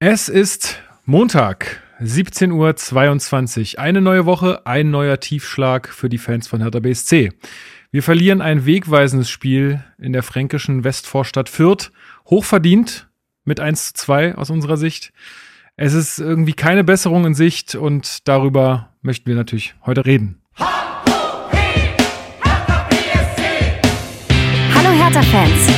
Es ist Montag, 17.22 Uhr. Eine neue Woche, ein neuer Tiefschlag für die Fans von Hertha BSC. Wir verlieren ein wegweisendes Spiel in der fränkischen Westvorstadt Fürth. Hochverdient mit 1 zu 2 aus unserer Sicht. Es ist irgendwie keine Besserung in Sicht und darüber möchten wir natürlich heute reden. Hallo Hertha-Fans,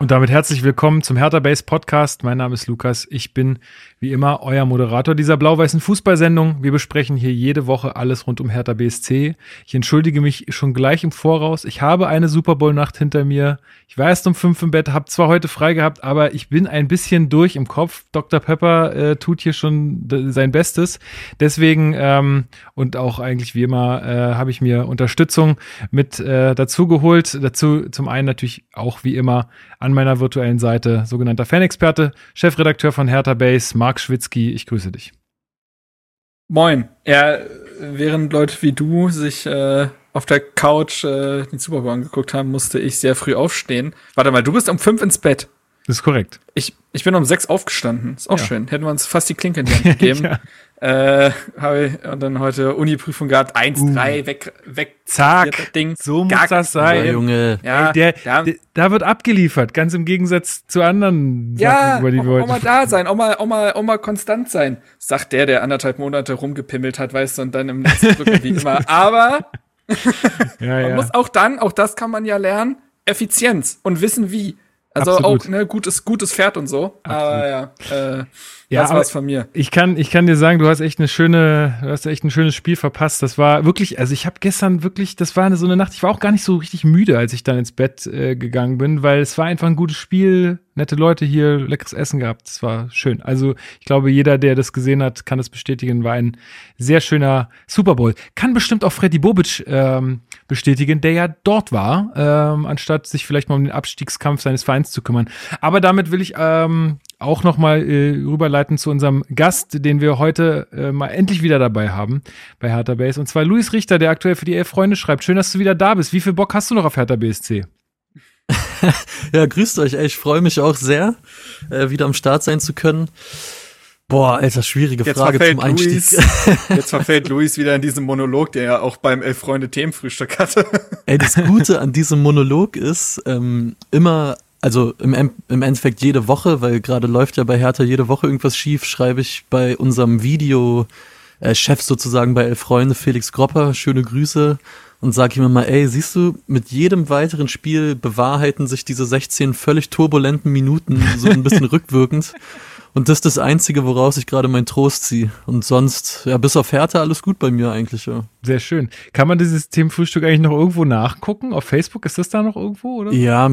Und damit herzlich willkommen zum Hertha Base Podcast. Mein Name ist Lukas. Ich bin wie immer euer Moderator dieser blau-weißen Fußballsendung. Wir besprechen hier jede Woche alles rund um Hertha BSC. Ich entschuldige mich schon gleich im Voraus. Ich habe eine Super Bowl Nacht hinter mir. Ich war erst um fünf im Bett, habe zwar heute frei gehabt, aber ich bin ein bisschen durch im Kopf. Dr. Pepper äh, tut hier schon sein Bestes. Deswegen ähm, und auch eigentlich wie immer äh, habe ich mir Unterstützung mit äh, dazu geholt. Dazu zum einen natürlich auch wie immer an meiner virtuellen Seite sogenannter Fanexperte, Chefredakteur von Hertha Base, Marc Schwitzky. Ich grüße dich. Moin. Ja, während Leute wie du sich äh, auf der Couch äh, den Super Bowl angeguckt haben, musste ich sehr früh aufstehen. Warte mal, du bist um fünf ins Bett. Das ist korrekt. Ich, ich bin um sechs aufgestanden. Ist auch ja. schön. Hätten wir uns fast die Klinke in die Hand gegeben. ja. Äh, habe ich und dann heute Uni-Prüfung gehabt, 1, uh. 3, weg, weg, zack, Ding. So muss das sein. Ja, Junge. Ja, der, der, da wird abgeliefert, ganz im Gegensatz zu anderen ja, Sachen, über die wir heute. Auch mal da sein, auch mal, auch mal, auch mal konstant sein, sagt der, der anderthalb Monate rumgepimmelt hat, weißt du, und dann im letzten Drücken wie immer. Aber ja, man muss auch dann, auch das kann man ja lernen, Effizienz und wissen wie. Also Absolut. auch ne, gutes, gutes Pferd und so. Absolut. Aber ja, äh, ja, das war's von mir. Ich kann, ich kann dir sagen, du hast echt eine schöne, du hast echt ein schönes Spiel verpasst. Das war wirklich, also ich habe gestern wirklich, das war eine, so eine Nacht. Ich war auch gar nicht so richtig müde, als ich dann ins Bett äh, gegangen bin, weil es war einfach ein gutes Spiel, nette Leute hier, leckeres Essen gehabt. Das war schön. Also ich glaube, jeder, der das gesehen hat, kann das bestätigen. War ein sehr schöner Super Bowl. Kann bestimmt auch Freddy Bobic ähm, bestätigen, der ja dort war, ähm, anstatt sich vielleicht mal um den Abstiegskampf seines Vereins zu kümmern. Aber damit will ich ähm, auch nochmal äh, rüberleiten zu unserem Gast, den wir heute äh, mal endlich wieder dabei haben bei Hertha Base. Und zwar Luis Richter, der aktuell für die Elf Freunde schreibt. Schön, dass du wieder da bist. Wie viel Bock hast du noch auf Hertha BSC? ja, grüßt euch. Ey, ich freue mich auch sehr, äh, wieder am Start sein zu können. Boah, Alter, schwierige jetzt Frage zum Einstieg. Luis, jetzt verfällt Luis wieder in diesen Monolog, der ja auch beim Elf Freunde Themenfrühstück hatte. Ey, das Gute an diesem Monolog ist, ähm, immer, also im, im Endeffekt jede Woche, weil gerade läuft ja bei Hertha jede Woche irgendwas schief, schreibe ich bei unserem Video äh, sozusagen bei Elf Freunde, Felix Gropper, schöne Grüße und sag ihm immer, ey, siehst du, mit jedem weiteren Spiel bewahrheiten sich diese 16 völlig turbulenten Minuten so ein bisschen rückwirkend. Und das ist das Einzige, woraus ich gerade meinen Trost ziehe. Und sonst, ja, bis auf Härte alles gut bei mir eigentlich, ja. Sehr schön. Kann man dieses Themenfrühstück eigentlich noch irgendwo nachgucken? Auf Facebook ist das da noch irgendwo, oder? Ja,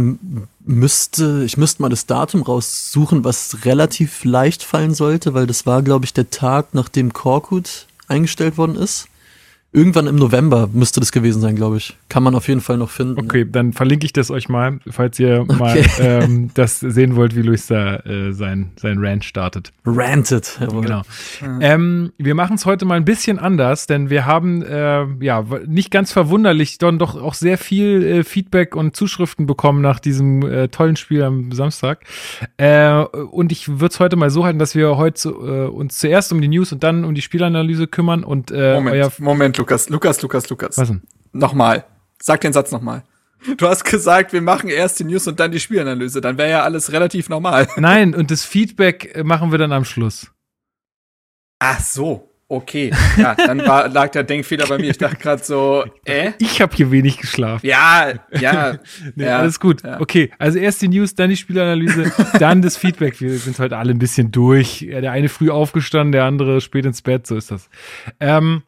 müsste, ich müsste mal das Datum raussuchen, was relativ leicht fallen sollte, weil das war, glaube ich, der Tag, nachdem Korkut eingestellt worden ist. Irgendwann im November müsste das gewesen sein, glaube ich. Kann man auf jeden Fall noch finden. Okay, dann verlinke ich das euch mal, falls ihr okay. mal ähm, das sehen wollt, wie Luis da äh, sein, sein Rant startet. Ranted, jawohl. Genau. Ja. Ähm, wir machen es heute mal ein bisschen anders, denn wir haben äh, ja nicht ganz verwunderlich dann doch auch sehr viel äh, Feedback und Zuschriften bekommen nach diesem äh, tollen Spiel am Samstag. Äh, und ich würde es heute mal so halten, dass wir heute äh, uns zuerst um die News und dann um die Spielanalyse kümmern und Moment, Moment Lukas, Lukas, Lukas, Lukas. Was denn? Nochmal. Sag den Satz nochmal. Du hast gesagt, wir machen erst die News und dann die Spielanalyse. Dann wäre ja alles relativ normal. Nein, und das Feedback äh, machen wir dann am Schluss. Ach so. Okay, ja, dann war, lag der Denkfehler bei mir. Ich dachte gerade so, äh? Ich habe hier wenig geschlafen. Ja, ja. nee, ja alles gut. Ja. Okay, also erst die News, dann die Spielanalyse, dann das Feedback. Wir sind heute alle ein bisschen durch. Der eine früh aufgestanden, der andere spät ins Bett, so ist das. Ähm,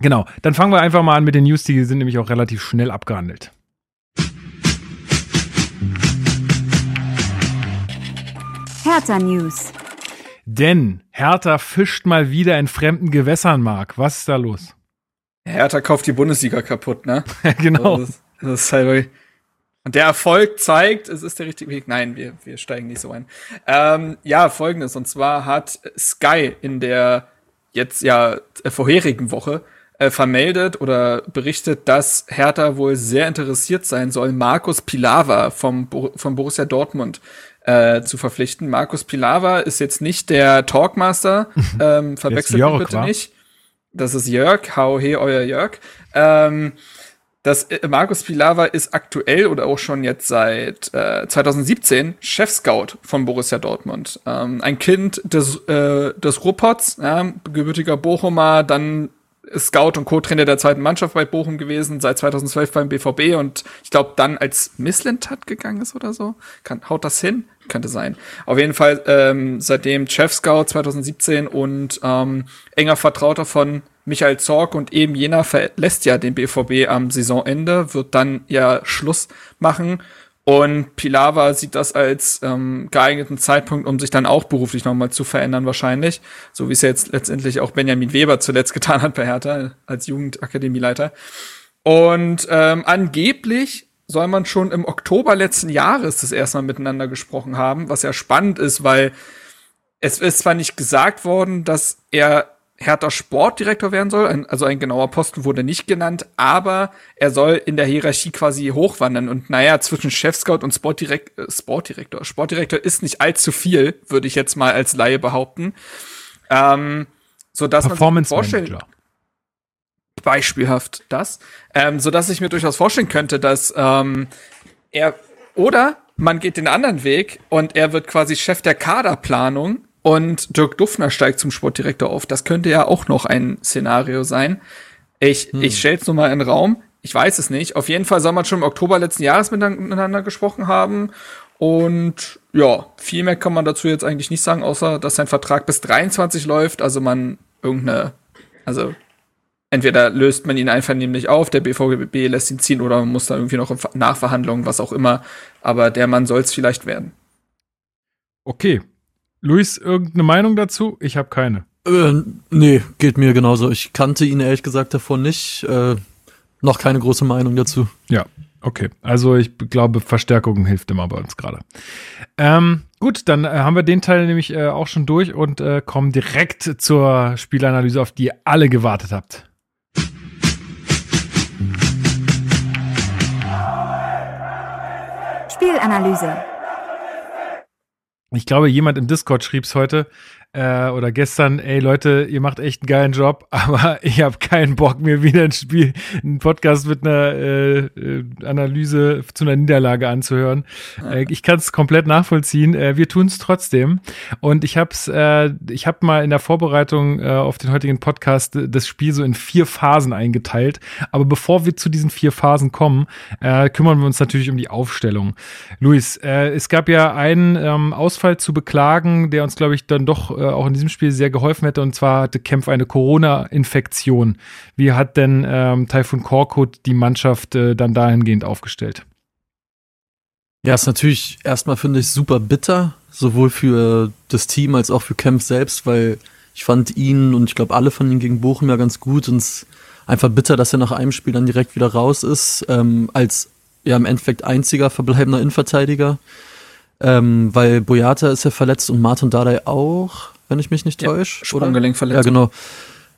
Genau, dann fangen wir einfach mal an mit den News, die sind nämlich auch relativ schnell abgehandelt. Hertha News. Denn Hertha fischt mal wieder in fremden Gewässern, Marc. Was ist da los? Hertha kauft die Bundesliga kaputt, ne? genau. Das ist, das ist halt Und der Erfolg zeigt, es ist der richtige Weg. Nein, wir, wir steigen nicht so ein. Ähm, ja, folgendes. Und zwar hat Sky in der jetzt ja vorherigen Woche äh, vermeldet oder berichtet, dass Hertha wohl sehr interessiert sein soll, Markus Pilawa vom, vom Borussia Dortmund äh, zu verpflichten. Markus Pilawa ist jetzt nicht der Talkmaster, ähm, verwechselt ihn bitte war. nicht. Das ist Jörg, hau he, euer Jörg. Ähm, das äh, Markus Pilawa ist aktuell oder auch schon jetzt seit äh, 2017 Chefscout von Borussia Dortmund. Ähm, ein Kind des, äh, des Ruhrpots, ja, gebürtiger Bochumer, dann Scout und Co-Trainer der zweiten Mannschaft bei Bochum gewesen, seit 2012 beim BVB und ich glaube dann als Misslintat gegangen ist oder so. Kann, haut das hin? Könnte sein. Auf jeden Fall ähm, seitdem Chef-Scout 2017 und ähm, enger Vertrauter von Michael Zorg und eben jener verlässt ja den BVB am Saisonende, wird dann ja Schluss machen. Und Pilawa sieht das als ähm, geeigneten Zeitpunkt, um sich dann auch beruflich nochmal zu verändern, wahrscheinlich. So wie es jetzt letztendlich auch Benjamin Weber zuletzt getan hat bei Hertha als Jugendakademieleiter. Und ähm, angeblich soll man schon im Oktober letzten Jahres das erste Mal miteinander gesprochen haben, was ja spannend ist, weil es ist zwar nicht gesagt worden, dass er Hertha Sportdirektor werden soll. Ein, also ein genauer Posten wurde nicht genannt, aber er soll in der Hierarchie quasi hochwandern. Und naja, zwischen Chefscout und Sportdirekt, äh, Sportdirektor. Sportdirektor ist nicht allzu viel, würde ich jetzt mal als Laie behaupten. Ähm, so dass man sich vorstellen, beispielhaft das, ähm, so dass ich mir durchaus vorstellen könnte, dass ähm, er oder man geht den anderen Weg und er wird quasi Chef der Kaderplanung und Dirk Duffner steigt zum Sportdirektor auf. Das könnte ja auch noch ein Szenario sein. Ich, hm. ich stell's nur mal in den Raum. Ich weiß es nicht. Auf jeden Fall soll man schon im Oktober letzten Jahres miteinander gesprochen haben. Und ja, viel mehr kann man dazu jetzt eigentlich nicht sagen, außer dass sein Vertrag bis 23 läuft. Also man irgendeine, also entweder löst man ihn einvernehmlich auf, der BVB lässt ihn ziehen oder man muss da irgendwie noch Nachverhandlungen, was auch immer. Aber der Mann soll es vielleicht werden. Okay, Luis, irgendeine Meinung dazu? Ich habe keine. Äh, nee, geht mir genauso. Ich kannte ihn ehrlich gesagt davon nicht. Äh, noch keine große Meinung dazu. Ja, okay. Also ich glaube, Verstärkung hilft immer bei uns gerade. Ähm, gut, dann äh, haben wir den Teil nämlich äh, auch schon durch und äh, kommen direkt zur Spielanalyse, auf die ihr alle gewartet habt. Spielanalyse. Ich glaube, jemand im Discord schrieb es heute äh, oder gestern, ey Leute, ihr macht echt einen geilen Job, aber ich habe keinen Bock, mir wieder ein Spiel, einen Podcast mit einer äh, äh Analyse zu einer Niederlage anzuhören. Äh, ich kann es komplett nachvollziehen. Äh, wir tun es trotzdem. Und ich habe es, äh, ich habe mal in der Vorbereitung äh, auf den heutigen Podcast das Spiel so in vier Phasen eingeteilt. Aber bevor wir zu diesen vier Phasen kommen, äh, kümmern wir uns natürlich um die Aufstellung. Luis, äh, es gab ja einen ähm, Ausfall zu beklagen, der uns, glaube ich, dann doch äh, auch in diesem Spiel sehr geholfen hätte. Und zwar hatte Kempf eine Corona-Infektion. Wie hat denn ähm, Taifun Korkut die Mannschaft äh, dann dahingehend aufgestellt? Ja, ist natürlich erstmal finde ich super bitter, sowohl für das Team als auch für Kempf selbst, weil ich fand ihn und ich glaube alle von ihnen gegen Bochum ja ganz gut und es einfach bitter, dass er nach einem Spiel dann direkt wieder raus ist, ähm, als ja im Endeffekt einziger verbleibender Innenverteidiger. Ähm, weil Boyata ist ja verletzt und Martin Dardai auch, wenn ich mich nicht täusche. Ja, Sprunggelenk-Verletzung. Ja, genau.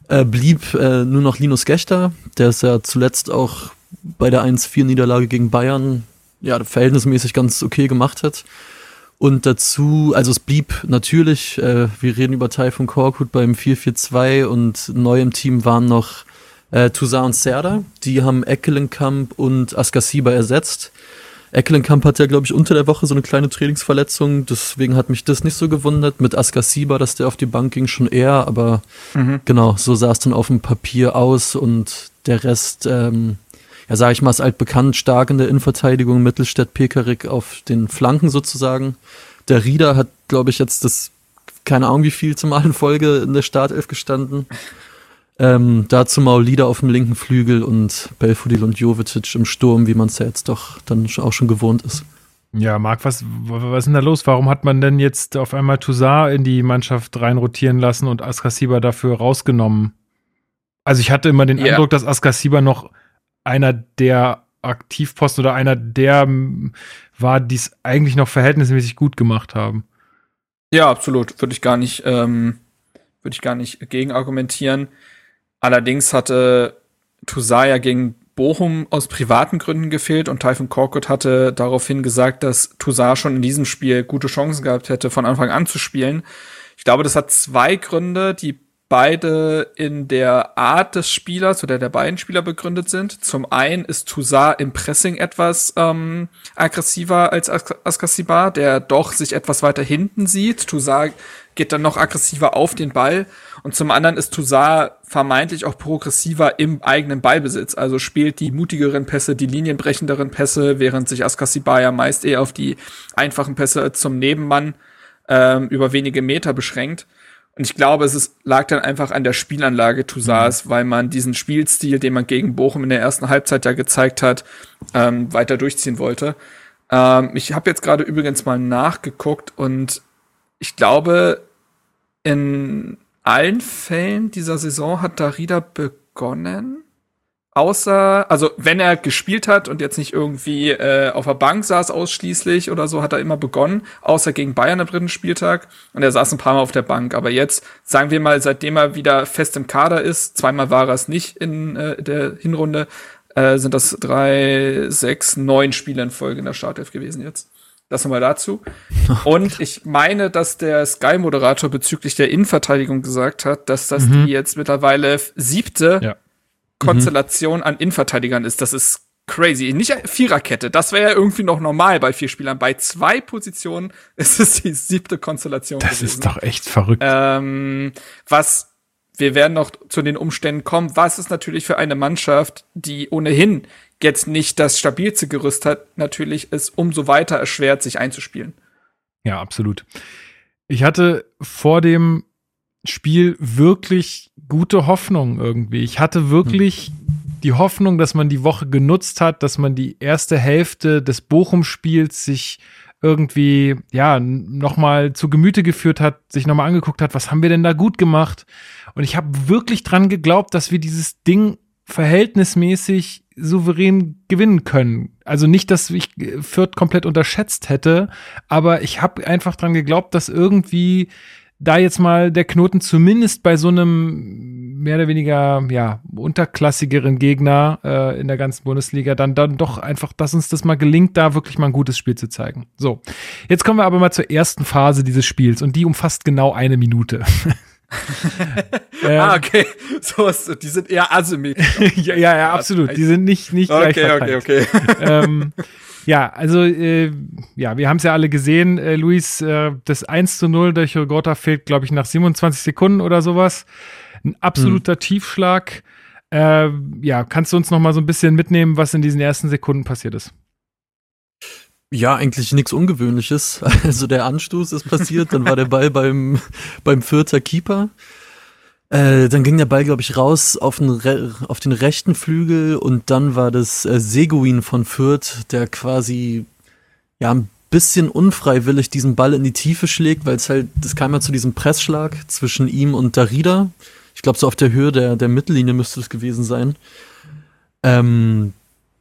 Äh, blieb äh, nur noch Linus Gechter, der ist ja zuletzt auch bei der 1-4-Niederlage gegen Bayern ja verhältnismäßig ganz okay gemacht hat. Und dazu, also es blieb natürlich, äh, wir reden über Taifun Korkut beim 4-4-2 und neu im Team waren noch äh, Toussaint und Serda. Die haben Eckelenkamp und Askasiba ersetzt. Eckelenkamp hat ja, glaube ich, unter der Woche so eine kleine Trainingsverletzung, deswegen hat mich das nicht so gewundert. Mit Askasiba, dass der auf die Bank ging, schon eher, aber mhm. genau, so sah es dann auf dem Papier aus und der Rest, ähm, ja, sage ich mal, ist altbekannt, stark in der Innenverteidigung, Mittelstädt, Pekarik auf den Flanken sozusagen. Der Rieder hat, glaube ich, jetzt das, keine Ahnung wie viel zum Mal in Folge in der Startelf gestanden. Ähm, dazu Maulida auf dem linken Flügel und Belfodil und Jovetic im Sturm, wie man es ja jetzt doch dann auch schon gewohnt ist. Ja, Marc, was, was ist denn da los? Warum hat man denn jetzt auf einmal Toussaint in die Mannschaft reinrotieren lassen und Askasiba dafür rausgenommen? Also ich hatte immer den ja. Eindruck, dass Askasiba noch einer der Aktivposten oder einer der war, die es eigentlich noch verhältnismäßig gut gemacht haben. Ja, absolut. Würde ich gar nicht, ähm, würde ich gar nicht gegen argumentieren. Allerdings hatte Tusaya gegen Bochum aus privaten Gründen gefehlt und Typhon Korkut hatte daraufhin gesagt, dass Tusar schon in diesem Spiel gute Chancen gehabt hätte, von Anfang an zu spielen. Ich glaube, das hat zwei Gründe, die beide in der Art des Spielers oder der beiden Spieler begründet sind. Zum einen ist Toussaint im Pressing etwas ähm, aggressiver als Askasibar, der doch sich etwas weiter hinten sieht. Toussaint geht dann noch aggressiver auf den Ball. Und zum anderen ist Toussaint vermeintlich auch progressiver im eigenen Ballbesitz. Also spielt die mutigeren Pässe, die linienbrechenderen Pässe, während sich Askasibar ja meist eher auf die einfachen Pässe zum Nebenmann ähm, über wenige Meter beschränkt. Und ich glaube, es ist, lag dann einfach an der Spielanlage Toussaint, mhm. weil man diesen Spielstil, den man gegen Bochum in der ersten Halbzeit ja gezeigt hat, ähm, weiter durchziehen wollte. Ähm, ich habe jetzt gerade übrigens mal nachgeguckt und ich glaube, in allen Fällen dieser Saison hat Darida begonnen außer, also wenn er gespielt hat und jetzt nicht irgendwie äh, auf der Bank saß ausschließlich oder so, hat er immer begonnen, außer gegen Bayern am dritten Spieltag und er saß ein paar Mal auf der Bank. Aber jetzt, sagen wir mal, seitdem er wieder fest im Kader ist, zweimal war er es nicht in äh, der Hinrunde, äh, sind das drei, sechs, neun Spiele in Folge in der Startelf gewesen jetzt. Das nochmal dazu. Und ich meine, dass der Sky-Moderator bezüglich der Innenverteidigung gesagt hat, dass das mhm. die jetzt mittlerweile siebte ja Konstellation mhm. an Innenverteidigern ist. Das ist crazy. Nicht Viererkette, das wäre ja irgendwie noch normal bei vier Spielern. Bei zwei Positionen ist es die siebte Konstellation. Das gewesen. ist doch echt verrückt. Ähm, was wir werden noch zu den Umständen kommen. Was ist natürlich für eine Mannschaft, die ohnehin jetzt nicht das stabilste Gerüst hat, natürlich ist umso weiter erschwert, sich einzuspielen. Ja, absolut. Ich hatte vor dem Spiel wirklich gute Hoffnung irgendwie. Ich hatte wirklich hm. die Hoffnung, dass man die Woche genutzt hat, dass man die erste Hälfte des Bochum-Spiels sich irgendwie, ja, nochmal zu Gemüte geführt hat, sich nochmal angeguckt hat, was haben wir denn da gut gemacht? Und ich habe wirklich dran geglaubt, dass wir dieses Ding verhältnismäßig souverän gewinnen können. Also nicht, dass ich Fürth komplett unterschätzt hätte, aber ich habe einfach dran geglaubt, dass irgendwie da jetzt mal der Knoten zumindest bei so einem mehr oder weniger ja unterklassigeren Gegner äh, in der ganzen Bundesliga dann dann doch einfach, dass uns das mal gelingt, da wirklich mal ein gutes Spiel zu zeigen. So, jetzt kommen wir aber mal zur ersten Phase dieses Spiels und die umfasst genau eine Minute. ähm, ah, okay. So ist, die sind eher asymmetrisch. ja, ja, ja, absolut. Die sind nicht, nicht okay, gleich verteilt. Okay, okay, okay. ähm, ja, also äh, ja, wir haben es ja alle gesehen, äh, Luis, äh, das 1 zu 0 durch Rogota fehlt, glaube ich, nach 27 Sekunden oder sowas. Ein absoluter hm. Tiefschlag. Äh, ja, kannst du uns noch mal so ein bisschen mitnehmen, was in diesen ersten Sekunden passiert ist? Ja, eigentlich nichts Ungewöhnliches. Also der Anstoß ist passiert, dann war der Ball beim, beim vierter Keeper. Äh, dann ging der Ball, glaube ich, raus auf den, auf den rechten Flügel und dann war das äh, Seguin von Fürth, der quasi ja ein bisschen unfreiwillig diesen Ball in die Tiefe schlägt, weil es halt, das kam ja zu diesem Pressschlag zwischen ihm und Darida. Ich glaube, so auf der Höhe der, der Mittellinie müsste es gewesen sein. Ähm,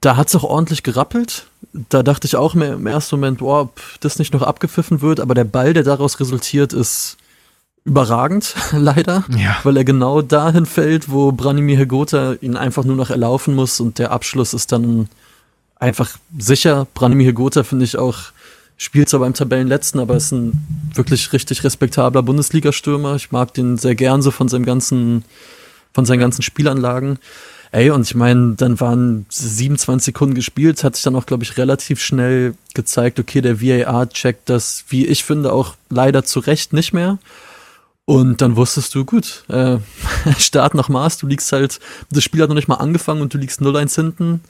da hat es auch ordentlich gerappelt. Da dachte ich auch im ersten Moment, boah, ob das nicht noch abgepfiffen wird, aber der Ball, der daraus resultiert, ist überragend, leider, ja. weil er genau dahin fällt, wo Branimir Hegota ihn einfach nur noch erlaufen muss und der Abschluss ist dann einfach sicher. Branimir Hegota finde ich auch, spielt zwar beim Tabellenletzten, aber ist ein wirklich richtig respektabler Bundesliga-Stürmer. Ich mag den sehr gern so von seinem ganzen, von seinen ganzen Spielanlagen. Ey, und ich meine, dann waren 27 Sekunden gespielt, hat sich dann auch, glaube ich, relativ schnell gezeigt, okay, der VAR checkt das, wie ich finde, auch leider zu Recht nicht mehr. Und dann wusstest du, gut, äh, Start nach Maß, du liegst halt, das Spiel hat noch nicht mal angefangen und du liegst 0-1 hinten.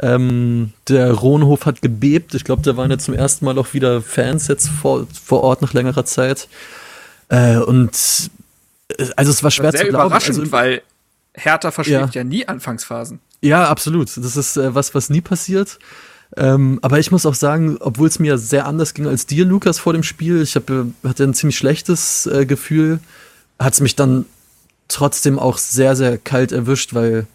Ähm, der Rohnhof hat gebebt. Ich glaube, da waren jetzt zum ersten Mal auch wieder Fans jetzt vor, vor Ort nach längerer Zeit. Äh, und äh, also es war schwer sehr zu glauben. Überraschend, also, weil Hertha verschlägt ja. ja nie Anfangsphasen. Ja, absolut. Das ist äh, was, was nie passiert. Ähm, aber ich muss auch sagen, obwohl es mir sehr anders ging als dir, Lukas, vor dem Spiel, ich hab, hatte ein ziemlich schlechtes äh, Gefühl, hat es mich dann trotzdem auch sehr, sehr kalt erwischt, weil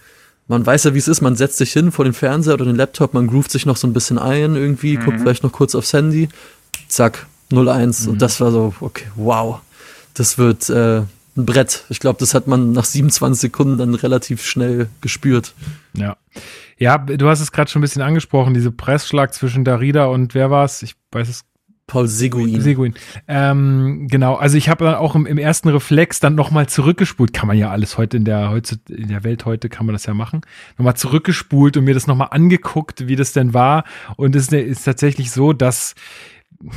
man weiß ja, wie es ist, man setzt sich hin vor den Fernseher oder den Laptop, man groovt sich noch so ein bisschen ein irgendwie, mhm. guckt vielleicht noch kurz aufs Handy, zack, 0-1. Mhm. Und das war so, okay, wow, das wird äh, ein Brett. Ich glaube, das hat man nach 27 Sekunden dann relativ schnell gespürt. Ja. Ja, du hast es gerade schon ein bisschen angesprochen, diese Pressschlag zwischen Darida und wer war es? Ich weiß es Paul Seguin. Seguin. Ähm, genau, also ich habe dann auch im, im, ersten Reflex dann nochmal zurückgespult. Kann man ja alles heute in der, heute in der Welt heute kann man das ja machen. Nochmal zurückgespult und mir das nochmal angeguckt, wie das denn war. Und es ist tatsächlich so, dass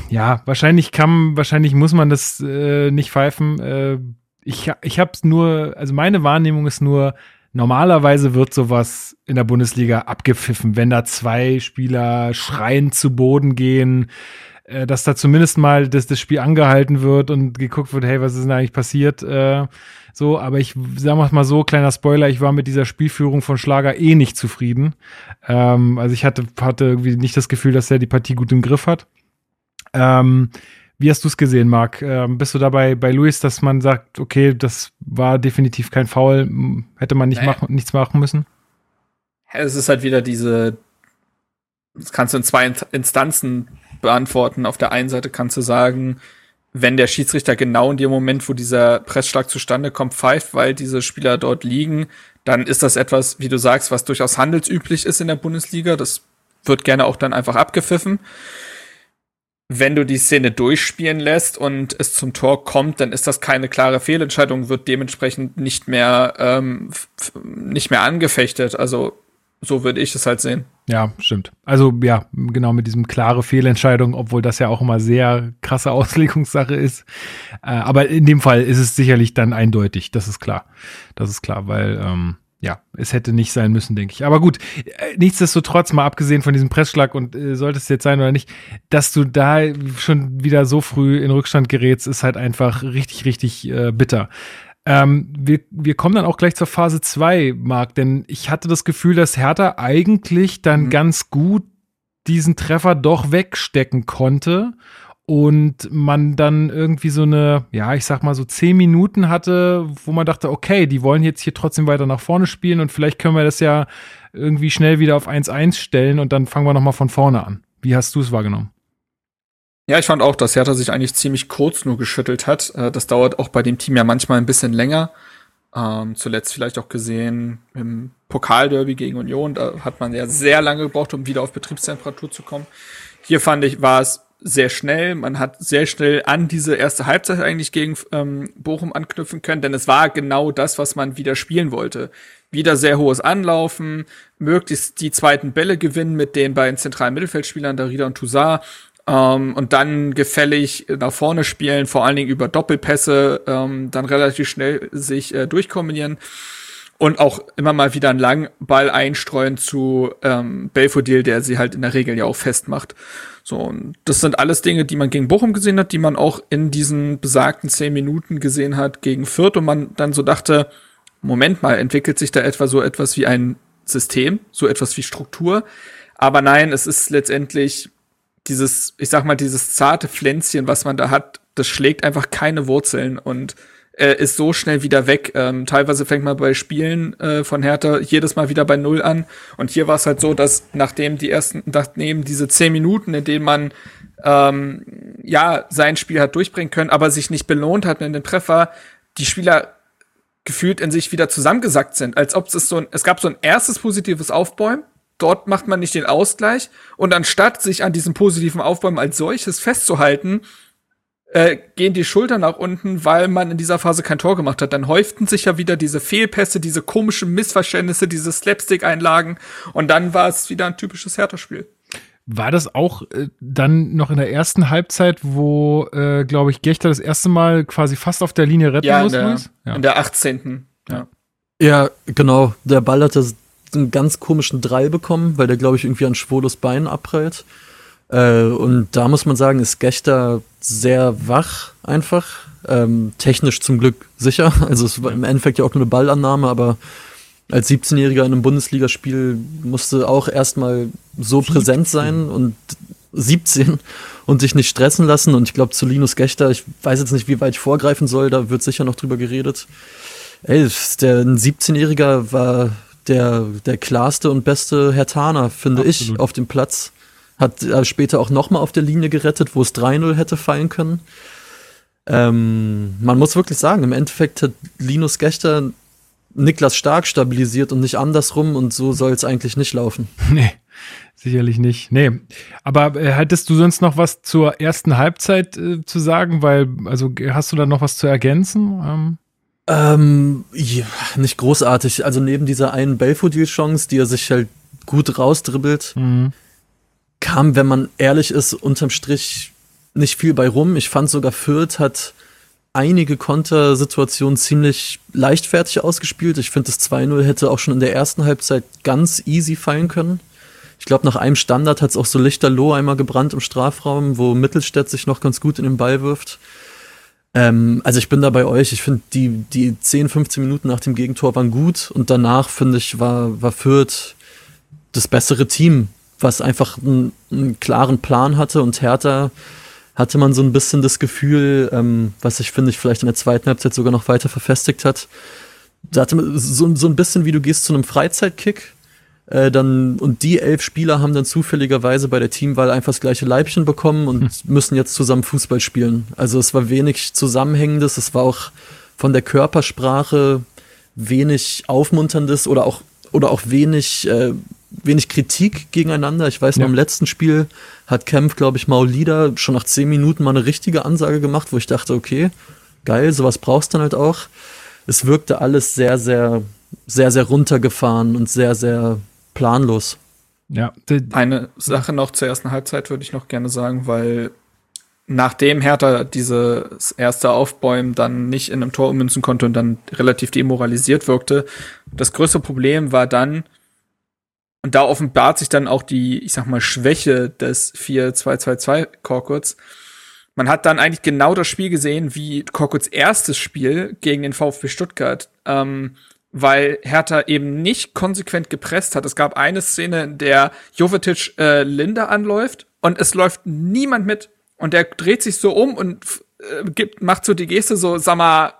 ja, wahrscheinlich kann, wahrscheinlich muss man das äh, nicht pfeifen. Äh, ich ich habe es nur, also meine Wahrnehmung ist nur, normalerweise wird sowas in der Bundesliga abgepfiffen, wenn da zwei Spieler schreiend zu Boden gehen, äh, dass da zumindest mal das, das Spiel angehalten wird und geguckt wird, hey, was ist denn eigentlich passiert? Äh, so, aber ich sag mal so, kleiner Spoiler, ich war mit dieser Spielführung von Schlager eh nicht zufrieden. Ähm, also ich hatte, hatte irgendwie nicht das Gefühl, dass er die Partie gut im Griff hat. Ähm, wie hast du es gesehen, Marc? Ähm, bist du dabei bei Luis, dass man sagt, okay, das war definitiv kein Foul, hätte man nicht nee. machen, nichts machen müssen? Es ist halt wieder diese, das kannst du in zwei Instanzen beantworten. Auf der einen Seite kannst du sagen, wenn der Schiedsrichter genau in dem Moment, wo dieser Pressschlag zustande kommt, pfeift, weil diese Spieler dort liegen, dann ist das etwas, wie du sagst, was durchaus handelsüblich ist in der Bundesliga. Das wird gerne auch dann einfach abgepfiffen wenn du die Szene durchspielen lässt und es zum Tor kommt, dann ist das keine klare Fehlentscheidung, wird dementsprechend nicht mehr ähm, nicht mehr angefechtet. Also so würde ich es halt sehen. Ja, stimmt. Also ja, genau mit diesem klare Fehlentscheidung, obwohl das ja auch immer sehr krasse Auslegungssache ist. Äh, aber in dem Fall ist es sicherlich dann eindeutig, das ist klar. Das ist klar, weil ähm, ja, es hätte nicht sein müssen, denke ich. Aber gut, äh, nichtsdestotrotz, mal abgesehen von diesem Pressschlag und äh, sollte es jetzt sein oder nicht, dass du da schon wieder so früh in Rückstand gerätst, ist halt einfach richtig, richtig äh, bitter. Ähm, wir, wir kommen dann auch gleich zur Phase 2, Marc, denn ich hatte das Gefühl, dass Hertha eigentlich dann mhm. ganz gut diesen Treffer doch wegstecken konnte und man dann irgendwie so eine, ja, ich sag mal so zehn Minuten hatte, wo man dachte, okay, die wollen jetzt hier trotzdem weiter nach vorne spielen und vielleicht können wir das ja irgendwie schnell wieder auf 1-1 stellen und dann fangen wir nochmal von vorne an. Wie hast du es wahrgenommen? Ja, ich fand auch, dass Hertha sich eigentlich ziemlich kurz nur geschüttelt hat. Äh, das dauert auch bei dem Team ja manchmal ein bisschen länger. Ähm, zuletzt vielleicht auch gesehen im Pokalderby gegen Union. Da hat man ja sehr lange gebraucht, um wieder auf Betriebstemperatur zu kommen. Hier fand ich, war es sehr schnell. Man hat sehr schnell an diese erste Halbzeit eigentlich gegen ähm, Bochum anknüpfen können, denn es war genau das, was man wieder spielen wollte. Wieder sehr hohes Anlaufen, möglichst die zweiten Bälle gewinnen mit den beiden zentralen Mittelfeldspielern, Darida und Toussaint, ähm, und dann gefällig nach vorne spielen, vor allen Dingen über Doppelpässe, ähm, dann relativ schnell sich äh, durchkombinieren und auch immer mal wieder einen langen Ball einstreuen zu ähm, Belfodil, der sie halt in der Regel ja auch festmacht. So, und das sind alles Dinge, die man gegen Bochum gesehen hat, die man auch in diesen besagten zehn Minuten gesehen hat gegen Fürth und man dann so dachte, Moment mal, entwickelt sich da etwa so etwas wie ein System, so etwas wie Struktur. Aber nein, es ist letztendlich dieses, ich sag mal, dieses zarte Pflänzchen, was man da hat, das schlägt einfach keine Wurzeln und äh, ist so schnell wieder weg. Ähm, teilweise fängt man bei Spielen äh, von Hertha jedes Mal wieder bei Null an. Und hier war es halt so, dass nachdem die ersten, nachdem diese zehn Minuten, in denen man ähm, ja sein Spiel hat durchbringen können, aber sich nicht belohnt hat in den Treffer, die Spieler gefühlt in sich wieder zusammengesackt sind, als ob es so ein, es gab so ein erstes positives Aufbäumen, dort macht man nicht den Ausgleich und anstatt sich an diesem positiven Aufbäumen als solches festzuhalten, äh, gehen die Schultern nach unten, weil man in dieser Phase kein Tor gemacht hat. Dann häuften sich ja wieder diese Fehlpässe, diese komischen Missverständnisse, diese Slapstick-Einlagen und dann war es wieder ein typisches Hertha-Spiel. War das auch äh, dann noch in der ersten Halbzeit, wo, äh, glaube ich, Gechter das erste Mal quasi fast auf der Linie retten ja, muss? In der, ja. in der 18. Ja. ja, genau. Der Ball hatte einen ganz komischen Drall bekommen, weil der, glaube ich, irgendwie an Schwolos Bein abprallt. Äh, und da muss man sagen, ist Gechter sehr wach einfach. Ähm, technisch zum Glück sicher. Also es war im Endeffekt ja auch nur eine Ballannahme, aber als 17-Jähriger in einem Bundesligaspiel musste auch erstmal so 17. präsent sein und 17 und sich nicht stressen lassen. Und ich glaube, zu Linus Gechter, ich weiß jetzt nicht, wie weit ich vorgreifen soll, da wird sicher noch drüber geredet. Ey, der ein 17-Jähriger war der, der klarste und beste Hertaner, finde Absolut. ich, auf dem Platz. Hat äh, später auch nochmal auf der Linie gerettet, wo es 3-0 hätte fallen können. Ähm, man muss wirklich sagen, im Endeffekt hat Linus Gechter Niklas Stark stabilisiert und nicht andersrum und so soll es eigentlich nicht laufen. Nee, sicherlich nicht. Nee, aber äh, hättest du sonst noch was zur ersten Halbzeit äh, zu sagen? Weil, also hast du da noch was zu ergänzen? Ähm ähm, ja, nicht großartig. Also neben dieser einen Belfodil-Chance, die er sich halt gut rausdribbelt, mhm. Kam, wenn man ehrlich ist, unterm Strich nicht viel bei rum. Ich fand sogar Fürth hat einige Kontersituationen ziemlich leichtfertig ausgespielt. Ich finde, das 2-0 hätte auch schon in der ersten Halbzeit ganz easy fallen können. Ich glaube, nach einem Standard hat es auch so lichterloh einmal gebrannt im Strafraum, wo Mittelstädt sich noch ganz gut in den Ball wirft. Ähm, also ich bin da bei euch. Ich finde, die, die 10, 15 Minuten nach dem Gegentor waren gut und danach, finde ich, war, war Fürth das bessere Team, was einfach einen, einen klaren Plan hatte und Hertha hatte man so ein bisschen das Gefühl, ähm, was ich finde, ich vielleicht in der zweiten Halbzeit sogar noch weiter verfestigt hat. Da hatte man so, so ein bisschen wie du gehst zu einem Freizeitkick äh, dann, und die elf Spieler haben dann zufälligerweise bei der Teamwahl einfach das gleiche Leibchen bekommen und hm. müssen jetzt zusammen Fußball spielen. Also es war wenig Zusammenhängendes, es war auch von der Körpersprache wenig Aufmunterndes oder auch, oder auch wenig, äh, wenig Kritik gegeneinander. Ich weiß, ja. beim letzten Spiel hat Kempf, glaube ich, Maulida schon nach zehn Minuten mal eine richtige Ansage gemacht, wo ich dachte, okay, geil, sowas brauchst du dann halt auch. Es wirkte alles sehr, sehr, sehr, sehr runtergefahren und sehr, sehr planlos. Ja. Eine Sache noch zur ersten Halbzeit würde ich noch gerne sagen, weil nachdem Hertha dieses erste Aufbäumen dann nicht in einem Tor ummünzen konnte und dann relativ demoralisiert wirkte, das größte Problem war dann, und da offenbart sich dann auch die, ich sag mal, Schwäche des 4-2-2-2 Korkuts. Man hat dann eigentlich genau das Spiel gesehen wie Korkuts erstes Spiel gegen den VfB Stuttgart. Ähm, weil Hertha eben nicht konsequent gepresst hat. Es gab eine Szene, in der Jovetic äh, Linda anläuft und es läuft niemand mit. Und der dreht sich so um und äh, gibt, macht so die Geste so, sag mal,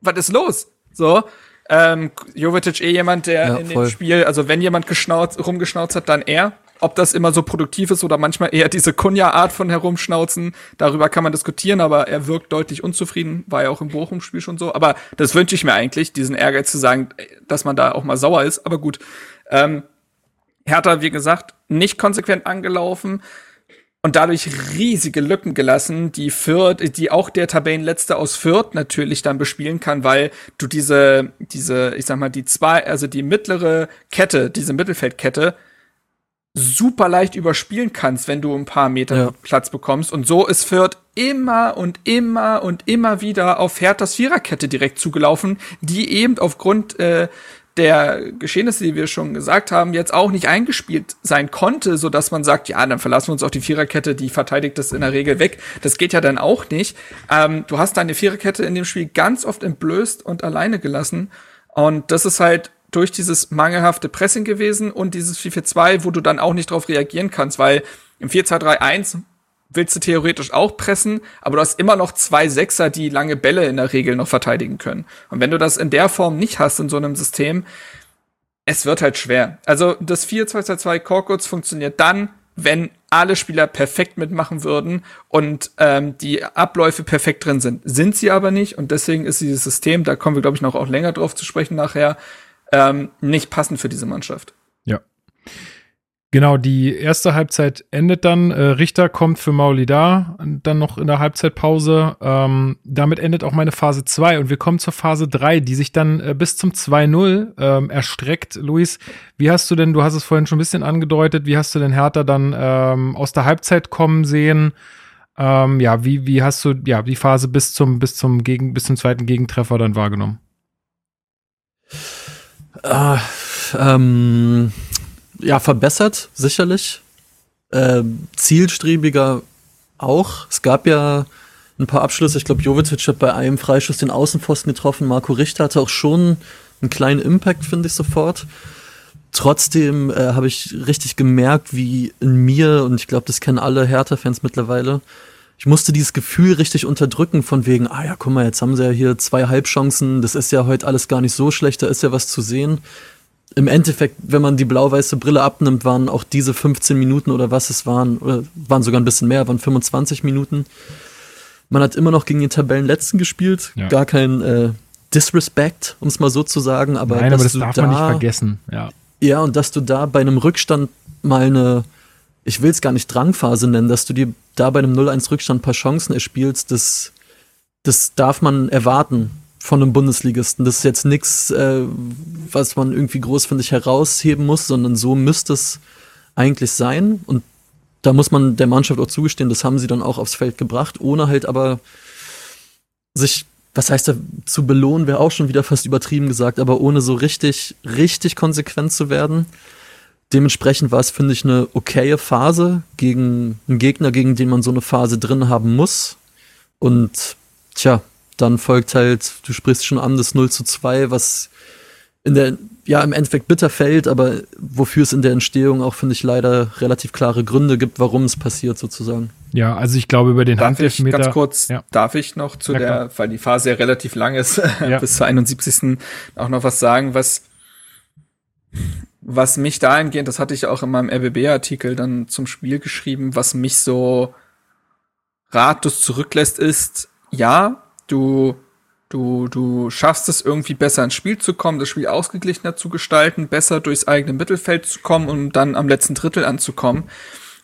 was ist los? So. Ähm, Jovetic eh jemand, der ja, in voll. dem Spiel, also wenn jemand geschnauzt, rumgeschnauzt hat, dann er. Ob das immer so produktiv ist oder manchmal eher diese Kunja-Art von herumschnauzen, darüber kann man diskutieren, aber er wirkt deutlich unzufrieden, war ja auch im Bochum-Spiel schon so. Aber das wünsche ich mir eigentlich, diesen Ehrgeiz zu sagen, dass man da auch mal sauer ist. Aber gut. Ähm, Hertha, wie gesagt, nicht konsequent angelaufen und dadurch riesige Lücken gelassen, die Fürth, die auch der Tabellenletzte aus Fürth natürlich dann bespielen kann, weil du diese, diese, ich sag mal, die zwei, also die mittlere Kette, diese Mittelfeldkette, super leicht überspielen kannst, wenn du ein paar Meter ja. Platz bekommst. Und so ist Fürth immer und immer und immer wieder auf Herthas Viererkette direkt zugelaufen, die eben aufgrund äh, der Geschehnisse, die wir schon gesagt haben, jetzt auch nicht eingespielt sein konnte, so dass man sagt, ja, dann verlassen wir uns auf die Viererkette, die verteidigt das in der Regel weg. Das geht ja dann auch nicht. Ähm, du hast deine Viererkette in dem Spiel ganz oft entblößt und alleine gelassen. Und das ist halt durch dieses mangelhafte Pressing gewesen und dieses 4-4-2, wo du dann auch nicht drauf reagieren kannst, weil im 4-2-3-1 willst du theoretisch auch pressen, aber du hast immer noch zwei Sechser, die lange Bälle in der Regel noch verteidigen können. Und wenn du das in der Form nicht hast in so einem System, es wird halt schwer. Also das 4-2-2-2 Korkuts funktioniert dann, wenn alle Spieler perfekt mitmachen würden und ähm, die Abläufe perfekt drin sind. Sind sie aber nicht und deswegen ist dieses System, da kommen wir glaube ich noch auch länger drauf zu sprechen nachher, ähm, nicht passend für diese Mannschaft. Ja. Genau, die erste Halbzeit endet dann. Äh, Richter kommt für Mauli da, dann noch in der Halbzeitpause. Ähm, damit endet auch meine Phase 2 und wir kommen zur Phase 3, die sich dann äh, bis zum 2-0 ähm, erstreckt. Luis, wie hast du denn, du hast es vorhin schon ein bisschen angedeutet, wie hast du denn Hertha dann ähm, aus der Halbzeit kommen sehen? Ähm, ja, wie, wie hast du ja die Phase bis zum, bis zum Gegen, bis zum zweiten Gegentreffer dann wahrgenommen? Äh, ähm, ja, verbessert, sicherlich. Äh, zielstrebiger auch. Es gab ja ein paar Abschlüsse. Ich glaube, Jovetic hat bei einem Freischuss den Außenpfosten getroffen. Marco Richter hatte auch schon einen kleinen Impact, finde ich sofort. Trotzdem äh, habe ich richtig gemerkt, wie in mir, und ich glaube, das kennen alle Hertha-Fans mittlerweile, ich musste dieses Gefühl richtig unterdrücken von wegen, ah ja, guck mal, jetzt haben sie ja hier zwei Halbchancen, das ist ja heute alles gar nicht so schlecht, da ist ja was zu sehen. Im Endeffekt, wenn man die blau-weiße Brille abnimmt, waren auch diese 15 Minuten oder was es waren, oder waren sogar ein bisschen mehr, waren 25 Minuten. Man hat immer noch gegen den Tabellenletzten gespielt, ja. gar kein äh, Disrespect, um es mal so zu sagen. Aber Nein, aber das darf da, man nicht vergessen. Ja. ja, und dass du da bei einem Rückstand mal eine, ich will es gar nicht Drangphase nennen, dass du dir da bei einem 0-1 Rückstand ein paar Chancen erspielst, das, das darf man erwarten von einem Bundesligisten. Das ist jetzt nichts, äh, was man irgendwie groß, finde ich, herausheben muss, sondern so müsste es eigentlich sein. Und da muss man der Mannschaft auch zugestehen, das haben sie dann auch aufs Feld gebracht, ohne halt aber sich, was heißt da, zu belohnen, wäre auch schon wieder fast übertrieben gesagt, aber ohne so richtig, richtig konsequent zu werden. Dementsprechend war es, finde ich, eine okaye Phase gegen einen Gegner, gegen den man so eine Phase drin haben muss. Und tja, dann folgt halt, du sprichst schon an, das 0 zu 2, was in der, ja, im Endeffekt bitter fällt, aber wofür es in der Entstehung auch, finde ich, leider relativ klare Gründe gibt, warum es passiert, sozusagen. Ja, also ich glaube über den darf Handelfmeter. Ich ganz kurz, ja. darf ich noch zu der, weil die Phase ja relativ lang ist, ja. bis zur 71. auch noch was sagen, was, was mich dahingehend, das hatte ich auch in meinem RBB-Artikel dann zum Spiel geschrieben, was mich so ratlos zurücklässt, ist, ja, du, du, du schaffst es irgendwie besser ins Spiel zu kommen, das Spiel ausgeglichener zu gestalten, besser durchs eigene Mittelfeld zu kommen und um dann am letzten Drittel anzukommen.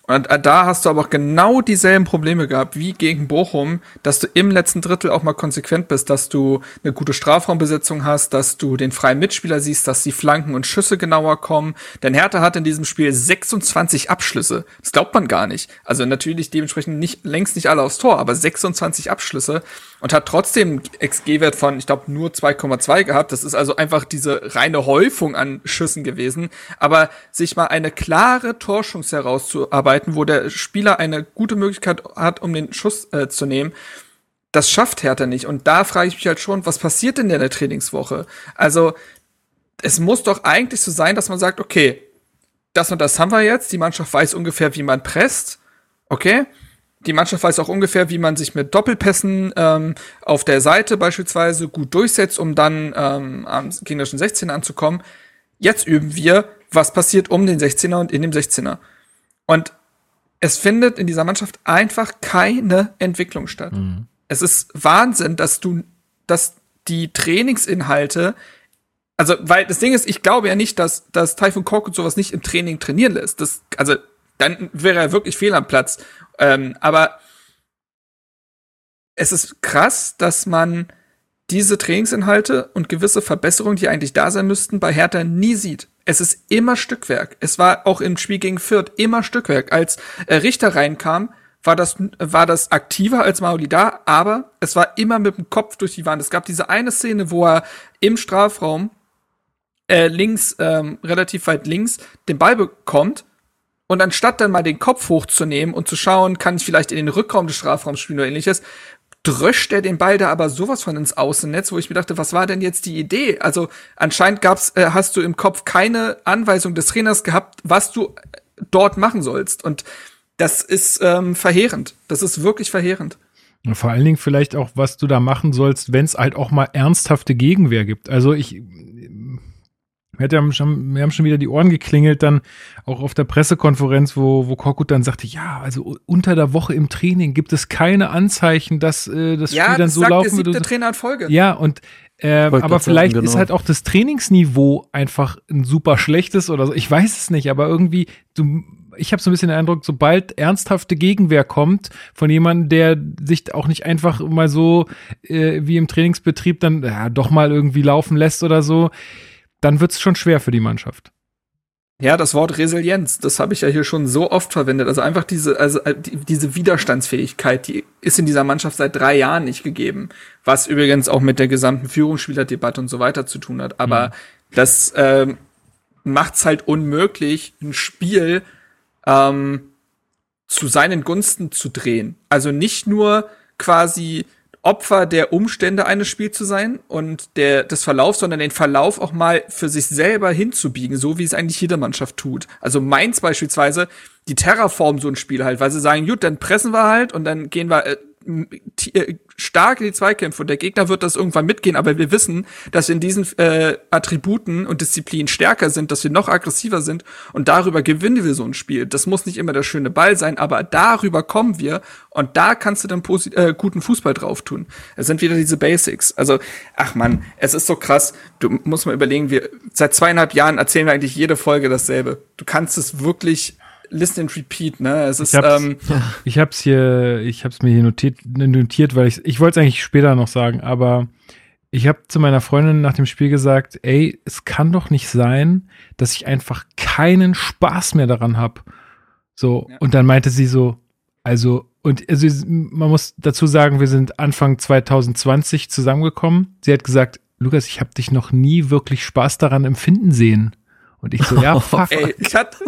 Und äh, da hast du aber auch genau dieselben Probleme gehabt wie gegen Bochum, dass du im letzten Drittel auch mal konsequent bist, dass du eine gute Strafraumbesetzung hast, dass du den freien Mitspieler siehst, dass die Flanken und Schüsse genauer kommen. Denn Hertha hat in diesem Spiel 26 Abschlüsse. Das glaubt man gar nicht. Also natürlich dementsprechend nicht längst nicht alle aufs Tor, aber 26 Abschlüsse und hat trotzdem XG-Wert von, ich glaube, nur 2,2 gehabt. Das ist also einfach diese reine Häufung an Schüssen gewesen. Aber sich mal eine klare Torschance herauszuarbeiten, wo der Spieler eine gute Möglichkeit hat, um den Schuss äh, zu nehmen, das schafft Hertha nicht. Und da frage ich mich halt schon, was passiert denn in der Trainingswoche? Also, es muss doch eigentlich so sein, dass man sagt, okay, das und das haben wir jetzt, die Mannschaft weiß ungefähr, wie man presst, okay, die Mannschaft weiß auch ungefähr, wie man sich mit Doppelpässen ähm, auf der Seite beispielsweise gut durchsetzt, um dann ähm, am gegnerischen 16er anzukommen. Jetzt üben wir, was passiert um den 16er und in dem 16er. Und es findet in dieser Mannschaft einfach keine Entwicklung statt. Mhm. Es ist Wahnsinn, dass du, dass die Trainingsinhalte, also, weil das Ding ist, ich glaube ja nicht, dass, dass Typhoon Korkut sowas nicht im Training trainieren lässt. Das, also, dann wäre er wirklich fehl am Platz. Ähm, aber es ist krass, dass man diese Trainingsinhalte und gewisse Verbesserungen, die eigentlich da sein müssten, bei Hertha nie sieht. Es ist immer Stückwerk. Es war auch im Spiel gegen Fürth immer Stückwerk. Als äh, Richter reinkam, war das, war das aktiver als Mauli da, aber es war immer mit dem Kopf durch die Wand. Es gab diese eine Szene, wo er im Strafraum äh, links, ähm, relativ weit links, den Ball bekommt und anstatt dann mal den Kopf hochzunehmen und zu schauen, kann ich vielleicht in den Rückraum des Strafraums spielen oder ähnliches, dröscht er den Ball da aber sowas von ins Außennetz, wo ich mir dachte, was war denn jetzt die Idee? Also anscheinend gab's, äh, hast du im Kopf keine Anweisung des Trainers gehabt, was du dort machen sollst. Und das ist ähm, verheerend. Das ist wirklich verheerend. Vor allen Dingen vielleicht auch, was du da machen sollst, wenn es halt auch mal ernsthafte Gegenwehr gibt. Also ich wir haben, schon, wir haben schon wieder die Ohren geklingelt, dann auch auf der Pressekonferenz, wo, wo Korkut dann sagte, ja, also unter der Woche im Training gibt es keine Anzeichen, dass äh, das ja, Spiel dann das so sagt laufen der siebte Trainer in Folge. Ja, und äh, aber vielleicht sagen, genau. ist halt auch das Trainingsniveau einfach ein super schlechtes oder so. Ich weiß es nicht, aber irgendwie, du, ich habe so ein bisschen den Eindruck, sobald ernsthafte Gegenwehr kommt von jemandem, der sich auch nicht einfach mal so äh, wie im Trainingsbetrieb dann ja, doch mal irgendwie laufen lässt oder so, dann wird es schon schwer für die Mannschaft. Ja, das Wort Resilienz, das habe ich ja hier schon so oft verwendet. Also einfach diese, also äh, die, diese Widerstandsfähigkeit, die ist in dieser Mannschaft seit drei Jahren nicht gegeben. Was übrigens auch mit der gesamten Führungsspielerdebatte und so weiter zu tun hat. Aber mhm. das ähm, macht es halt unmöglich, ein Spiel ähm, zu seinen Gunsten zu drehen. Also nicht nur quasi Opfer der Umstände eines Spiels zu sein und der, des Verlaufs, sondern den Verlauf auch mal für sich selber hinzubiegen, so wie es eigentlich jede Mannschaft tut. Also Mainz beispielsweise, die Terraform so ein Spiel halt, weil sie sagen, gut, dann pressen wir halt und dann gehen wir, äh, stark in die Zweikämpfe und der Gegner wird das irgendwann mitgehen, aber wir wissen, dass wir in diesen äh, Attributen und Disziplinen stärker sind, dass wir noch aggressiver sind und darüber gewinnen wir so ein Spiel. Das muss nicht immer der schöne Ball sein, aber darüber kommen wir und da kannst du dann äh, guten Fußball drauf tun. Es sind wieder diese Basics. Also, ach man, es ist so krass. Du musst mal überlegen, wir seit zweieinhalb Jahren erzählen wir eigentlich jede Folge dasselbe. Du kannst es wirklich Listen and Repeat, ne? Es ist, ich hab's, ähm, ich hab's hier, ich hab's mir hier notiert, notiert weil ich, ich wollte es eigentlich später noch sagen, aber ich habe zu meiner Freundin nach dem Spiel gesagt, ey, es kann doch nicht sein, dass ich einfach keinen Spaß mehr daran habe. So, ja. und dann meinte sie so, also, und also, man muss dazu sagen, wir sind Anfang 2020 zusammengekommen. Sie hat gesagt, Lukas, ich habe dich noch nie wirklich Spaß daran empfinden sehen. Und ich so, ja, fuck. Ey, ich hatte,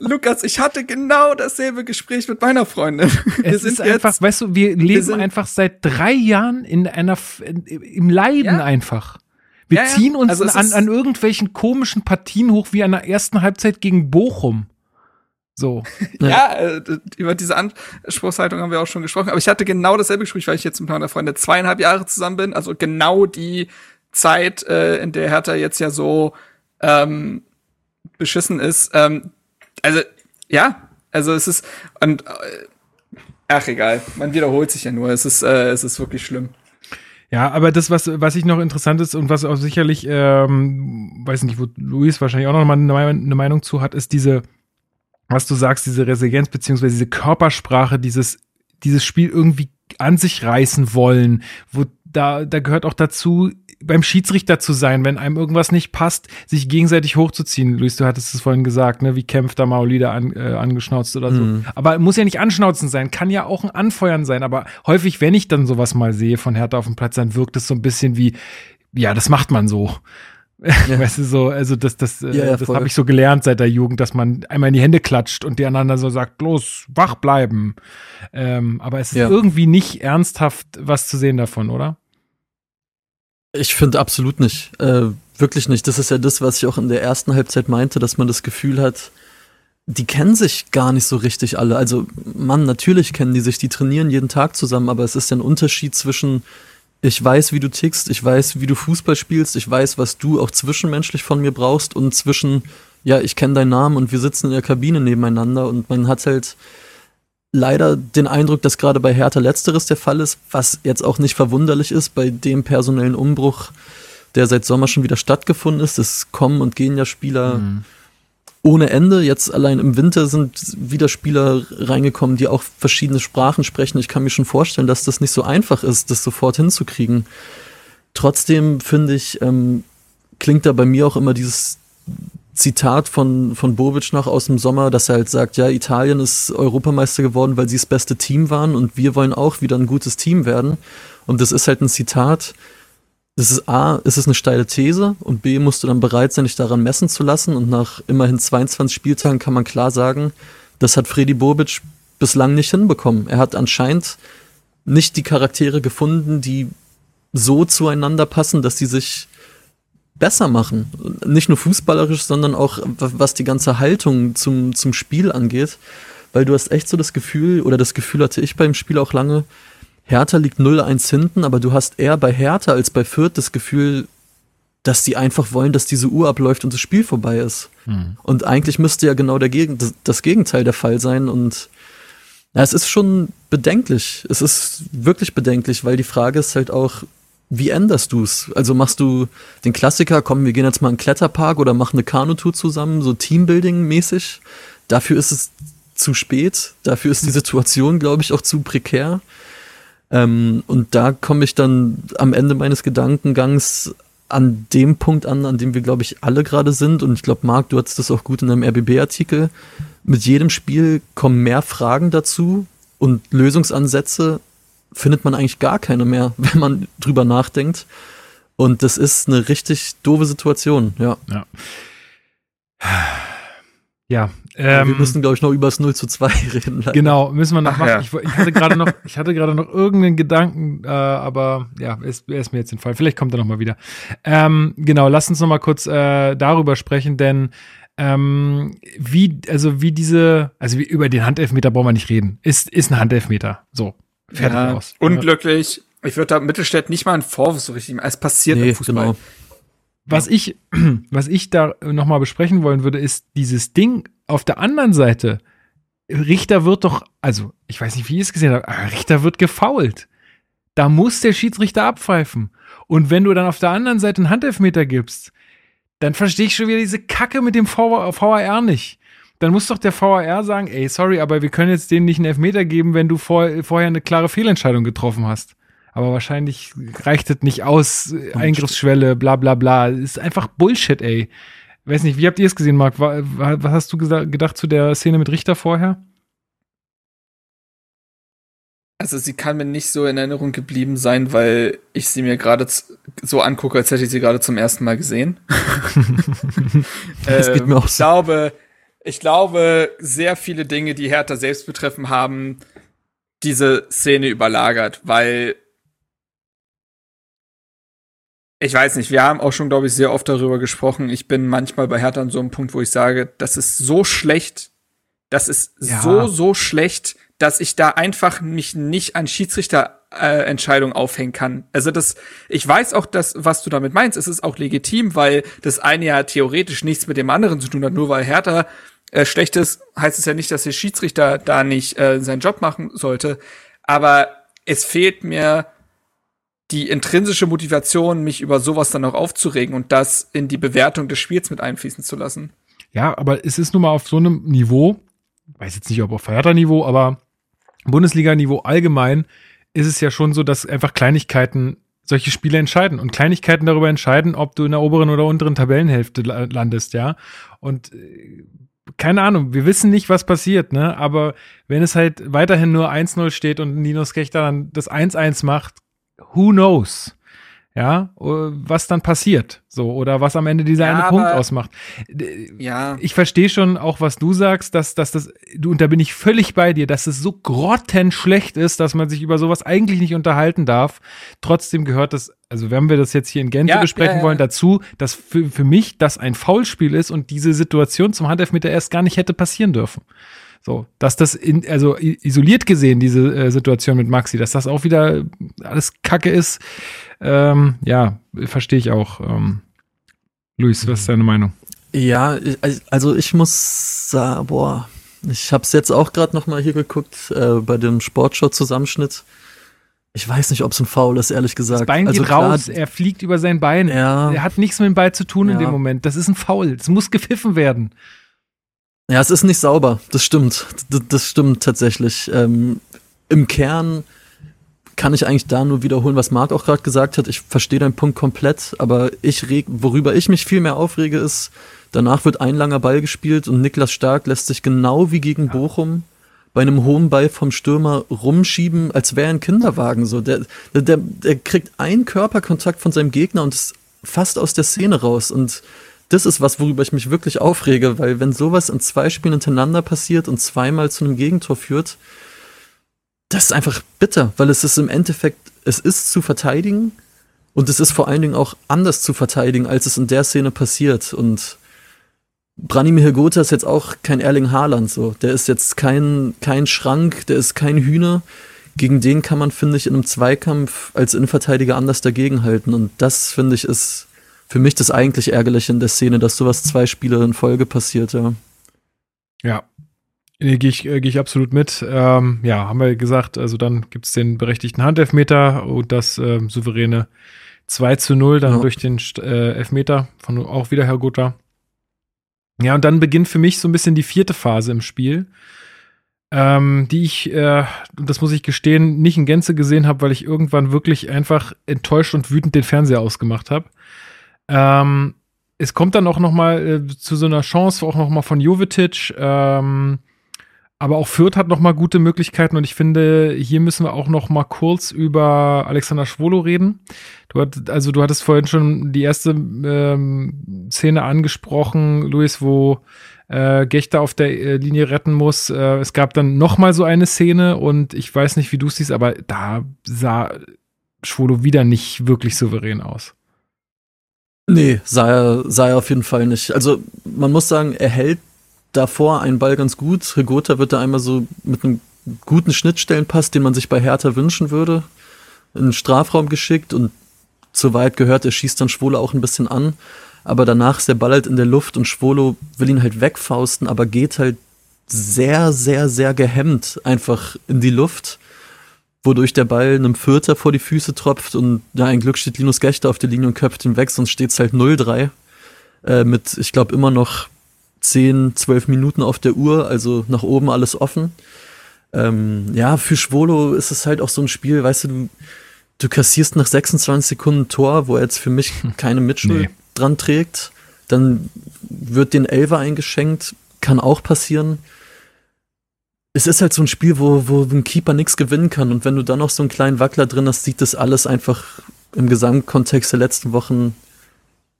Lukas, ich hatte genau dasselbe Gespräch mit meiner Freundin. Wir es ist einfach, jetzt, weißt du, wir leben wir einfach seit drei Jahren in einer, in, im Leiden ja. einfach. Wir ja, ziehen uns also an, an irgendwelchen komischen Partien hoch wie an der ersten Halbzeit gegen Bochum. So. ja, äh, über diese Anspruchshaltung haben wir auch schon gesprochen. Aber ich hatte genau dasselbe Gespräch, weil ich jetzt mit meiner Freundin zweieinhalb Jahre zusammen bin. Also genau die Zeit, äh, in der Hertha jetzt ja so ähm, beschissen ist. Ähm, also, ja, also es ist, und, äh, ach egal, man wiederholt sich ja nur, es ist, äh, es ist wirklich schlimm. Ja, aber das, was, was ich noch interessant ist und was auch sicherlich, ähm, weiß nicht, wo Luis wahrscheinlich auch noch mal eine, Meinung zu hat, ist diese, was du sagst, diese Resilienz beziehungsweise diese Körpersprache, dieses, dieses Spiel irgendwie an sich reißen wollen, wo da, da gehört auch dazu, beim Schiedsrichter zu sein, wenn einem irgendwas nicht passt, sich gegenseitig hochzuziehen. Luis, du hattest es vorhin gesagt, ne? Wie kämpft da Maolida an, äh, angeschnauzt oder so. Mhm. Aber muss ja nicht anschnauzen sein, kann ja auch ein Anfeuern sein. Aber häufig, wenn ich dann sowas mal sehe von Hertha auf dem Platz, dann wirkt es so ein bisschen wie, ja, das macht man so. Ja. Weißt du, so, also das, das, äh, ja, ja, das habe ich so gelernt seit der Jugend, dass man einmal in die Hände klatscht und der einander so sagt, bloß wach bleiben. Ähm, aber es ist irgendwie nicht ernsthaft was zu sehen davon, oder? Ich finde absolut nicht. Äh, wirklich nicht. Das ist ja das, was ich auch in der ersten Halbzeit meinte, dass man das Gefühl hat, die kennen sich gar nicht so richtig alle. Also, Mann, natürlich kennen die sich, die trainieren jeden Tag zusammen, aber es ist ja ein Unterschied zwischen, ich weiß, wie du tickst, ich weiß, wie du Fußball spielst, ich weiß, was du auch zwischenmenschlich von mir brauchst und zwischen, ja, ich kenne deinen Namen und wir sitzen in der Kabine nebeneinander und man hat halt leider den Eindruck, dass gerade bei Hertha letzteres der Fall ist, was jetzt auch nicht verwunderlich ist bei dem personellen Umbruch, der seit Sommer schon wieder stattgefunden ist. Es kommen und gehen ja Spieler mhm. ohne Ende. Jetzt allein im Winter sind wieder Spieler reingekommen, die auch verschiedene Sprachen sprechen. Ich kann mir schon vorstellen, dass das nicht so einfach ist, das sofort hinzukriegen. Trotzdem finde ich, ähm, klingt da bei mir auch immer dieses Zitat von, von Bobic noch aus dem Sommer, dass er halt sagt, ja, Italien ist Europameister geworden, weil sie das beste Team waren und wir wollen auch wieder ein gutes Team werden. Und das ist halt ein Zitat, das ist A, ist es eine steile These und B, musst du dann bereit sein, dich daran messen zu lassen. Und nach immerhin 22 Spieltagen kann man klar sagen, das hat Freddy Bobic bislang nicht hinbekommen. Er hat anscheinend nicht die Charaktere gefunden, die so zueinander passen, dass sie sich besser machen. Nicht nur fußballerisch, sondern auch was die ganze Haltung zum, zum Spiel angeht. Weil du hast echt so das Gefühl, oder das Gefühl hatte ich beim Spiel auch lange, Hertha liegt 0-1 hinten, aber du hast eher bei Hertha als bei Fürth das Gefühl, dass die einfach wollen, dass diese Uhr abläuft und das Spiel vorbei ist. Mhm. Und eigentlich müsste ja genau Geg das, Gegenteil der Fall sein. Und ja, es ist schon bedenklich. Es ist wirklich bedenklich, weil die Frage ist halt auch, wie änderst du es? Also machst du den Klassiker, komm, wir gehen jetzt mal in den Kletterpark oder machen eine Kanutour zusammen, so Teambuilding-mäßig. Dafür ist es zu spät. Dafür ist die Situation, glaube ich, auch zu prekär. Ähm, und da komme ich dann am Ende meines Gedankengangs an dem Punkt an, an dem wir, glaube ich, alle gerade sind. Und ich glaube, Marc, du hattest das auch gut in einem RBB-Artikel. Mit jedem Spiel kommen mehr Fragen dazu und Lösungsansätze, findet man eigentlich gar keine mehr, wenn man drüber nachdenkt. Und das ist eine richtig doofe Situation, ja. Ja. Ja, ähm, wir müssen, glaube ich, noch über das 0 zu 2 reden. Leider. Genau, müssen wir noch Ach, machen. Ja. Ich, ich, hatte gerade noch, ich hatte gerade noch irgendeinen Gedanken, äh, aber ja, er ist, ist, mir jetzt entfallen. Vielleicht kommt er noch mal wieder. Ähm, genau, lass uns noch mal kurz äh, darüber sprechen, denn ähm, wie, also wie diese, also wie über den Handelfmeter brauchen wir nicht reden. Ist, ist ein Handelfmeter. So, Fertig ja, aus. Unglücklich. Ich würde da Mittelstädt nicht mal einen Vorwurf so richtig. Es passiert nee, im Fußball. Genau. Was ich, was ich da nochmal besprechen wollen würde, ist dieses Ding auf der anderen Seite. Richter wird doch, also ich weiß nicht, wie ihr es gesehen habt, aber Richter wird gefault. Da muss der Schiedsrichter abpfeifen. Und wenn du dann auf der anderen Seite einen Handelfmeter gibst, dann verstehe ich schon wieder diese Kacke mit dem VAR nicht. Dann muss doch der VAR sagen, ey, sorry, aber wir können jetzt denen nicht einen Elfmeter geben, wenn du vor, vorher eine klare Fehlentscheidung getroffen hast. Aber wahrscheinlich reicht es nicht aus, Eingriffsschwelle, bla bla bla. Ist einfach Bullshit, ey. Weiß nicht, wie habt ihr es gesehen, Marc? Was hast du gedacht zu der Szene mit Richter vorher? Also sie kann mir nicht so in Erinnerung geblieben sein, weil ich sie mir gerade so angucke, als hätte ich sie gerade zum ersten Mal gesehen. das geht mir ähm, auch so. Ich glaube, ich glaube, sehr viele Dinge, die Hertha selbst betreffen, haben diese Szene überlagert, weil ich weiß nicht, wir haben auch schon, glaube ich, sehr oft darüber gesprochen. Ich bin manchmal bei Hertha an so einem Punkt, wo ich sage, das ist so schlecht, das ist ja. so, so schlecht, dass ich da einfach mich nicht an Schiedsrichterentscheidungen äh, aufhängen kann. Also das, ich weiß auch, dass, was du damit meinst, es ist auch legitim, weil das eine ja theoretisch nichts mit dem anderen zu tun hat. Nur weil Hertha äh, schlecht ist, heißt es ja nicht, dass der Schiedsrichter da nicht äh, seinen Job machen sollte. Aber es fehlt mir die intrinsische Motivation, mich über sowas dann auch aufzuregen und das in die Bewertung des Spiels mit einfließen zu lassen. Ja, aber es ist nun mal auf so einem Niveau, weiß jetzt nicht, ob auf Hertha-Niveau, aber Bundesliga-Niveau allgemein ist es ja schon so, dass einfach Kleinigkeiten solche Spiele entscheiden und Kleinigkeiten darüber entscheiden, ob du in der oberen oder unteren Tabellenhälfte landest, ja. Und äh, keine Ahnung, wir wissen nicht, was passiert, ne? Aber wenn es halt weiterhin nur 1-0 steht und Nino Skechter dann das 1-1 macht, who knows? Ja, äh, was dann passiert, so oder was am Ende dieser ja, eine Punkt ausmacht. Ja. Ich verstehe schon auch, was du sagst, dass, dass das, du, und da bin ich völlig bei dir, dass es so grottenschlecht ist, dass man sich über sowas eigentlich nicht unterhalten darf. Trotzdem gehört das, also wenn wir das jetzt hier in Gänze ja, besprechen ja, wollen, dazu, dass für, für mich das ein Foulspiel ist und diese Situation zum Handelfmeter erst gar nicht hätte passieren dürfen. So, dass das in, also isoliert gesehen, diese äh, Situation mit Maxi, dass das auch wieder alles Kacke ist, ähm, ja, verstehe ich auch. Ähm, Luis, was ist deine Meinung? Ja, also ich muss sagen, boah, ich habe es jetzt auch gerade noch mal hier geguckt äh, bei dem Sportschau-Zusammenschnitt. Ich weiß nicht, ob es ein Foul ist, ehrlich gesagt. Das Bein also geht raus, er fliegt über sein Bein. Ja. Er hat nichts mit dem Ball zu tun ja. in dem Moment. Das ist ein Foul. Es muss gepfiffen werden. Ja, es ist nicht sauber. Das stimmt. Das, das stimmt tatsächlich. Ähm, Im Kern kann ich eigentlich da nur wiederholen, was Marc auch gerade gesagt hat. Ich verstehe deinen Punkt komplett, aber ich reg, worüber ich mich viel mehr aufrege, ist, danach wird ein langer Ball gespielt und Niklas Stark lässt sich genau wie gegen. Bochum bei einem hohen Ball vom Stürmer rumschieben, als wäre ein Kinderwagen. So, der, der, der kriegt einen Körperkontakt von seinem Gegner und ist fast aus der Szene raus. Und das ist was, worüber ich mich wirklich aufrege, weil wenn sowas in zwei Spielen hintereinander passiert und zweimal zu einem Gegentor führt, das ist einfach bitter, weil es ist im Endeffekt, es ist zu verteidigen und es ist vor allen Dingen auch anders zu verteidigen, als es in der Szene passiert. Und Branimir Hirgota ist jetzt auch kein Erling Haaland so. Der ist jetzt kein, kein Schrank, der ist kein Hühner. Gegen den kann man, finde ich, in einem Zweikampf als Innenverteidiger anders dagegenhalten. Und das, finde ich, ist für mich das eigentlich Ärgerliche in der Szene, dass sowas zwei Spiele in Folge passiert, ja. Ja, Nee, gehe ich, äh, geh ich absolut mit. Ähm, ja, haben wir gesagt, also dann gibt es den berechtigten Handelfmeter und das äh, souveräne 2 zu 0 dann ja. durch den äh, Elfmeter von auch wieder Herr Gutter. Ja, und dann beginnt für mich so ein bisschen die vierte Phase im Spiel, ähm, die ich, äh, das muss ich gestehen, nicht in Gänze gesehen habe, weil ich irgendwann wirklich einfach enttäuscht und wütend den Fernseher ausgemacht habe. Ähm, es kommt dann auch noch mal äh, zu so einer Chance, auch noch mal von Jovetic. Ähm, aber auch Fürth hat noch mal gute Möglichkeiten und ich finde, hier müssen wir auch noch mal kurz über Alexander Schwolo reden. Du hat, also du hattest vorhin schon die erste ähm, Szene angesprochen, Luis, wo äh, Gechter auf der äh, Linie retten muss. Äh, es gab dann noch mal so eine Szene und ich weiß nicht, wie du siehst, aber da sah Schwolo wieder nicht wirklich souverän aus. Nee, sah er, sah er auf jeden Fall nicht. Also man muss sagen, er hält davor einen Ball ganz gut. Rigota wird da einmal so mit einem guten Schnittstellenpass, den man sich bei Hertha wünschen würde, in den Strafraum geschickt und soweit gehört, er schießt dann Schwolo auch ein bisschen an. Aber danach ist der Ball halt in der Luft und Schwolo will ihn halt wegfausten, aber geht halt sehr, sehr, sehr gehemmt einfach in die Luft, wodurch der Ball einem Vierter vor die Füße tropft und ja, ein Glück steht Linus Gechter auf der Linie und köpft ihn weg, sonst steht es halt 0-3 äh, mit, ich glaube, immer noch 10, 12 Minuten auf der Uhr, also nach oben alles offen. Ähm, ja, für Schwolo ist es halt auch so ein Spiel, weißt du, du, du kassierst nach 26 Sekunden Tor, wo er jetzt für mich keine Mitschuld nee. dran trägt. Dann wird den Elver eingeschenkt, kann auch passieren. Es ist halt so ein Spiel, wo, wo ein Keeper nichts gewinnen kann. Und wenn du dann noch so einen kleinen Wackler drin hast, sieht das alles einfach im Gesamtkontext der letzten Wochen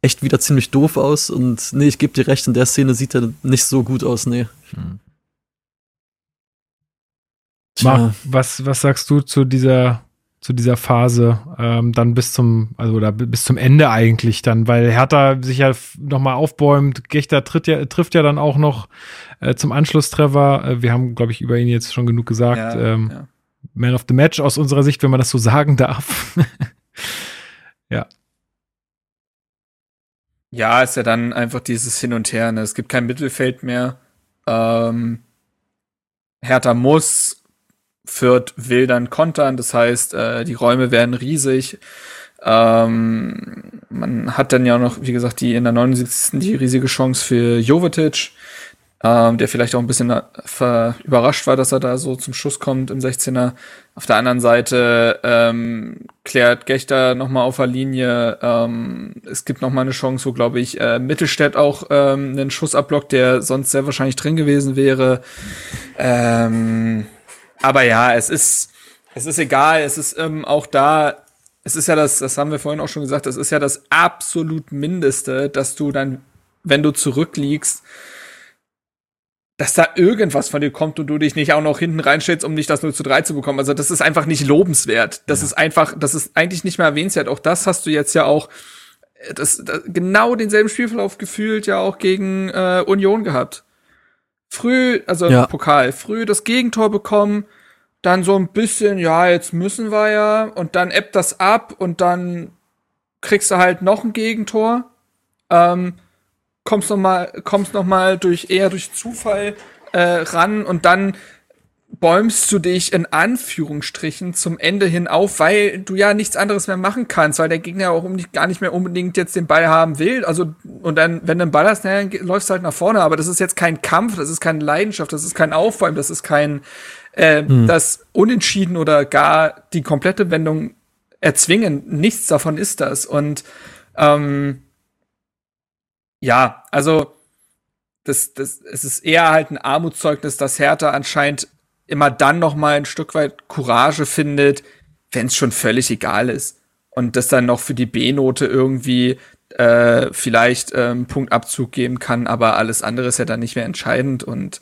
echt wieder ziemlich doof aus. Und nee, ich gebe dir recht, in der Szene sieht er nicht so gut aus, nee. Hm. Marc, was, was sagst du zu dieser, zu dieser Phase, ähm, dann bis zum, also oder bis zum Ende eigentlich dann, weil Hertha sich ja nochmal aufbäumt, Gechter tritt ja, trifft ja dann auch noch äh, zum Anschlusstreffer. Äh, wir haben, glaube ich, über ihn jetzt schon genug gesagt. Ja, ähm, ja. Man of the Match aus unserer Sicht, wenn man das so sagen darf. ja. Ja, ist ja dann einfach dieses Hin und Her. Ne? Es gibt kein Mittelfeld mehr. Ähm, Hertha muss Fürth will dann kontern, das heißt, äh, die Räume werden riesig. Ähm, man hat dann ja noch, wie gesagt, die in der 79. die riesige Chance für Jovetic, ähm, der vielleicht auch ein bisschen überrascht war, dass er da so zum Schuss kommt im 16er. Auf der anderen Seite ähm, klärt Gechter nochmal auf der Linie. Ähm, es gibt nochmal eine Chance, wo, glaube ich, äh, Mittelstädt auch ähm, einen Schuss abblockt, der sonst sehr wahrscheinlich drin gewesen wäre. Ähm, aber ja, es ist, es ist egal, es ist ähm, auch da, es ist ja das, das haben wir vorhin auch schon gesagt, es ist ja das absolut Mindeste, dass du dann, wenn du zurückliegst, dass da irgendwas von dir kommt und du dich nicht auch noch hinten reinstellst, um nicht das 0 zu 3 zu bekommen. Also das ist einfach nicht lobenswert. Das ja. ist einfach, das ist eigentlich nicht mehr erwähnenswert. Auch das hast du jetzt ja auch das, das genau denselben Spielverlauf gefühlt ja auch gegen äh, Union gehabt früh, also ja. Pokal, früh das Gegentor bekommen, dann so ein bisschen, ja, jetzt müssen wir ja, und dann ebbt das ab und dann kriegst du halt noch ein Gegentor, ähm, kommst noch mal, kommst noch mal durch eher durch Zufall äh, ran und dann bäumst du dich in Anführungsstrichen zum Ende hin auf, weil du ja nichts anderes mehr machen kannst, weil der Gegner auch gar nicht mehr unbedingt jetzt den Ball haben will. Also, und dann, wenn du einen Ball hast, naja, läufst du halt nach vorne. Aber das ist jetzt kein Kampf, das ist keine Leidenschaft, das ist kein Aufbäumen, das ist kein, äh, hm. das Unentschieden oder gar die komplette Wendung erzwingen. Nichts davon ist das. Und, ähm, ja, also, das, das, es ist eher halt ein Armutszeugnis, dass Hertha anscheinend immer dann noch mal ein Stück weit Courage findet, wenn es schon völlig egal ist. Und das dann noch für die B-Note irgendwie äh, vielleicht ähm, Punktabzug geben kann, aber alles andere ist ja dann nicht mehr entscheidend. Und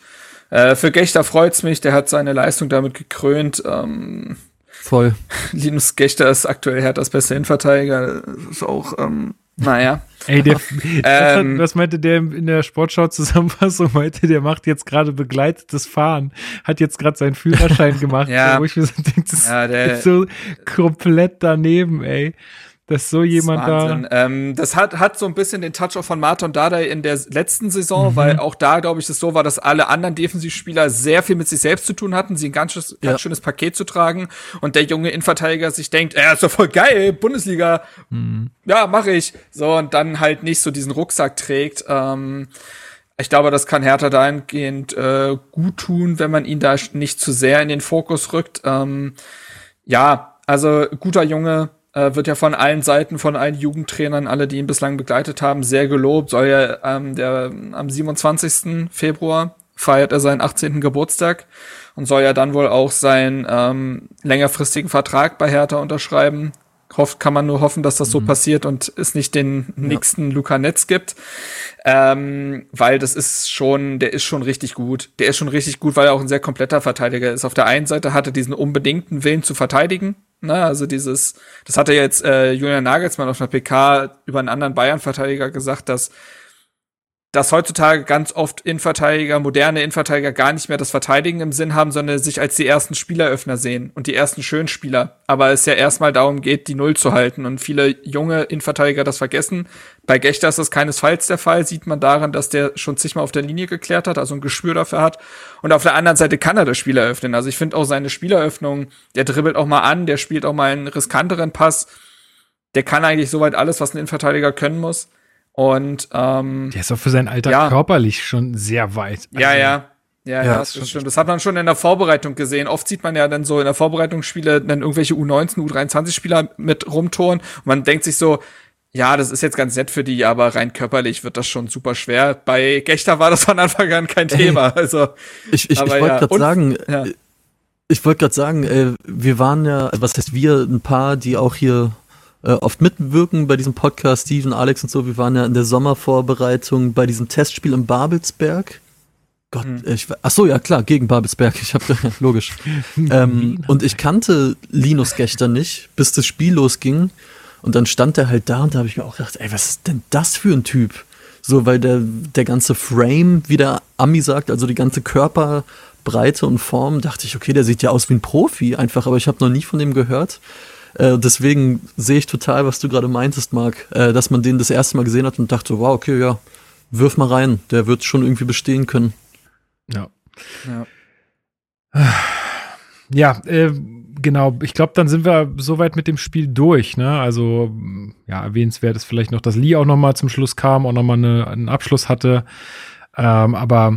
äh, für Gechter freut's mich, der hat seine Leistung damit gekrönt. Ähm, Voll. Linus Gechter ist aktuell Herthas bester Innenverteidiger. Ist auch ähm, naja. Ey, der, ähm, was meinte der in der Sportschau-Zusammenfassung? Meinte, der macht jetzt gerade begleitetes Fahren, hat jetzt gerade seinen Führerschein gemacht. ja. Wo ich mir so denke, das ja, ist so komplett daneben, ey dass so jemand das da. Ähm, das hat, hat so ein bisschen den Touch auch von Martin Dardai in der letzten Saison, mhm. weil auch da, glaube ich, es so war, dass alle anderen Defensivspieler sehr viel mit sich selbst zu tun hatten, sie ein ganz, ganz ja. schönes Paket zu tragen und der junge Innenverteidiger sich denkt, er ist doch voll geil, Bundesliga, mhm. ja, mache ich. So, und dann halt nicht so diesen Rucksack trägt. Ähm, ich glaube, das kann Hertha dahingehend äh, gut tun, wenn man ihn da nicht zu sehr in den Fokus rückt. Ähm, ja, also guter Junge, äh, wird ja von allen Seiten, von allen Jugendtrainern, alle, die ihn bislang begleitet haben, sehr gelobt. Soll ja ähm, der, am 27. Februar feiert er seinen 18. Geburtstag und soll ja dann wohl auch seinen ähm, längerfristigen Vertrag bei Hertha unterschreiben. Hofft, kann man nur hoffen, dass das so mhm. passiert und es nicht den ja. nächsten Luca Netz gibt. Ähm, weil das ist schon, der ist schon richtig gut. Der ist schon richtig gut, weil er auch ein sehr kompletter Verteidiger ist. Auf der einen Seite hat er diesen unbedingten Willen zu verteidigen, Ne, also dieses, das hatte jetzt äh, Julian Nagelsmann auf einer PK über einen anderen Bayern-Verteidiger gesagt, dass dass heutzutage ganz oft Innenverteidiger, moderne Innenverteidiger gar nicht mehr das Verteidigen im Sinn haben, sondern sich als die ersten Spieleröffner sehen und die ersten Schönspieler. Aber es ja erstmal darum geht, die Null zu halten und viele junge Innenverteidiger das vergessen. Bei Gechter ist das keinesfalls der Fall, sieht man daran, dass der schon zigmal auf der Linie geklärt hat, also ein Gespür dafür hat. Und auf der anderen Seite kann er das Spiel eröffnen. Also ich finde auch seine Spieleröffnung, der dribbelt auch mal an, der spielt auch mal einen riskanteren Pass. Der kann eigentlich soweit alles, was ein Innenverteidiger können muss. Und ähm, der ist auch für sein Alter ja. körperlich schon sehr weit. Also, ja, ja. Ja, ja, das, das stimmt. Das hat man schon in der Vorbereitung gesehen. Oft sieht man ja dann so in der Vorbereitungsspiele dann irgendwelche U19, U23-Spieler mit rumtoren und man denkt sich so, ja, das ist jetzt ganz nett für die, aber rein körperlich wird das schon super schwer. Bei Gechter war das von Anfang an kein Thema. Also, ich, ich, ich wollte ja. gerade sagen, ja. ich wollte gerade sagen, äh, wir waren ja, was heißt wir, ein paar, die auch hier äh, oft mitwirken bei diesem Podcast, Steven, Alex und so. Wir waren ja in der Sommervorbereitung bei diesem Testspiel im Babelsberg. Gott, hm. ich, ach so, ja klar, gegen Babelsberg. Ich habe logisch. ähm, und ich kannte Linus Gechter nicht, bis das Spiel losging. Und dann stand er halt da und da habe ich mir auch gedacht, ey, was ist denn das für ein Typ? So, weil der, der ganze Frame, wie der Ami sagt, also die ganze Körperbreite und Form, dachte ich, okay, der sieht ja aus wie ein Profi einfach, aber ich habe noch nie von dem gehört. Äh, deswegen sehe ich total, was du gerade meintest, Marc, äh, dass man den das erste Mal gesehen hat und dachte, wow, okay, ja, wirf mal rein, der wird schon irgendwie bestehen können. Ja. Ja, ja äh, genau. Ich glaube, dann sind wir soweit mit dem Spiel durch. Ne? Also, ja, erwähnenswert ist vielleicht noch, dass Lee auch noch mal zum Schluss kam, auch noch mal eine, einen Abschluss hatte. Ähm, aber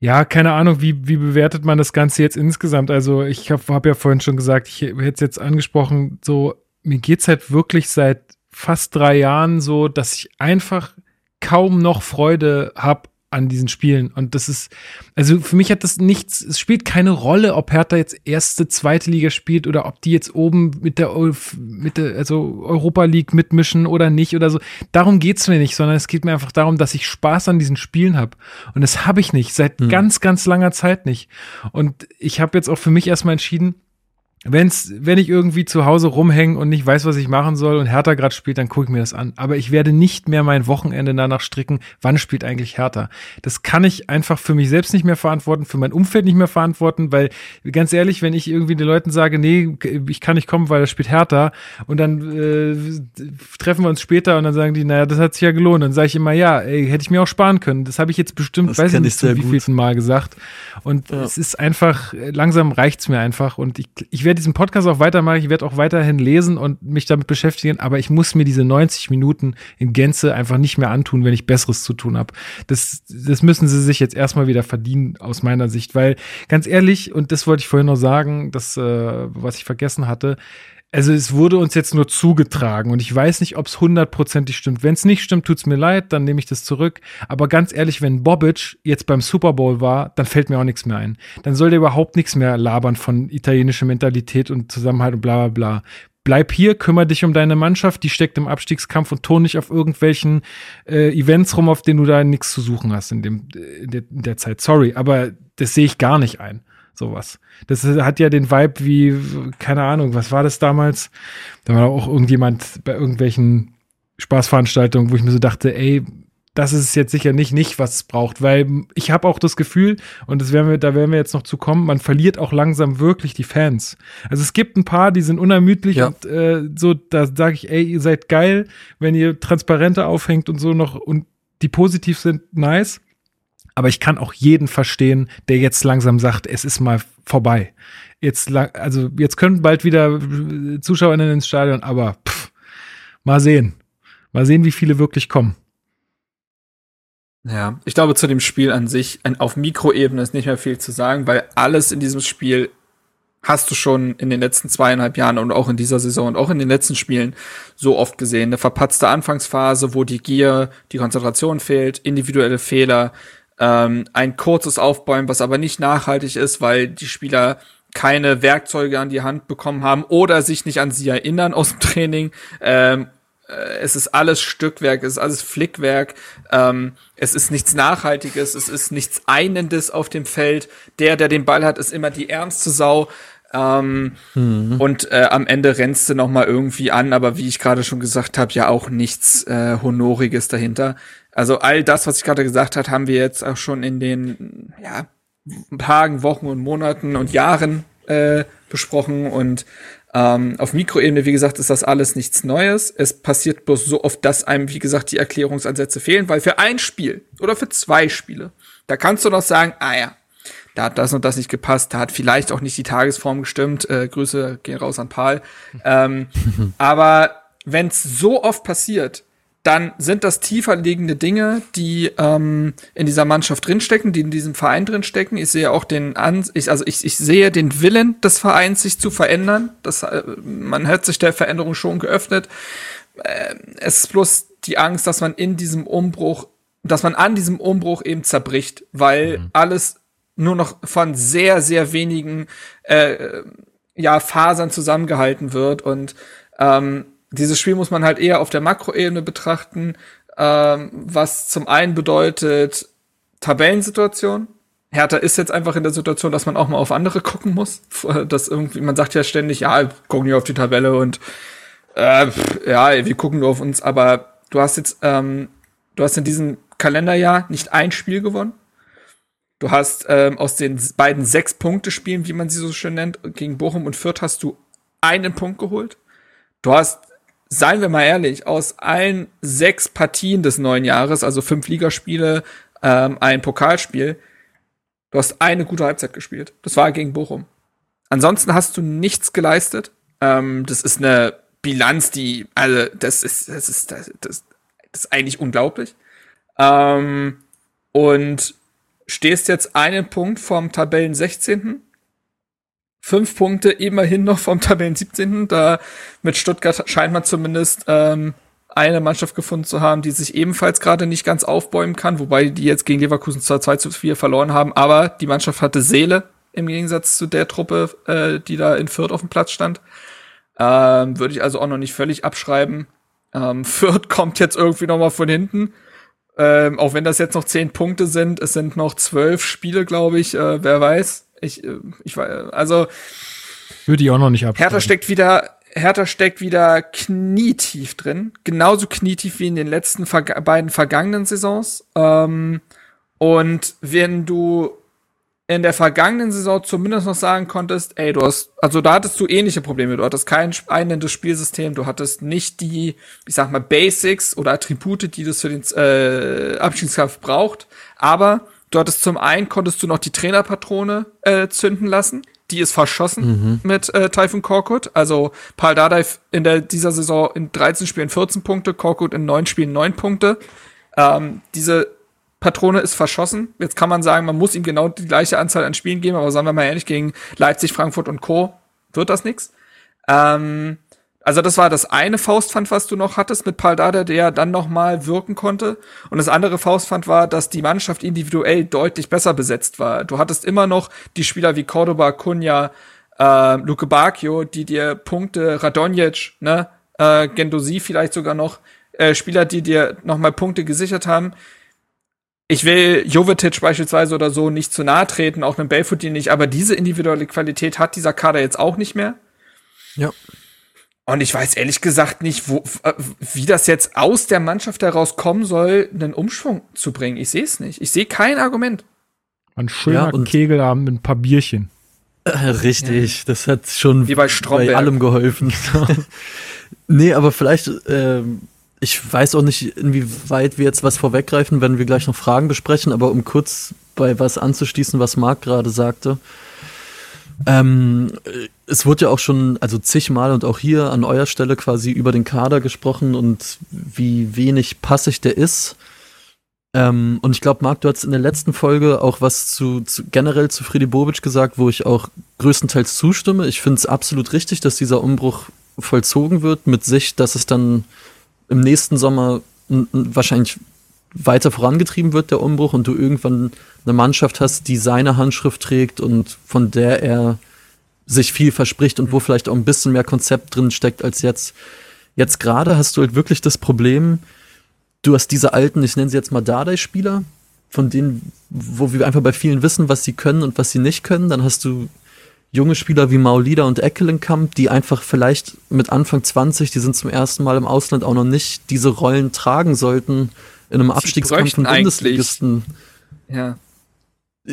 ja, keine Ahnung, wie, wie bewertet man das Ganze jetzt insgesamt? Also ich habe hab ja vorhin schon gesagt, ich hätte es jetzt angesprochen, so mir geht's halt wirklich seit fast drei Jahren so, dass ich einfach kaum noch Freude habe an diesen Spielen. Und das ist, also für mich hat das nichts, es spielt keine Rolle, ob Hertha jetzt erste, zweite Liga spielt oder ob die jetzt oben mit der, mit der also Europa League mitmischen oder nicht oder so. Darum geht's mir nicht, sondern es geht mir einfach darum, dass ich Spaß an diesen Spielen habe. Und das habe ich nicht, seit hm. ganz, ganz langer Zeit nicht. Und ich habe jetzt auch für mich erstmal entschieden, Wenn's, wenn ich irgendwie zu Hause rumhänge und nicht weiß, was ich machen soll und Hertha gerade spielt, dann gucke ich mir das an. Aber ich werde nicht mehr mein Wochenende danach stricken, wann spielt eigentlich Hertha. Das kann ich einfach für mich selbst nicht mehr verantworten, für mein Umfeld nicht mehr verantworten, weil ganz ehrlich, wenn ich irgendwie den Leuten sage, nee, ich kann nicht kommen, weil das spielt Hertha und dann äh, treffen wir uns später und dann sagen die, naja, das hat sich ja gelohnt. Dann sage ich immer, ja, ey, hätte ich mir auch sparen können. Das habe ich jetzt bestimmt, das weiß ich nicht, wie vielten Mal gesagt. Und ja. es ist einfach, langsam reicht's mir einfach und ich, ich werde diesen Podcast auch weitermachen, ich werde auch weiterhin lesen und mich damit beschäftigen, aber ich muss mir diese 90 Minuten in Gänze einfach nicht mehr antun, wenn ich Besseres zu tun habe. Das, das müssen sie sich jetzt erstmal wieder verdienen, aus meiner Sicht, weil ganz ehrlich, und das wollte ich vorhin noch sagen, das, äh, was ich vergessen hatte, also es wurde uns jetzt nur zugetragen und ich weiß nicht, ob es hundertprozentig stimmt. Wenn es nicht stimmt, tut's mir leid, dann nehme ich das zurück. Aber ganz ehrlich, wenn Bobic jetzt beim Super Bowl war, dann fällt mir auch nichts mehr ein. Dann soll der überhaupt nichts mehr labern von italienischer Mentalität und Zusammenhalt und bla bla bla. Bleib hier, kümmere dich um deine Mannschaft, die steckt im Abstiegskampf und ton nicht auf irgendwelchen äh, Events rum, auf denen du da nichts zu suchen hast in, dem, in der, in der Zeit. Sorry, aber das sehe ich gar nicht ein sowas. Das hat ja den Vibe wie, keine Ahnung, was war das damals? Da war auch irgendjemand bei irgendwelchen Spaßveranstaltungen, wo ich mir so dachte, ey, das ist jetzt sicher nicht, nicht, was es braucht, weil ich habe auch das Gefühl, und das werden wir, da werden wir jetzt noch zu kommen, man verliert auch langsam wirklich die Fans. Also es gibt ein paar, die sind unermüdlich ja. und äh, so, da sage ich, ey, ihr seid geil, wenn ihr Transparente aufhängt und so noch und die positiv sind, nice aber ich kann auch jeden verstehen, der jetzt langsam sagt, es ist mal vorbei. Jetzt, also jetzt können bald wieder ZuschauerInnen ins Stadion, aber pff, mal sehen. Mal sehen, wie viele wirklich kommen. Ja, ich glaube, zu dem Spiel an sich, auf Mikroebene ist nicht mehr viel zu sagen, weil alles in diesem Spiel hast du schon in den letzten zweieinhalb Jahren und auch in dieser Saison und auch in den letzten Spielen so oft gesehen. Eine verpatzte Anfangsphase, wo die Gier, die Konzentration fehlt, individuelle Fehler, ähm, ein kurzes Aufbäumen, was aber nicht nachhaltig ist, weil die Spieler keine Werkzeuge an die Hand bekommen haben oder sich nicht an sie erinnern aus dem Training. Ähm, äh, es ist alles Stückwerk, es ist alles Flickwerk, ähm, es ist nichts Nachhaltiges, es ist nichts Einendes auf dem Feld. Der, der den Ball hat, ist immer die ärmste Sau. Ähm, mhm. Und äh, am Ende rennst du noch mal irgendwie an, aber wie ich gerade schon gesagt habe, ja auch nichts äh, Honoriges dahinter. Also all das, was ich gerade gesagt habe, haben wir jetzt auch schon in den ja, Tagen, Wochen und Monaten und Jahren äh, besprochen. Und ähm, auf Mikroebene, wie gesagt, ist das alles nichts Neues. Es passiert bloß so oft, dass einem, wie gesagt, die Erklärungsansätze fehlen, weil für ein Spiel oder für zwei Spiele, da kannst du noch sagen, ah ja, da hat das und das nicht gepasst, da hat vielleicht auch nicht die Tagesform gestimmt. Äh, Grüße gehen raus an Paul. Ähm, aber wenn es so oft passiert, dann sind das tiefer liegende Dinge, die ähm, in dieser Mannschaft drinstecken, die in diesem Verein drinstecken. Ich sehe auch den An ich, also ich, ich sehe den Willen des Vereins, sich zu verändern. Das, äh, man hat sich der Veränderung schon geöffnet. Äh, es ist bloß die Angst, dass man in diesem Umbruch, dass man an diesem Umbruch eben zerbricht, weil mhm. alles nur noch von sehr, sehr wenigen äh, ja, Fasern zusammengehalten wird. Und ähm, dieses Spiel muss man halt eher auf der Makroebene betrachten, ähm, was zum einen bedeutet Tabellensituation. Hertha ist jetzt einfach in der Situation, dass man auch mal auf andere gucken muss. Das irgendwie, man sagt ja ständig, ja, gucken wir auf die Tabelle und äh, ja, wir gucken nur auf uns, aber du hast jetzt, ähm, du hast in diesem Kalenderjahr nicht ein Spiel gewonnen. Du hast ähm, aus den beiden Sechs-Punkte-Spielen, wie man sie so schön nennt, gegen Bochum und Fürth hast du einen Punkt geholt. Du hast, seien wir mal ehrlich, aus allen sechs Partien des neuen Jahres, also fünf Ligaspiele, ähm, ein Pokalspiel, du hast eine gute Halbzeit gespielt. Das war gegen Bochum. Ansonsten hast du nichts geleistet. Ähm, das ist eine Bilanz, die, also, das ist, das ist, das, das, das ist eigentlich unglaublich. Ähm, und stehst jetzt einen Punkt vom Tabellen 16. Fünf Punkte immerhin noch vom Tabellen 17. Da mit Stuttgart scheint man zumindest ähm, eine Mannschaft gefunden zu haben, die sich ebenfalls gerade nicht ganz aufbäumen kann, wobei die jetzt gegen Leverkusen zwar 2 zu 4 verloren haben, aber die Mannschaft hatte Seele im Gegensatz zu der Truppe, äh, die da in Fürth auf dem Platz stand. Ähm, Würde ich also auch noch nicht völlig abschreiben. Ähm, Fürth kommt jetzt irgendwie noch mal von hinten ähm, auch wenn das jetzt noch zehn Punkte sind, es sind noch zwölf Spiele, glaube ich. Äh, wer weiß? Ich, äh, ich weiß. Also würde ich auch noch nicht ab. Hertha steckt wieder, Hertha steckt wieder knietief drin, genauso knietief wie in den letzten Ver beiden vergangenen Saisons. Ähm, und wenn du in der vergangenen Saison zumindest noch sagen konntest, ey, du hast, also da hattest du ähnliche Probleme. Du hattest kein einendes Spielsystem, du hattest nicht die, ich sag mal, Basics oder Attribute, die das für den äh, Abschiedskampf braucht. Aber du hattest zum einen konntest du noch die Trainerpatrone äh, zünden lassen. Die ist verschossen mhm. mit äh, Typhoon Korkut. Also Paul Dardai in der, dieser Saison in 13 Spielen 14 Punkte, Korkut in 9 Spielen 9 Punkte. Ähm, diese Patrone ist verschossen. Jetzt kann man sagen, man muss ihm genau die gleiche Anzahl an Spielen geben, aber sagen wir mal ehrlich, gegen Leipzig, Frankfurt und Co. wird das nix. Ähm, also das war das eine Faustpfand, was du noch hattest mit Paldada, der dann noch mal wirken konnte. Und das andere Faustpfand war, dass die Mannschaft individuell deutlich besser besetzt war. Du hattest immer noch die Spieler wie Cordoba, Kunja, äh, Luke Bacchio, die dir Punkte, Radonjic, ne, äh, Gendosi vielleicht sogar noch, äh, Spieler, die dir noch mal Punkte gesichert haben, ich will Jovetic beispielsweise oder so nicht zu nahe treten, auch einem Belfodil nicht, aber diese individuelle Qualität hat dieser Kader jetzt auch nicht mehr. Ja. Und ich weiß ehrlich gesagt nicht, wo, wie das jetzt aus der Mannschaft heraus kommen soll, einen Umschwung zu bringen. Ich sehe es nicht. Ich sehe kein Argument. Ein schöner ja, Kegelabend mit ein paar Bierchen. Äh, richtig, ja. das hat schon Wie bei, bei allem geholfen. nee, aber vielleicht ähm, ich weiß auch nicht, inwieweit wir jetzt was vorweggreifen, wenn wir gleich noch Fragen besprechen, aber um kurz bei was anzuschließen, was Marc gerade sagte. Ähm, es wurde ja auch schon, also zigmal und auch hier an eurer Stelle quasi über den Kader gesprochen und wie wenig passig der ist. Ähm, und ich glaube, Marc, du hast in der letzten Folge auch was zu, zu generell zu Friedi Bobic gesagt, wo ich auch größtenteils zustimme. Ich finde es absolut richtig, dass dieser Umbruch vollzogen wird mit sich, dass es dann im nächsten Sommer wahrscheinlich weiter vorangetrieben wird, der Umbruch, und du irgendwann eine Mannschaft hast, die seine Handschrift trägt und von der er sich viel verspricht und wo vielleicht auch ein bisschen mehr Konzept drin steckt als jetzt. Jetzt gerade hast du halt wirklich das Problem, du hast diese alten, ich nenne sie jetzt mal Dardai-Spieler, von denen, wo wir einfach bei vielen wissen, was sie können und was sie nicht können. Dann hast du junge Spieler wie Maulida und Eckelenkamp, die einfach vielleicht mit Anfang 20, die sind zum ersten Mal im Ausland auch noch nicht, diese Rollen tragen sollten in einem Abstiegskampf von Bundesligisten ja.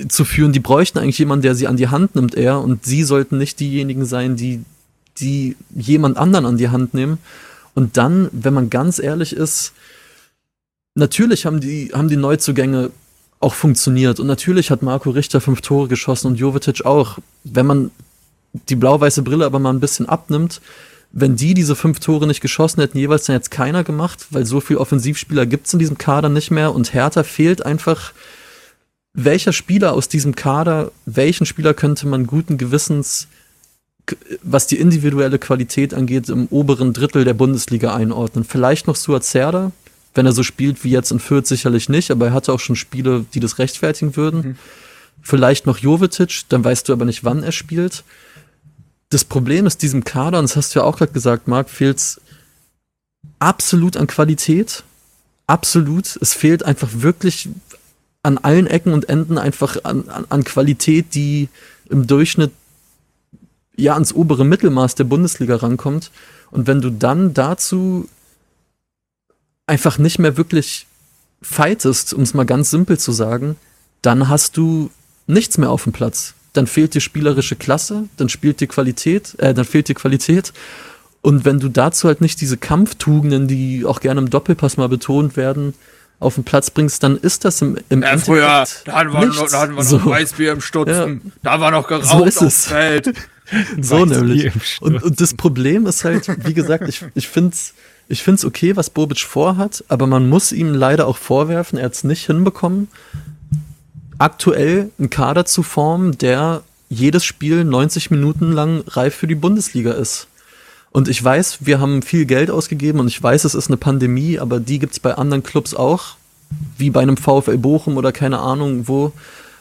zu führen. Die bräuchten eigentlich jemanden, der sie an die Hand nimmt eher und sie sollten nicht diejenigen sein, die, die jemand anderen an die Hand nehmen. Und dann, wenn man ganz ehrlich ist, natürlich haben die, haben die Neuzugänge auch funktioniert. Und natürlich hat Marco Richter fünf Tore geschossen und Jovetic auch. Wenn man die blau-weiße Brille aber mal ein bisschen abnimmt, wenn die diese fünf Tore nicht geschossen hätten, jeweils dann jetzt keiner gemacht, weil so viel Offensivspieler gibt es in diesem Kader nicht mehr und Hertha fehlt einfach, welcher Spieler aus diesem Kader, welchen Spieler könnte man guten Gewissens, was die individuelle Qualität angeht, im oberen Drittel der Bundesliga einordnen? Vielleicht noch Suat Serda, wenn er so spielt wie jetzt in Fürth sicherlich nicht, aber er hatte auch schon Spiele, die das rechtfertigen würden. Mhm. Vielleicht noch Jovetic, dann weißt du aber nicht, wann er spielt. Das Problem ist diesem Kader, und das hast du ja auch gerade gesagt, Marc, fehlt es absolut an Qualität. Absolut. Es fehlt einfach wirklich an allen Ecken und Enden einfach an, an, an Qualität, die im Durchschnitt ja ans obere Mittelmaß der Bundesliga rankommt. Und wenn du dann dazu einfach nicht mehr wirklich fightest, um es mal ganz simpel zu sagen, dann hast du nichts mehr auf dem Platz. Dann fehlt dir spielerische Klasse, dann spielt dir Qualität, äh, dann fehlt dir Qualität. Und wenn du dazu halt nicht diese Kampftugenden, die auch gerne im Doppelpass mal betont werden, auf den Platz bringst, dann ist das im, im ja, Endeffekt früher, da hatten wir, noch, da hatten wir noch so. Weißbier im Stutzen, ja. da war noch geraucht so ist es. Feld. so nämlich. Und, und das Problem ist halt, wie gesagt, ich, ich finde es ich finde es okay, was Bobic vorhat, aber man muss ihm leider auch vorwerfen, er hat es nicht hinbekommen, aktuell einen Kader zu formen, der jedes Spiel 90 Minuten lang reif für die Bundesliga ist. Und ich weiß, wir haben viel Geld ausgegeben und ich weiß, es ist eine Pandemie, aber die gibt es bei anderen Clubs auch, wie bei einem VfL Bochum oder keine Ahnung, wo,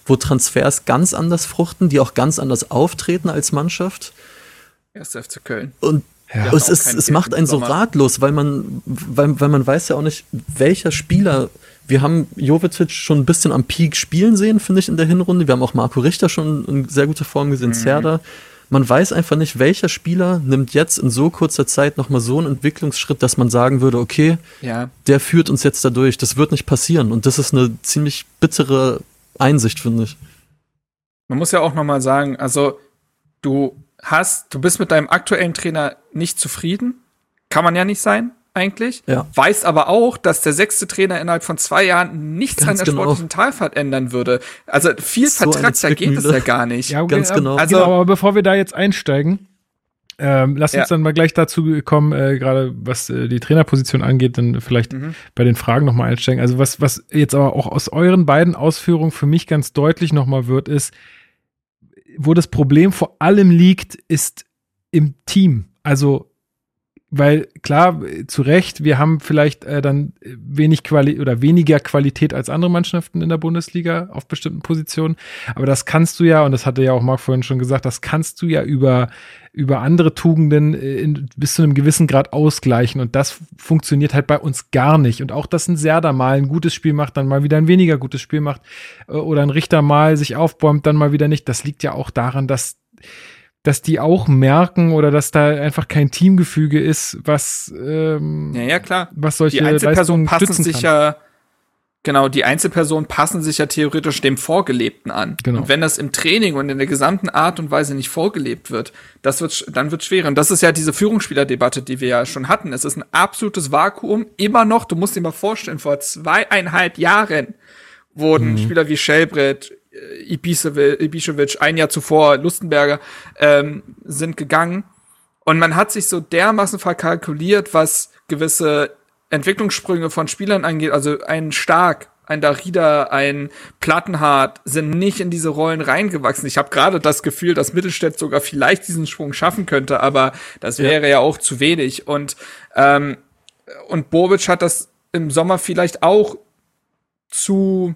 wo Transfers ganz anders fruchten, die auch ganz anders auftreten als Mannschaft. Erst FC Köln. Und ja. Es, ist, es macht einen so ratlos, weil man, weil, weil man weiß ja auch nicht, welcher Spieler. Wir haben Jovetic schon ein bisschen am Peak spielen sehen, finde ich, in der Hinrunde. Wir haben auch Marco Richter schon in sehr guter Form gesehen, mhm. Zerda. Man weiß einfach nicht, welcher Spieler nimmt jetzt in so kurzer Zeit nochmal so einen Entwicklungsschritt, dass man sagen würde, okay, ja. der führt uns jetzt da durch. Das wird nicht passieren. Und das ist eine ziemlich bittere Einsicht, finde ich. Man muss ja auch nochmal sagen, also du hast, du bist mit deinem aktuellen Trainer nicht zufrieden. Kann man ja nicht sein, eigentlich. Ja. Weiß aber auch, dass der sechste Trainer innerhalb von zwei Jahren nichts ganz an der genau. sportlichen Talfahrt ändern würde. Also viel so da geht es ja gar nicht. Ja, ganz genau. Also, genau, aber bevor wir da jetzt einsteigen, ähm, lass uns ja. dann mal gleich dazu kommen, äh, gerade was äh, die Trainerposition angeht, dann vielleicht mhm. bei den Fragen nochmal einsteigen. Also was, was jetzt aber auch aus euren beiden Ausführungen für mich ganz deutlich nochmal wird, ist, wo das Problem vor allem liegt, ist im Team. Also, weil klar, zu Recht, wir haben vielleicht äh, dann wenig Quali oder weniger Qualität als andere Mannschaften in der Bundesliga auf bestimmten Positionen. Aber das kannst du ja, und das hatte ja auch Marc vorhin schon gesagt, das kannst du ja über, über andere Tugenden äh, in, bis zu einem gewissen Grad ausgleichen. Und das funktioniert halt bei uns gar nicht. Und auch, dass ein Serda mal ein gutes Spiel macht, dann mal wieder ein weniger gutes Spiel macht, äh, oder ein Richter mal sich aufbäumt, dann mal wieder nicht. Das liegt ja auch daran, dass dass die auch merken oder dass da einfach kein Teamgefüge ist, was ähm, ja, ja klar, was solche die Einzelpersonen passen sich ja genau, die Einzelpersonen passen sich ja theoretisch dem Vorgelebten an. Genau. Und wenn das im Training und in der gesamten Art und Weise nicht vorgelebt wird, das wird dann wird schwer. Und das ist ja diese Führungsspielerdebatte, die wir ja schon hatten. Es ist ein absolutes Vakuum immer noch. Du musst dir mal vorstellen, vor zweieinhalb Jahren wurden mhm. Spieler wie Shelbrett, äh, Ibišević, ein Jahr zuvor, Lustenberger, ähm, sind gegangen. Und man hat sich so dermaßen verkalkuliert, was gewisse Entwicklungssprünge von Spielern angeht. Also ein Stark, ein Darida, ein Plattenhardt sind nicht in diese Rollen reingewachsen. Ich habe gerade das Gefühl, dass Mittelstädt sogar vielleicht diesen Sprung schaffen könnte, aber das wäre ja, ja auch zu wenig. Und, ähm, und Bobic hat das im Sommer vielleicht auch zu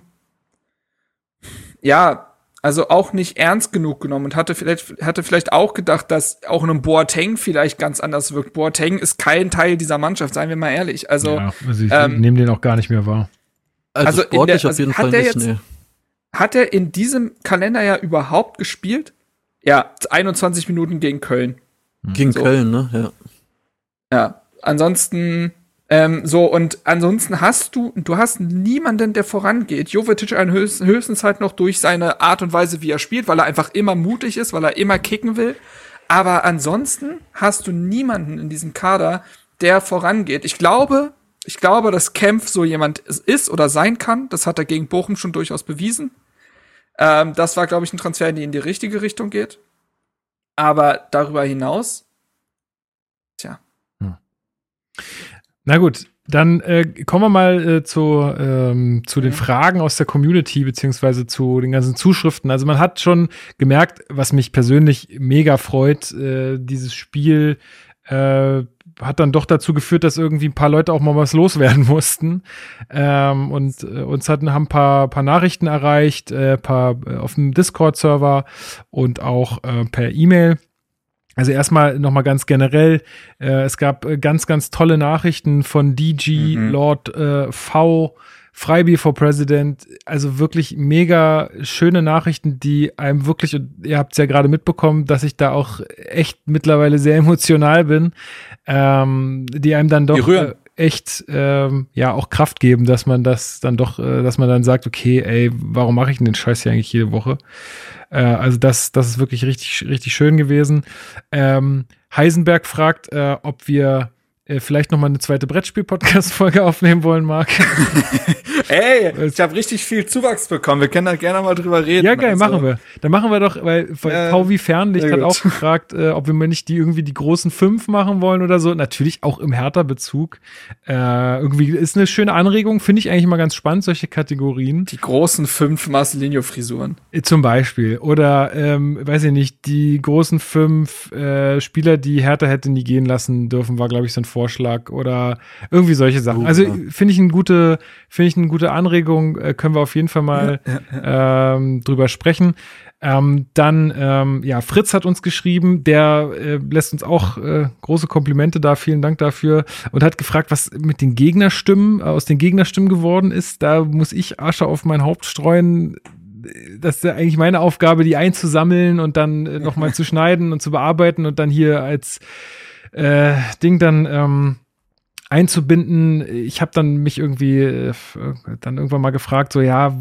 ja, also auch nicht ernst genug genommen und hatte vielleicht, hatte vielleicht auch gedacht, dass auch ein Boateng vielleicht ganz anders wirkt. Boateng ist kein Teil dieser Mannschaft, seien wir mal ehrlich. Also, ja, also ich ähm, nehme den auch gar nicht mehr wahr. Also, also, der, also hat Fall der nicht, jetzt, nee. hat er in diesem Kalender ja überhaupt gespielt? Ja, 21 Minuten gegen Köln. Gegen so. Köln, ne? Ja. Ja. Ansonsten ähm, so, und ansonsten hast du, du hast niemanden, der vorangeht. Jovetic höchstens, höchstens halt noch durch seine Art und Weise, wie er spielt, weil er einfach immer mutig ist, weil er immer kicken will. Aber ansonsten hast du niemanden in diesem Kader, der vorangeht. Ich glaube, ich glaube, dass Kempf so jemand ist oder sein kann. Das hat er gegen Bochum schon durchaus bewiesen. Ähm, das war, glaube ich, ein Transfer, der in die richtige Richtung geht. Aber darüber hinaus, tja. Hm. Na gut, dann äh, kommen wir mal äh, zu, ähm, zu den Fragen aus der Community, beziehungsweise zu den ganzen Zuschriften. Also man hat schon gemerkt, was mich persönlich mega freut, äh, dieses Spiel äh, hat dann doch dazu geführt, dass irgendwie ein paar Leute auch mal was loswerden mussten. Ähm, und äh, uns hatten haben ein paar, paar Nachrichten erreicht, äh, paar äh, auf dem Discord-Server und auch äh, per E-Mail. Also erstmal nochmal ganz generell, äh, es gab äh, ganz, ganz tolle Nachrichten von DG, mhm. Lord äh, V, Freibier for President, also wirklich mega schöne Nachrichten, die einem wirklich, und ihr habt es ja gerade mitbekommen, dass ich da auch echt mittlerweile sehr emotional bin, ähm, die einem dann doch äh, echt ähm, ja auch Kraft geben, dass man das dann doch, äh, dass man dann sagt, okay, ey, warum mache ich denn den Scheiß hier eigentlich jede Woche? Äh, also das, das ist wirklich richtig, richtig schön gewesen. Ähm, Heisenberg fragt, äh, ob wir äh, vielleicht noch mal eine zweite Brettspiel-Podcast-Folge aufnehmen wollen, Marc. Ey, ich habe richtig viel Zuwachs bekommen. Wir können da gerne mal drüber reden. Ja, geil, also. machen wir. Dann machen wir doch, weil, weil ja, Pauvi Fernlicht hat auch gefragt, äh, ob wir mal nicht die irgendwie die großen fünf machen wollen oder so. Natürlich auch im Hertha-Bezug. Äh, irgendwie ist eine schöne Anregung, finde ich eigentlich immer ganz spannend, solche Kategorien. Die großen fünf Marcelinho-Frisuren. Äh, zum Beispiel. Oder, ähm, weiß ich nicht, die großen fünf äh, Spieler, die Hertha hätte nie gehen lassen dürfen, war, glaube ich, so ein Vorschlag oder irgendwie solche Sachen. Also finde ich eine gute, finde ich eine gute Anregung, äh, können wir auf jeden Fall mal. Ähm, drüber sprechen. Ähm, dann, ähm, ja, Fritz hat uns geschrieben, der äh, lässt uns auch äh, große Komplimente da, vielen Dank dafür und hat gefragt, was mit den Gegnerstimmen, äh, aus den Gegnerstimmen geworden ist. Da muss ich Asche auf mein Haupt streuen. Das ist ja eigentlich meine Aufgabe, die einzusammeln und dann äh, nochmal zu schneiden und zu bearbeiten und dann hier als äh, Ding dann ähm, einzubinden. Ich habe dann mich irgendwie äh, dann irgendwann mal gefragt, so ja,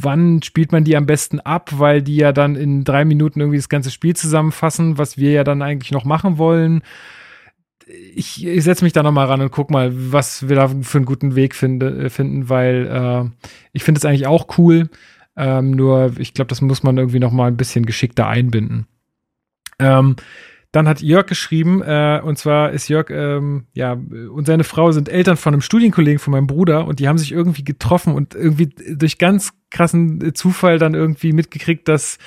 wann spielt man die am besten ab, weil die ja dann in drei Minuten irgendwie das ganze Spiel zusammenfassen, was wir ja dann eigentlich noch machen wollen. Ich, ich setze mich da noch mal ran und guck mal, was wir da für einen guten Weg finde, äh, finden, weil äh, ich finde es eigentlich auch cool. Ähm, nur ich glaube, das muss man irgendwie noch mal ein bisschen geschickter einbinden. Ähm, dann hat Jörg geschrieben, äh, und zwar ist Jörg, ähm, ja, und seine Frau sind Eltern von einem Studienkollegen von meinem Bruder und die haben sich irgendwie getroffen und irgendwie durch ganz krassen Zufall dann irgendwie mitgekriegt, dass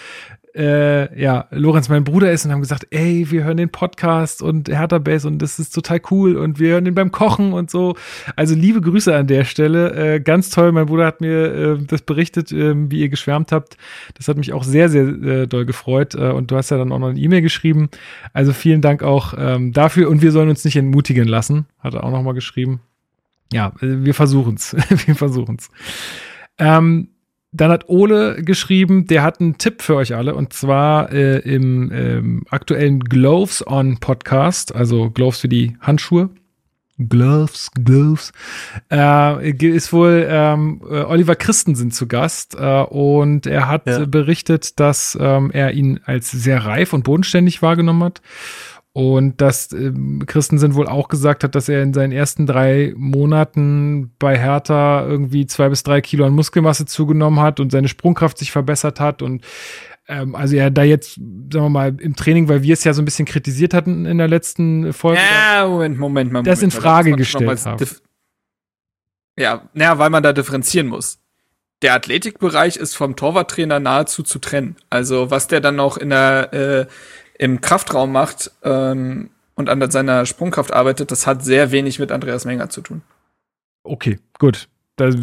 äh, ja, Lorenz mein Bruder ist und haben gesagt, ey, wir hören den Podcast und Hertha Base und das ist total cool und wir hören den beim Kochen und so. Also liebe Grüße an der Stelle. Äh, ganz toll. Mein Bruder hat mir äh, das berichtet, äh, wie ihr geschwärmt habt. Das hat mich auch sehr, sehr äh, doll gefreut. Äh, und du hast ja dann auch noch eine E-Mail geschrieben. Also vielen Dank auch ähm, dafür. Und wir sollen uns nicht entmutigen lassen, hat er auch noch mal geschrieben. Ja, äh, wir versuchen's. wir versuchen's. Ähm, dann hat Ole geschrieben, der hat einen Tipp für euch alle und zwar äh, im ähm, aktuellen Gloves on Podcast, also Gloves für die Handschuhe. Gloves, Gloves, äh, ist wohl ähm, äh, Oliver Christensen zu Gast äh, und er hat ja. berichtet, dass ähm, er ihn als sehr reif und bodenständig wahrgenommen hat und dass äh, Christensen wohl auch gesagt hat, dass er in seinen ersten drei Monaten bei Hertha irgendwie zwei bis drei Kilo an Muskelmasse zugenommen hat und seine Sprungkraft sich verbessert hat. Und ähm, also er da jetzt, sagen wir mal, im Training, weil wir es ja so ein bisschen kritisiert hatten in der letzten Folge. Ja, Moment, Moment, Moment. Das in Frage das gestellt haben. Ja, naja, weil man da differenzieren muss. Der Athletikbereich ist vom Torwarttrainer nahezu zu trennen. Also was der dann noch in der äh, im Kraftraum macht ähm, und an seiner Sprungkraft arbeitet, das hat sehr wenig mit Andreas Menger zu tun. Okay, gut. Das,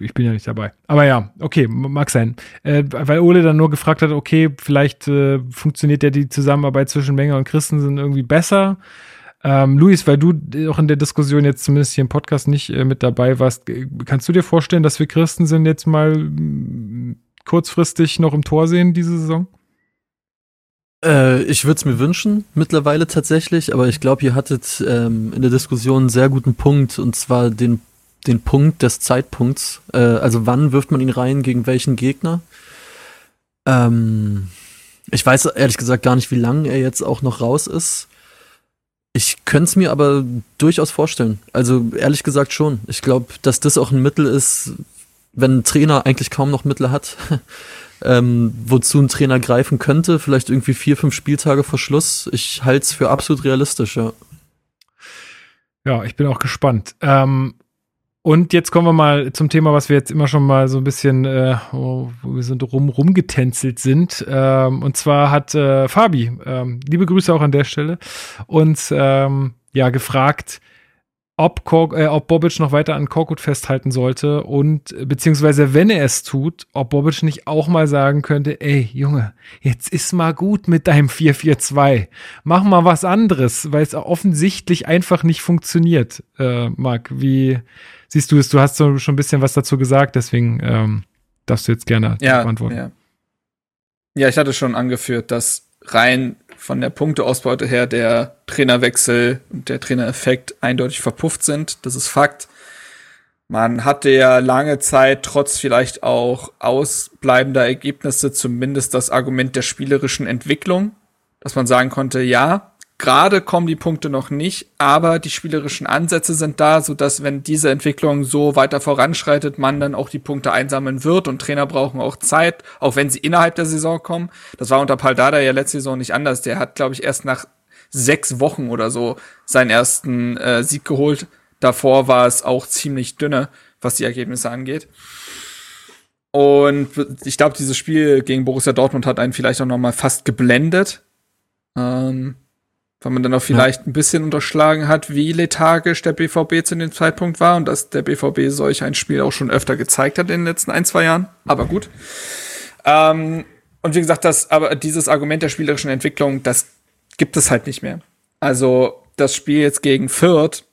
ich bin ja nicht dabei. Aber ja, okay, mag sein. Äh, weil Ole dann nur gefragt hat, okay, vielleicht äh, funktioniert ja die Zusammenarbeit zwischen Menger und Christensen irgendwie besser. Ähm, Luis, weil du auch in der Diskussion jetzt zumindest hier im Podcast nicht äh, mit dabei warst, kannst du dir vorstellen, dass wir Christensen jetzt mal kurzfristig noch im Tor sehen diese Saison? Äh, ich würde es mir wünschen, mittlerweile tatsächlich, aber ich glaube, ihr hattet ähm, in der Diskussion einen sehr guten Punkt, und zwar den, den Punkt des Zeitpunkts. Äh, also wann wirft man ihn rein, gegen welchen Gegner? Ähm, ich weiß ehrlich gesagt gar nicht, wie lange er jetzt auch noch raus ist. Ich könnte es mir aber durchaus vorstellen. Also ehrlich gesagt schon. Ich glaube, dass das auch ein Mittel ist, wenn ein Trainer eigentlich kaum noch Mittel hat, ähm, wozu ein Trainer greifen könnte, vielleicht irgendwie vier, fünf Spieltage vor Schluss. Ich halte es für absolut realistisch, ja. Ja, ich bin auch gespannt. Ähm, und jetzt kommen wir mal zum Thema, was wir jetzt immer schon mal so ein bisschen, äh, wo wir so rum, rumgetänzelt sind. Ähm, und zwar hat äh, Fabi, ähm, liebe Grüße auch an der Stelle, uns ähm, ja gefragt, ob, Kork, äh, ob Bobic noch weiter an Korkut festhalten sollte und beziehungsweise wenn er es tut, ob Bobic nicht auch mal sagen könnte, ey Junge, jetzt ist mal gut mit deinem 4-4-2. Mach mal was anderes, weil es offensichtlich einfach nicht funktioniert. Äh, Marc, wie siehst du es? Du hast so schon ein bisschen was dazu gesagt, deswegen ähm, darfst du jetzt gerne ja, antworten. Ja. ja, ich hatte schon angeführt, dass rein von der Punkteausbeute her der Trainerwechsel und der Trainereffekt eindeutig verpufft sind. Das ist Fakt. Man hatte ja lange Zeit, trotz vielleicht auch ausbleibender Ergebnisse, zumindest das Argument der spielerischen Entwicklung, dass man sagen konnte, ja, Gerade kommen die Punkte noch nicht, aber die spielerischen Ansätze sind da, so dass wenn diese Entwicklung so weiter voranschreitet, man dann auch die Punkte einsammeln wird und Trainer brauchen auch Zeit, auch wenn sie innerhalb der Saison kommen. Das war unter Paldada ja letzte Saison nicht anders. Der hat, glaube ich, erst nach sechs Wochen oder so seinen ersten äh, Sieg geholt. Davor war es auch ziemlich dünne, was die Ergebnisse angeht. Und ich glaube, dieses Spiel gegen Borussia Dortmund hat einen vielleicht auch noch mal fast geblendet. Ähm, weil man dann auch vielleicht ja. ein bisschen unterschlagen hat, wie lethargisch der BVB zu dem Zeitpunkt war und dass der BVB solch ein Spiel auch schon öfter gezeigt hat in den letzten ein, zwei Jahren. Aber gut. Ähm, und wie gesagt, das, aber dieses Argument der spielerischen Entwicklung, das gibt es halt nicht mehr. Also das Spiel jetzt gegen Fürth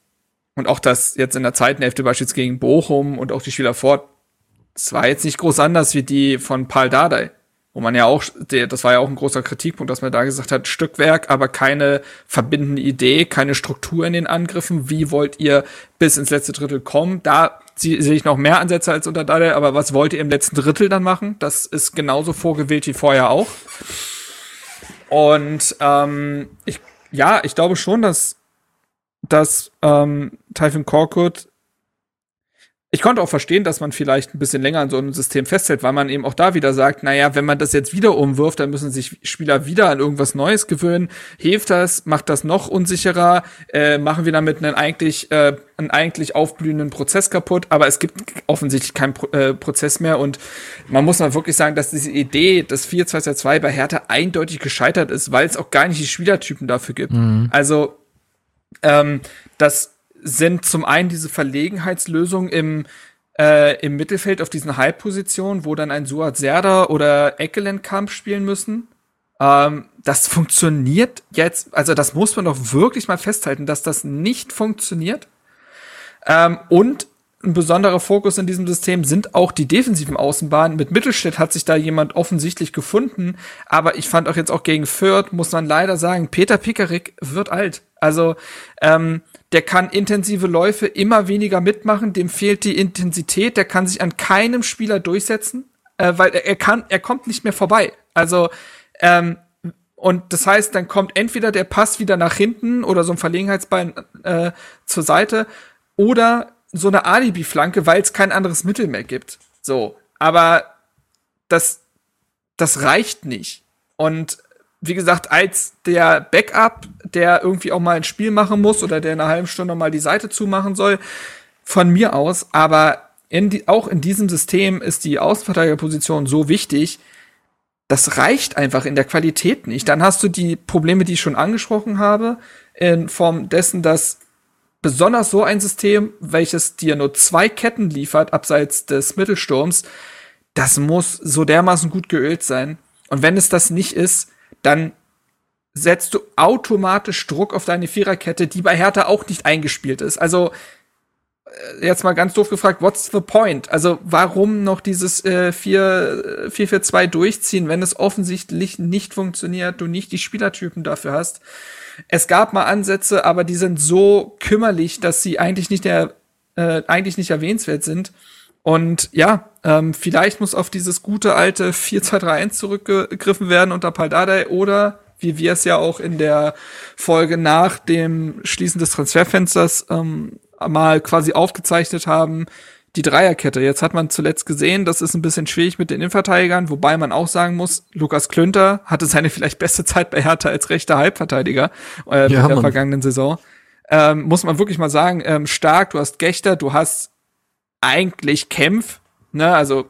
und auch das jetzt in der zweiten Hälfte beispielsweise gegen Bochum und auch die Spieler fort, das war jetzt nicht groß anders wie die von Paul Dardai wo man ja auch, das war ja auch ein großer Kritikpunkt, dass man da gesagt hat, Stückwerk, aber keine verbindende Idee, keine Struktur in den Angriffen. Wie wollt ihr bis ins letzte Drittel kommen? Da sehe ich noch mehr Ansätze als unter Dade, aber was wollt ihr im letzten Drittel dann machen? Das ist genauso vorgewählt wie vorher auch. Und ähm, ich, ja, ich glaube schon, dass, dass ähm, Typhon Korkut ich konnte auch verstehen, dass man vielleicht ein bisschen länger an so einem System festhält, weil man eben auch da wieder sagt, naja, wenn man das jetzt wieder umwirft, dann müssen sich Spieler wieder an irgendwas Neues gewöhnen. Hilft das? Macht das noch unsicherer? Äh, machen wir damit einen eigentlich, äh, einen eigentlich aufblühenden Prozess kaputt? Aber es gibt offensichtlich keinen Pro äh, Prozess mehr und man muss mal wirklich sagen, dass diese Idee des 4-2-2 bei Hertha eindeutig gescheitert ist, weil es auch gar nicht die Spielertypen dafür gibt. Mhm. Also, ähm, das sind zum einen diese Verlegenheitslösung im, äh, im Mittelfeld auf diesen Halbpositionen, wo dann ein Suat Serda oder Eckelenkamp spielen müssen. Ähm, das funktioniert jetzt, also das muss man doch wirklich mal festhalten, dass das nicht funktioniert. Ähm, und ein besonderer Fokus in diesem System sind auch die defensiven Außenbahnen. Mit Mittelstädt hat sich da jemand offensichtlich gefunden, aber ich fand auch jetzt auch gegen Fürth, muss man leider sagen, Peter Pickerick wird alt. Also ähm, der kann intensive Läufe immer weniger mitmachen, dem fehlt die Intensität, der kann sich an keinem Spieler durchsetzen, äh, weil er, er kann, er kommt nicht mehr vorbei. Also ähm, und das heißt, dann kommt entweder der Pass wieder nach hinten oder so ein Verlegenheitsbein äh, zur Seite oder so eine Alibi-Flanke, weil es kein anderes Mittel mehr gibt. So, aber das das reicht nicht. Und wie gesagt, als der Backup, der irgendwie auch mal ein Spiel machen muss oder der in einer halben Stunde mal die Seite zumachen soll, von mir aus. Aber in die, auch in diesem System ist die Außenverteidigerposition so wichtig, das reicht einfach in der Qualität nicht. Dann hast du die Probleme, die ich schon angesprochen habe, in Form dessen, dass besonders so ein System, welches dir nur zwei Ketten liefert, abseits des Mittelsturms, das muss so dermaßen gut geölt sein. Und wenn es das nicht ist, dann setzt du automatisch Druck auf deine Viererkette, die bei Hertha auch nicht eingespielt ist. Also äh, jetzt mal ganz doof gefragt, what's the point? Also warum noch dieses äh, 4-4-2 äh, durchziehen, wenn es offensichtlich nicht funktioniert, du nicht die Spielertypen dafür hast? Es gab mal Ansätze, aber die sind so kümmerlich, dass sie eigentlich nicht der, äh, eigentlich nicht erwähnenswert sind. Und ja, ähm, vielleicht muss auf dieses gute alte 4-2-3-1 zurückgegriffen werden unter Paldadei oder wie wir es ja auch in der Folge nach dem Schließen des Transferfensters ähm, mal quasi aufgezeichnet haben, die Dreierkette. Jetzt hat man zuletzt gesehen, das ist ein bisschen schwierig mit den Innenverteidigern, wobei man auch sagen muss, Lukas Klünter hatte seine vielleicht beste Zeit bei Hertha als rechter Halbverteidiger äh, ja, in der Mann. vergangenen Saison. Ähm, muss man wirklich mal sagen, ähm, stark, du hast Gechter, du hast eigentlich Kempf, ne, also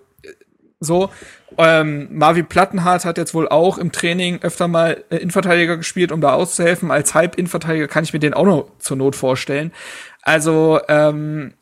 so. Ähm, Marvin Plattenhardt hat jetzt wohl auch im Training öfter mal äh, Innenverteidiger gespielt, um da auszuhelfen. Als Halb-Innenverteidiger kann ich mir den auch noch zur Not vorstellen. Also, ähm,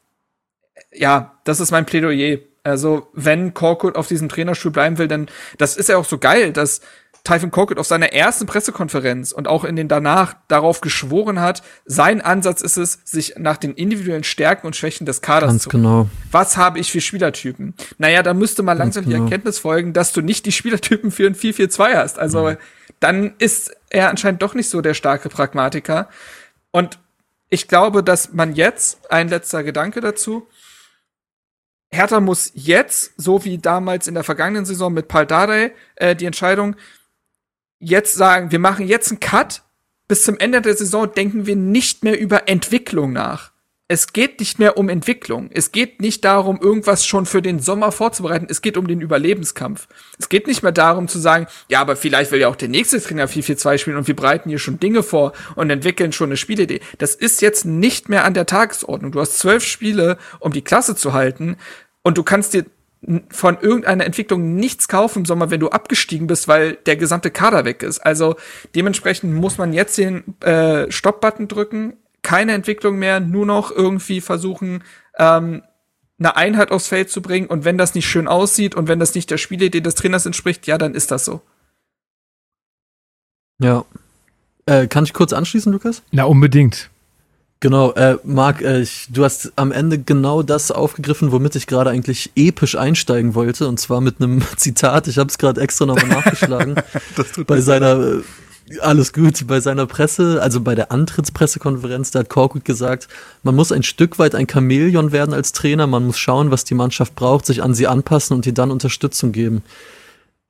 ja, das ist mein Plädoyer. Also, wenn Korkut auf diesem Trainerstuhl bleiben will, dann, das ist ja auch so geil, dass Typhon Korkut auf seiner ersten Pressekonferenz und auch in den danach darauf geschworen hat, sein Ansatz ist es, sich nach den individuellen Stärken und Schwächen des Kaders Ganz zu genau. Was habe ich für Spielertypen? Naja, da müsste mal langsam genau. die Erkenntnis folgen, dass du nicht die Spielertypen für ein 4-4-2 hast. Also mhm. dann ist er anscheinend doch nicht so der starke Pragmatiker. Und ich glaube, dass man jetzt, ein letzter Gedanke dazu, Hertha muss jetzt, so wie damals in der vergangenen Saison mit Pal Dardai, äh, die Entscheidung, jetzt sagen, wir machen jetzt einen Cut, bis zum Ende der Saison denken wir nicht mehr über Entwicklung nach. Es geht nicht mehr um Entwicklung. Es geht nicht darum, irgendwas schon für den Sommer vorzubereiten. Es geht um den Überlebenskampf. Es geht nicht mehr darum zu sagen, ja, aber vielleicht will ja auch der nächste Trainer 4-4-2 spielen und wir bereiten hier schon Dinge vor und entwickeln schon eine Spielidee. Das ist jetzt nicht mehr an der Tagesordnung. Du hast zwölf Spiele, um die Klasse zu halten und du kannst dir von irgendeiner Entwicklung nichts kaufen im Sommer, wenn du abgestiegen bist, weil der gesamte Kader weg ist. Also dementsprechend muss man jetzt den äh, Stopp-Button drücken, keine Entwicklung mehr, nur noch irgendwie versuchen, ähm, eine Einheit aufs Feld zu bringen. Und wenn das nicht schön aussieht und wenn das nicht der Spielidee des Trainers entspricht, ja, dann ist das so. Ja. Äh, kann ich kurz anschließen, Lukas? Na, unbedingt. Genau, äh, Marc, äh, ich, du hast am Ende genau das aufgegriffen, womit ich gerade eigentlich episch einsteigen wollte, und zwar mit einem Zitat. Ich habe es gerade extra nochmal nachgeschlagen. das tut bei seiner äh, alles gut bei seiner Presse, also bei der Antrittspressekonferenz, da hat Korkut gesagt, man muss ein Stück weit ein Chamäleon werden als Trainer, man muss schauen, was die Mannschaft braucht, sich an sie anpassen und ihr dann Unterstützung geben.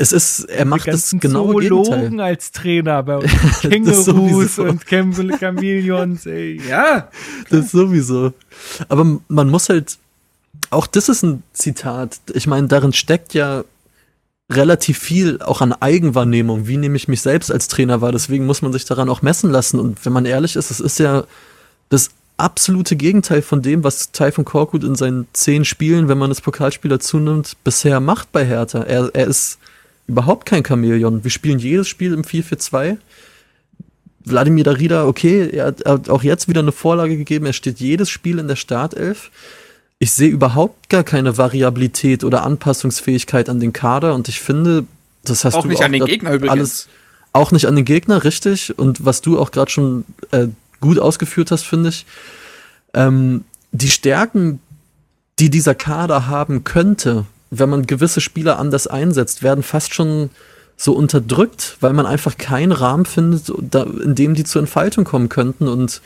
Es ist, er macht das genau Zoologen als Trainer bei uns. Kängurus und Chameleons, ey. Ja. Das sowieso. Aber man muss halt, auch das ist ein Zitat. Ich meine, darin steckt ja relativ viel auch an Eigenwahrnehmung. Wie nehme ich mich selbst als Trainer wahr? Deswegen muss man sich daran auch messen lassen. Und wenn man ehrlich ist, es ist ja das absolute Gegenteil von dem, was Typhon Korkut in seinen zehn Spielen, wenn man das Pokalspieler zunimmt, bisher macht bei Hertha. Er, er ist überhaupt kein Chamäleon. Wir spielen jedes Spiel im 4-4-2. Wladimir Darida, okay, er hat, auch jetzt wieder eine Vorlage gegeben. Er steht jedes Spiel in der Startelf. Ich sehe überhaupt gar keine Variabilität oder Anpassungsfähigkeit an den Kader und ich finde, das hast auch du nicht auch an den Gegner übrigens. alles auch nicht an den Gegner, richtig. Und was du auch gerade schon äh, gut ausgeführt hast, finde ich, ähm, die Stärken, die dieser Kader haben könnte, wenn man gewisse Spieler anders einsetzt, werden fast schon so unterdrückt, weil man einfach keinen Rahmen findet, in dem die zur Entfaltung kommen könnten. Und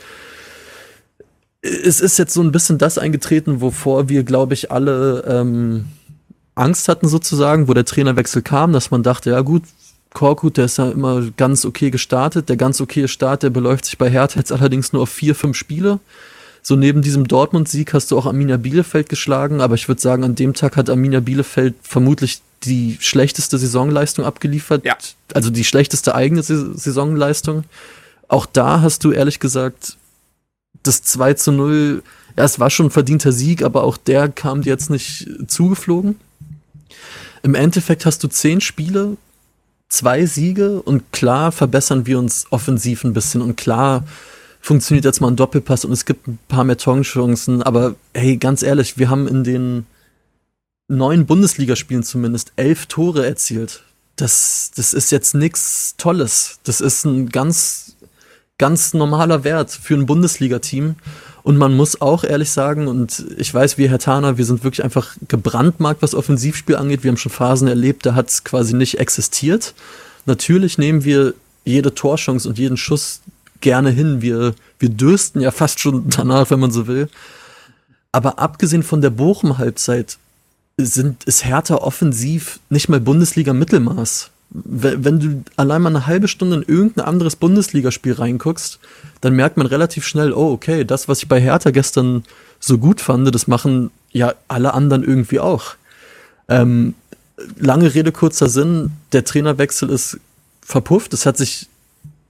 es ist jetzt so ein bisschen das eingetreten, wovor wir, glaube ich, alle ähm, Angst hatten sozusagen, wo der Trainerwechsel kam, dass man dachte, ja gut, Korkut, der ist ja immer ganz okay gestartet. Der ganz okay Start, der beläuft sich bei Hertha jetzt allerdings nur auf vier, fünf Spiele. So neben diesem Dortmund-Sieg hast du auch Arminia Bielefeld geschlagen, aber ich würde sagen, an dem Tag hat Arminia Bielefeld vermutlich die schlechteste Saisonleistung abgeliefert. Ja. Also die schlechteste eigene Saisonleistung. Auch da hast du ehrlich gesagt das 2 zu 0, ja, es war schon ein verdienter Sieg, aber auch der kam dir jetzt nicht zugeflogen. Im Endeffekt hast du zehn Spiele, zwei Siege und klar verbessern wir uns offensiv ein bisschen und klar funktioniert jetzt mal ein Doppelpass und es gibt ein paar mehr Torchancen. Aber hey, ganz ehrlich, wir haben in den neun Bundesligaspielen zumindest elf Tore erzielt. Das, das ist jetzt nichts Tolles. Das ist ein ganz, ganz normaler Wert für ein Bundesliga-Team. Und man muss auch ehrlich sagen, und ich weiß, wir Herr Tana, wir sind wirklich einfach gebrandmarkt, was Offensivspiel angeht. Wir haben schon Phasen erlebt, da hat es quasi nicht existiert. Natürlich nehmen wir jede Torchance und jeden Schuss gerne hin. Wir, wir dürsten ja fast schon danach, wenn man so will. Aber abgesehen von der Bochum-Halbzeit sind, ist Hertha offensiv nicht mal Bundesliga-Mittelmaß. Wenn du allein mal eine halbe Stunde in irgendein anderes Bundesligaspiel reinguckst, dann merkt man relativ schnell, oh, okay, das, was ich bei Hertha gestern so gut fand, das machen ja alle anderen irgendwie auch. Ähm, lange Rede, kurzer Sinn, der Trainerwechsel ist verpufft. Es hat sich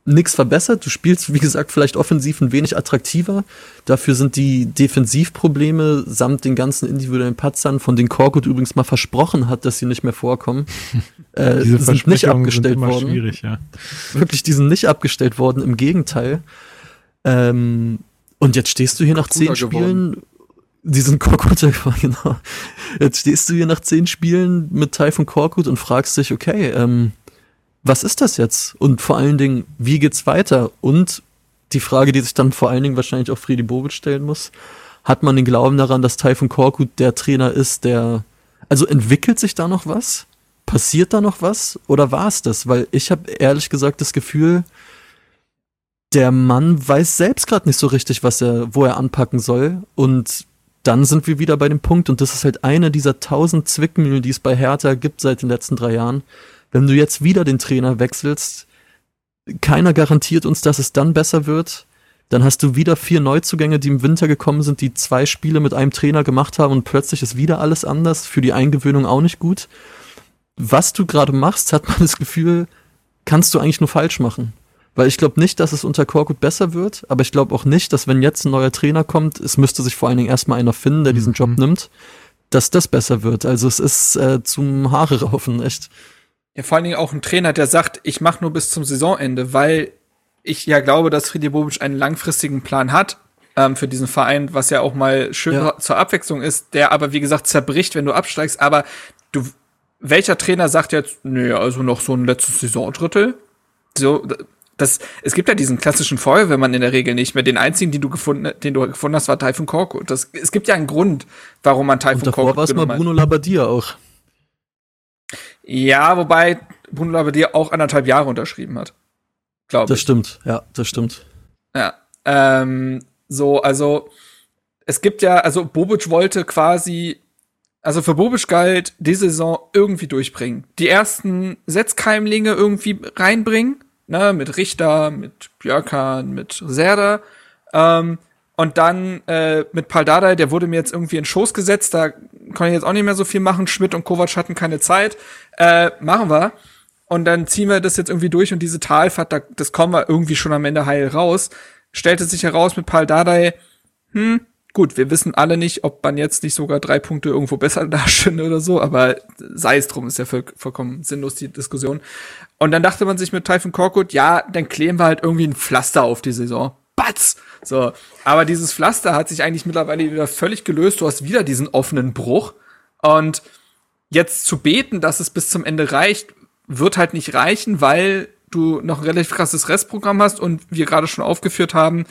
nichts verbessert. Du spielst, wie gesagt, vielleicht offensiv ein wenig attraktiver. Dafür sind die Defensivprobleme samt den ganzen individuellen Patzern, von denen Korkut übrigens mal versprochen hat, dass sie nicht mehr vorkommen, äh, sind nicht abgestellt sind worden. Schwierig, ja. Wirklich, die sind nicht abgestellt worden, im Gegenteil. Ähm, und jetzt stehst du hier nach zehn Spielen. Geworden. Die sind Korkut, genau. Jetzt stehst du hier nach zehn Spielen mit Typhon Korkut und fragst dich, okay, ähm, was ist das jetzt? Und vor allen Dingen, wie geht's weiter? Und die Frage, die sich dann vor allen Dingen wahrscheinlich auch Friedi Bobic stellen muss, hat man den Glauben daran, dass Typhon Korkut der Trainer ist, der, also entwickelt sich da noch was? Passiert da noch was? Oder war es das? Weil ich habe ehrlich gesagt das Gefühl, der Mann weiß selbst gerade nicht so richtig, was er, wo er anpacken soll. Und dann sind wir wieder bei dem Punkt, und das ist halt eine dieser tausend Zwickmühlen, die es bei Hertha gibt seit den letzten drei Jahren wenn du jetzt wieder den Trainer wechselst, keiner garantiert uns, dass es dann besser wird. Dann hast du wieder vier Neuzugänge, die im Winter gekommen sind, die zwei Spiele mit einem Trainer gemacht haben und plötzlich ist wieder alles anders. Für die Eingewöhnung auch nicht gut. Was du gerade machst, hat man das Gefühl, kannst du eigentlich nur falsch machen. Weil ich glaube nicht, dass es unter Korkut besser wird, aber ich glaube auch nicht, dass wenn jetzt ein neuer Trainer kommt, es müsste sich vor allen Dingen erstmal einer finden, der diesen Job mhm. nimmt, dass das besser wird. Also es ist äh, zum Haare raufen, echt. Ja, vor allen Dingen auch ein Trainer, der sagt, ich mache nur bis zum Saisonende, weil ich ja glaube, dass Friedi Bobic einen langfristigen Plan hat ähm, für diesen Verein, was ja auch mal schön ja. zur Abwechslung ist, der aber, wie gesagt, zerbricht, wenn du absteigst. Aber du, welcher Trainer sagt jetzt, nee, also noch so ein letztes Saisondrittel? So, das, es gibt ja diesen klassischen Feuerwehrmann in der Regel nicht mehr. Den einzigen, den du gefunden, den du gefunden hast, war Typhon Korkut. Das, es gibt ja einen Grund, warum man Typhon Korkut war es mal Bruno Labbadia auch. Ja, wobei Bruno Labbadia auch anderthalb Jahre unterschrieben hat. Glaube ich. Das stimmt, ja, das stimmt. Ja. Ähm, so, also es gibt ja, also Bobic wollte quasi, also für Bobic galt, die Saison irgendwie durchbringen. Die ersten Setzkeimlinge irgendwie reinbringen, ne, mit Richter, mit Björkan, mit Serda. Ähm, und dann äh, mit Paldada, der wurde mir jetzt irgendwie in Schoß gesetzt, da kann ich jetzt auch nicht mehr so viel machen. Schmidt und Kovac hatten keine Zeit. Äh, machen wir. Und dann ziehen wir das jetzt irgendwie durch und diese Talfahrt, da, das kommen wir irgendwie schon am Ende heil raus. Stellte sich heraus mit Paul Dardai, hm, gut, wir wissen alle nicht, ob man jetzt nicht sogar drei Punkte irgendwo besser dastünde oder so, aber sei es drum, ist ja voll, vollkommen sinnlos, die Diskussion. Und dann dachte man sich mit Typhon Korkut, ja, dann kleben wir halt irgendwie ein Pflaster auf die Saison. Batz! So, aber dieses Pflaster hat sich eigentlich mittlerweile wieder völlig gelöst. Du hast wieder diesen offenen Bruch. Und jetzt zu beten, dass es bis zum Ende reicht, wird halt nicht reichen, weil du noch ein relativ krasses Restprogramm hast und wir gerade schon aufgeführt haben,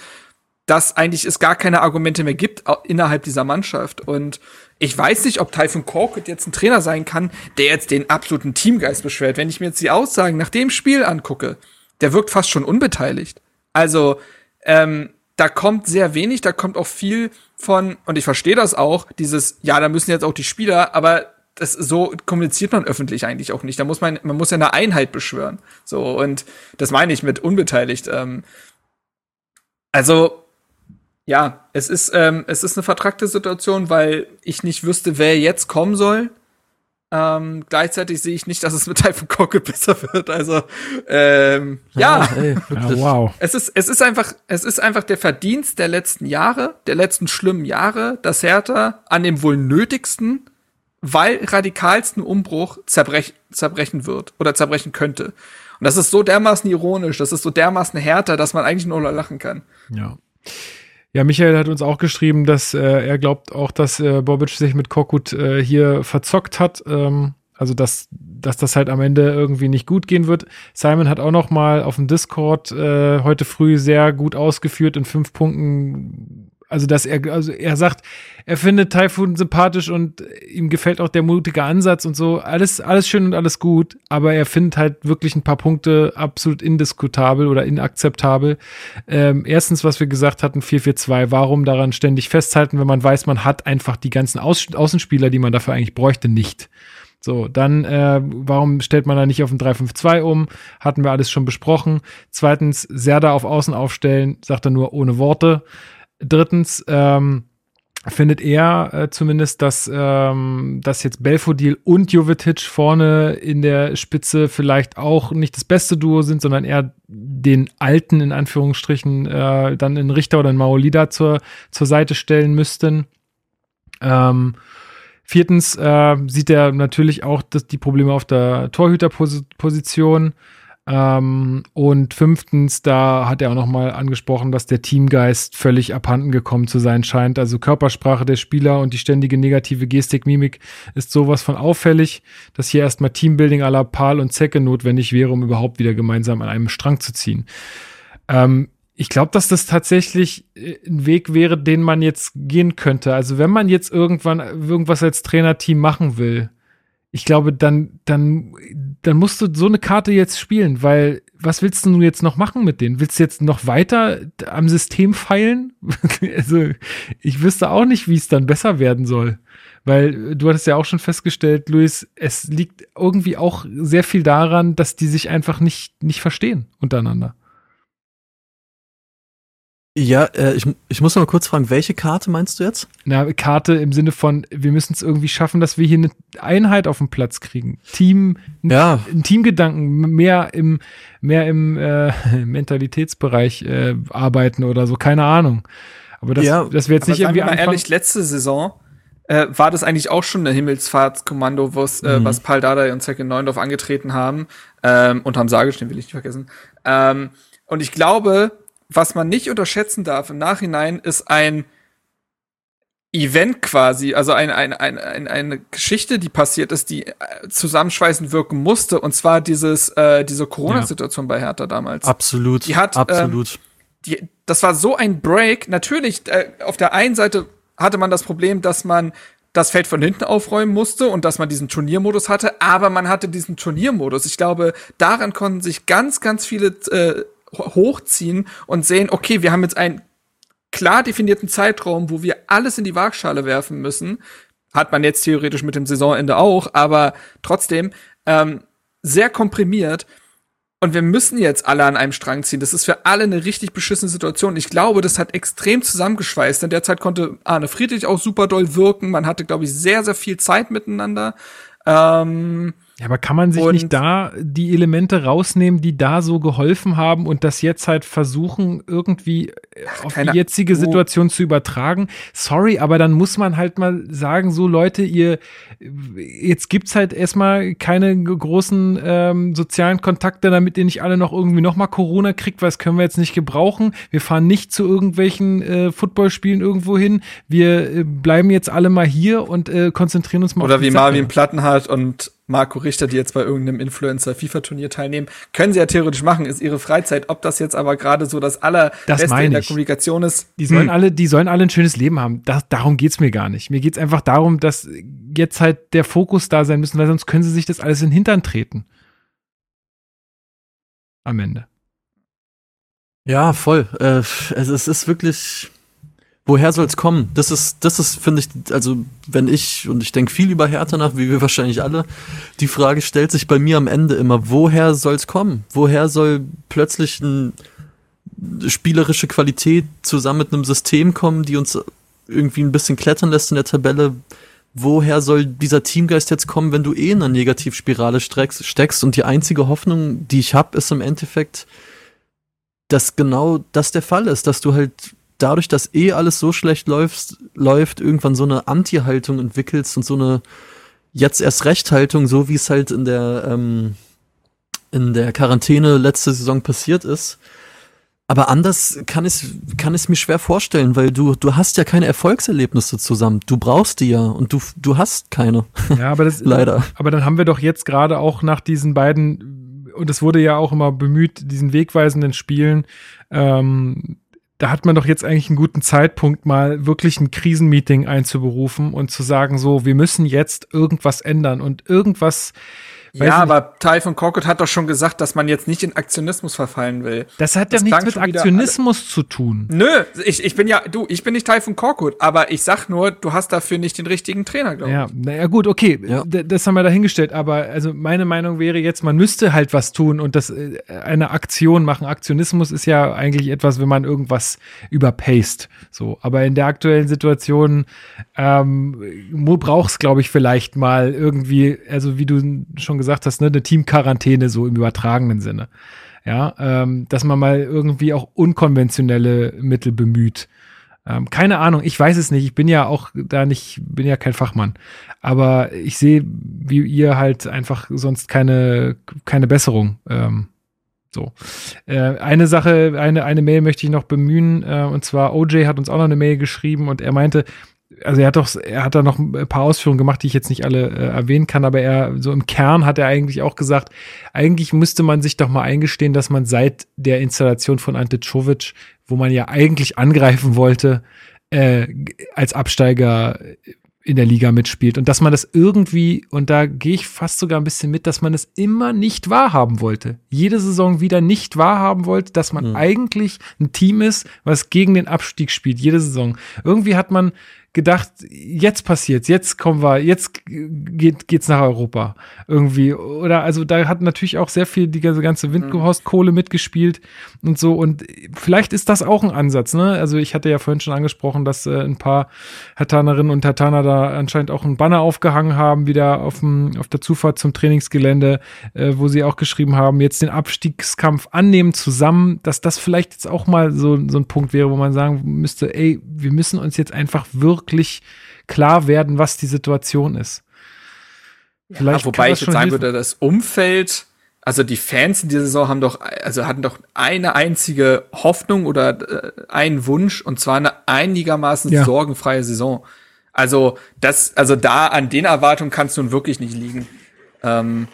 dass eigentlich es gar keine Argumente mehr gibt innerhalb dieser Mannschaft. Und ich weiß nicht, ob Typhon Korkut jetzt ein Trainer sein kann, der jetzt den absoluten Teamgeist beschwert. Wenn ich mir jetzt die Aussagen nach dem Spiel angucke, der wirkt fast schon unbeteiligt. Also, ähm, da kommt sehr wenig, da kommt auch viel von, und ich verstehe das auch, dieses, ja, da müssen jetzt auch die Spieler, aber das so kommuniziert man öffentlich eigentlich auch nicht. Da muss man, man muss ja eine Einheit beschwören. So, und das meine ich mit unbeteiligt. Ähm, also, ja, es ist, ähm, es ist eine vertragte Situation, weil ich nicht wüsste, wer jetzt kommen soll. Ähm, gleichzeitig sehe ich nicht, dass es mit Typhon Korkut besser wird. Also ähm, ja, ja, ey, ja, wow. Es ist es ist einfach es ist einfach der Verdienst der letzten Jahre, der letzten schlimmen Jahre, dass Hertha an dem wohl nötigsten, weil radikalsten Umbruch zerbrech, zerbrechen wird oder zerbrechen könnte. Und das ist so dermaßen ironisch, das ist so dermaßen härter, dass man eigentlich nur lachen kann. Ja. Ja, Michael hat uns auch geschrieben, dass äh, er glaubt auch, dass äh, Bobic sich mit Korkut äh, hier verzockt hat. Ähm, also dass, dass das halt am Ende irgendwie nicht gut gehen wird. Simon hat auch noch mal auf dem Discord äh, heute früh sehr gut ausgeführt in fünf Punkten also dass er, also er sagt, er findet Typhoon sympathisch und ihm gefällt auch der mutige Ansatz und so. Alles, alles schön und alles gut, aber er findet halt wirklich ein paar Punkte absolut indiskutabel oder inakzeptabel. Ähm, erstens, was wir gesagt hatten, 4-4-2, warum daran ständig festhalten, wenn man weiß, man hat einfach die ganzen Außen Außenspieler, die man dafür eigentlich bräuchte, nicht. So, dann, äh, warum stellt man da nicht auf ein 3-5-2 um? Hatten wir alles schon besprochen. Zweitens, Serda auf Außen aufstellen, sagt er nur ohne Worte. Drittens, ähm, findet er äh, zumindest, dass, ähm, dass jetzt Belfodil und Jovetic vorne in der Spitze vielleicht auch nicht das beste Duo sind, sondern eher den alten, in Anführungsstrichen, äh, dann in Richter oder in Maolida zur, zur Seite stellen müssten. Ähm, Viertens äh, sieht er natürlich auch das, die Probleme auf der Torhüterposition. Ähm, und fünftens, da hat er auch nochmal angesprochen, dass der Teamgeist völlig abhanden gekommen zu sein scheint. Also Körpersprache der Spieler und die ständige negative Gestik, Mimik ist sowas von auffällig, dass hier erstmal Teambuilding à la Pal und Zecke notwendig wäre, um überhaupt wieder gemeinsam an einem Strang zu ziehen. Ähm, ich glaube, dass das tatsächlich äh, ein Weg wäre, den man jetzt gehen könnte. Also wenn man jetzt irgendwann irgendwas als Trainerteam machen will, ich glaube, dann, dann, dann musst du so eine Karte jetzt spielen, weil was willst du jetzt noch machen mit denen? Willst du jetzt noch weiter am System feilen? also ich wüsste auch nicht, wie es dann besser werden soll. Weil du hattest ja auch schon festgestellt, Luis, es liegt irgendwie auch sehr viel daran, dass die sich einfach nicht, nicht verstehen untereinander. Ja, äh, ich, ich muss noch mal kurz fragen, welche Karte meinst du jetzt? Na, Karte im Sinne von, wir müssen es irgendwie schaffen, dass wir hier eine Einheit auf den Platz kriegen. Team, ja. ein Teamgedanken, mehr im, mehr im äh, Mentalitätsbereich äh, arbeiten oder so, keine Ahnung. Aber das, ja, das wäre jetzt nicht irgendwie. Mal ehrlich, letzte Saison äh, war das eigentlich auch schon eine Himmelsfahrtskommando, was, äh, mhm. was Paul Dardai und Zecke Neundorf angetreten haben. Ähm, und haben Sage, den will ich nicht vergessen. Ähm, und ich glaube, was man nicht unterschätzen darf im Nachhinein, ist ein Event quasi, also ein, ein, ein, ein, eine Geschichte, die passiert ist, die äh, zusammenschweißend wirken musste, und zwar dieses, äh, diese Corona-Situation ja. bei Hertha damals. Absolut. Die hat, absolut. Ähm, die, das war so ein Break. Natürlich, äh, auf der einen Seite hatte man das Problem, dass man das Feld von hinten aufräumen musste und dass man diesen Turniermodus hatte, aber man hatte diesen Turniermodus. Ich glaube, daran konnten sich ganz, ganz viele äh, hochziehen und sehen, okay, wir haben jetzt einen klar definierten Zeitraum, wo wir alles in die Waagschale werfen müssen. Hat man jetzt theoretisch mit dem Saisonende auch, aber trotzdem ähm, sehr komprimiert. Und wir müssen jetzt alle an einem Strang ziehen. Das ist für alle eine richtig beschissene Situation. Ich glaube, das hat extrem zusammengeschweißt. In der Zeit konnte Arne Friedrich auch super doll wirken. Man hatte, glaube ich, sehr, sehr viel Zeit miteinander. Ähm, ja, aber kann man sich und nicht da die Elemente rausnehmen, die da so geholfen haben und das jetzt halt versuchen, irgendwie Ach, auf die jetzige oh. Situation zu übertragen? Sorry, aber dann muss man halt mal sagen, so Leute, ihr, jetzt gibt's halt erstmal keine großen ähm, sozialen Kontakte, damit ihr nicht alle noch irgendwie nochmal Corona kriegt, weil das können wir jetzt nicht gebrauchen. Wir fahren nicht zu irgendwelchen äh, Footballspielen irgendwo hin. Wir äh, bleiben jetzt alle mal hier und äh, konzentrieren uns mal Oder auf die wie Marvin Plattenhardt und Marco Richter, die jetzt bei irgendeinem Influencer-FIFA-Turnier teilnehmen, können sie ja theoretisch machen, ist ihre Freizeit. Ob das jetzt aber gerade so das allerbeste das in der Kommunikation ist. Die sollen hm. alle, die sollen alle ein schönes Leben haben. Das, darum geht's mir gar nicht. Mir geht's einfach darum, dass jetzt halt der Fokus da sein müssen, weil sonst können sie sich das alles in den Hintern treten. Am Ende. Ja, voll. Äh, es, es ist wirklich woher soll es kommen? Das ist, das ist, finde ich, also wenn ich, und ich denke viel über Hertha nach, wie wir wahrscheinlich alle, die Frage stellt sich bei mir am Ende immer, woher soll es kommen? Woher soll plötzlich eine spielerische Qualität zusammen mit einem System kommen, die uns irgendwie ein bisschen klettern lässt in der Tabelle? Woher soll dieser Teamgeist jetzt kommen, wenn du eh in einer Negativspirale steckst? Und die einzige Hoffnung, die ich habe, ist im Endeffekt, dass genau das der Fall ist, dass du halt dadurch, dass eh alles so schlecht läuft, läuft irgendwann so eine Anti-Haltung entwickelst und so eine jetzt erst Recht-Haltung, so wie es halt in der, ähm, in der Quarantäne letzte Saison passiert ist. Aber anders kann es kann es mir schwer vorstellen, weil du du hast ja keine Erfolgserlebnisse zusammen. Du brauchst die ja und du du hast keine. Ja, aber das leider. Aber dann haben wir doch jetzt gerade auch nach diesen beiden und es wurde ja auch immer bemüht, diesen wegweisenden Spielen ähm, da hat man doch jetzt eigentlich einen guten Zeitpunkt, mal wirklich ein Krisenmeeting einzuberufen und zu sagen, so, wir müssen jetzt irgendwas ändern. Und irgendwas ja, aber Typhon Korkut hat doch schon gesagt, dass man jetzt nicht in Aktionismus verfallen will. Das hat ja nichts mit Aktionismus zu tun. Nö, ich, ich bin ja, du, ich bin nicht Typhon Korkut, aber ich sag nur, du hast dafür nicht den richtigen Trainer, glaube ich. Ja, naja, gut, okay, ja. das haben wir dahingestellt, aber also meine Meinung wäre jetzt, man müsste halt was tun und das äh, eine Aktion machen. Aktionismus ist ja eigentlich etwas, wenn man irgendwas überpaced, so. Aber in der aktuellen Situation ähm, brauchst, glaube ich, vielleicht mal irgendwie, also wie du schon gesagt gesagt hast, ne, eine Teamquarantäne so im übertragenen Sinne. Ja, ähm, dass man mal irgendwie auch unkonventionelle Mittel bemüht. Ähm, keine Ahnung, ich weiß es nicht. Ich bin ja auch da nicht, bin ja kein Fachmann. Aber ich sehe, wie ihr halt einfach sonst keine, keine Besserung. Ähm, so. Äh, eine Sache, eine, eine Mail möchte ich noch bemühen, äh, und zwar OJ hat uns auch noch eine Mail geschrieben und er meinte, also er hat doch, er hat da noch ein paar Ausführungen gemacht, die ich jetzt nicht alle äh, erwähnen kann, aber er, so im Kern hat er eigentlich auch gesagt, eigentlich müsste man sich doch mal eingestehen, dass man seit der Installation von Ante Czovic, wo man ja eigentlich angreifen wollte, äh, als Absteiger in der Liga mitspielt und dass man das irgendwie, und da gehe ich fast sogar ein bisschen mit, dass man es immer nicht wahrhaben wollte. Jede Saison wieder nicht wahrhaben wollte, dass man mhm. eigentlich ein Team ist, was gegen den Abstieg spielt, jede Saison. Irgendwie hat man gedacht, jetzt passiert's, jetzt kommen wir, jetzt geht, geht's nach Europa irgendwie. Oder also da hat natürlich auch sehr viel die ganze Windgehorst-Kohle mitgespielt und so. Und vielleicht ist das auch ein Ansatz, ne? Also ich hatte ja vorhin schon angesprochen, dass äh, ein paar Hertanerinnen und Hertaner da anscheinend auch einen Banner aufgehangen haben, wieder auf, dem, auf der Zufahrt zum Trainingsgelände, äh, wo sie auch geschrieben haben, jetzt den Abstiegskampf annehmen zusammen, dass das vielleicht jetzt auch mal so, so ein Punkt wäre, wo man sagen müsste, ey, wir müssen uns jetzt einfach wirklich wirklich klar werden, was die Situation ist. Vielleicht ja, wobei ich jetzt sagen würde, das Umfeld, also die Fans in dieser Saison haben doch, also hatten doch eine einzige Hoffnung oder äh, einen Wunsch und zwar eine einigermaßen ja. sorgenfreie Saison. Also das, also da an den Erwartungen kannst du nun wirklich nicht liegen. Ähm,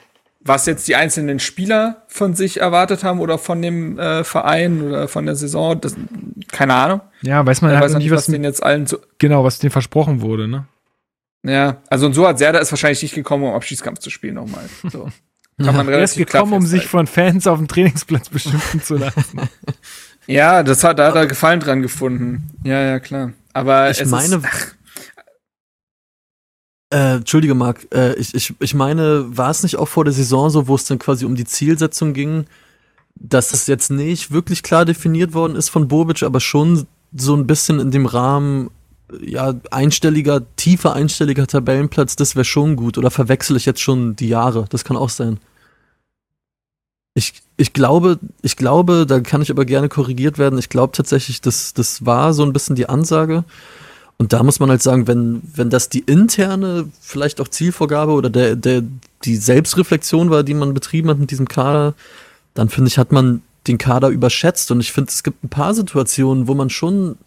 was jetzt die einzelnen Spieler von sich erwartet haben oder von dem äh, Verein oder von der Saison, das, keine Ahnung. Ja, weiß man ja, halt nicht, was, was denen jetzt allen so genau, was denen versprochen wurde, ne? Ja, also und so hat Serda ist wahrscheinlich nicht gekommen, um Abschiedskampf zu spielen nochmal. So. Kann man relativ er ist gekommen, um sich von Fans auf dem Trainingsplatz beschimpfen zu lassen. ja, das hat, da hat er Gefallen dran gefunden. Ja, ja, klar. Aber ich meine, ist, ach, äh, Entschuldige, Marc, äh, ich, ich, ich meine, war es nicht auch vor der Saison so, wo es dann quasi um die Zielsetzung ging, dass es jetzt nicht wirklich klar definiert worden ist von Bobic, aber schon so ein bisschen in dem Rahmen, ja, einstelliger, tiefer einstelliger Tabellenplatz, das wäre schon gut. Oder verwechsel ich jetzt schon die Jahre? Das kann auch sein. Ich, ich glaube, ich glaube, da kann ich aber gerne korrigiert werden. Ich glaube tatsächlich, das, das war so ein bisschen die Ansage. Und da muss man halt sagen, wenn, wenn das die interne, vielleicht auch Zielvorgabe oder der, der, die Selbstreflexion war, die man betrieben hat mit diesem Kader, dann finde ich, hat man den Kader überschätzt. Und ich finde, es gibt ein paar Situationen, wo man schon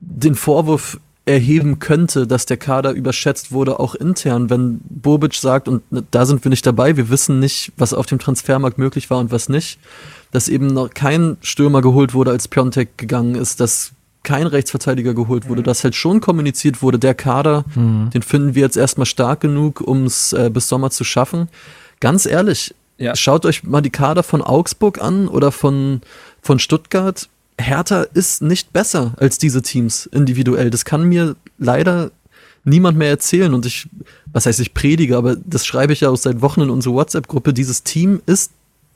den Vorwurf erheben könnte, dass der Kader überschätzt wurde, auch intern, wenn Bobic sagt, und da sind wir nicht dabei, wir wissen nicht, was auf dem Transfermarkt möglich war und was nicht, dass eben noch kein Stürmer geholt wurde, als Piontek gegangen ist, dass kein Rechtsverteidiger geholt wurde, mhm. dass halt schon kommuniziert wurde, der Kader, mhm. den finden wir jetzt erstmal stark genug, um es äh, bis Sommer zu schaffen. Ganz ehrlich, ja. schaut euch mal die Kader von Augsburg an oder von, von Stuttgart. Hertha ist nicht besser als diese Teams individuell. Das kann mir leider niemand mehr erzählen. Und ich, was heißt ich predige, aber das schreibe ich ja auch seit Wochen in unsere WhatsApp-Gruppe. Dieses Team ist,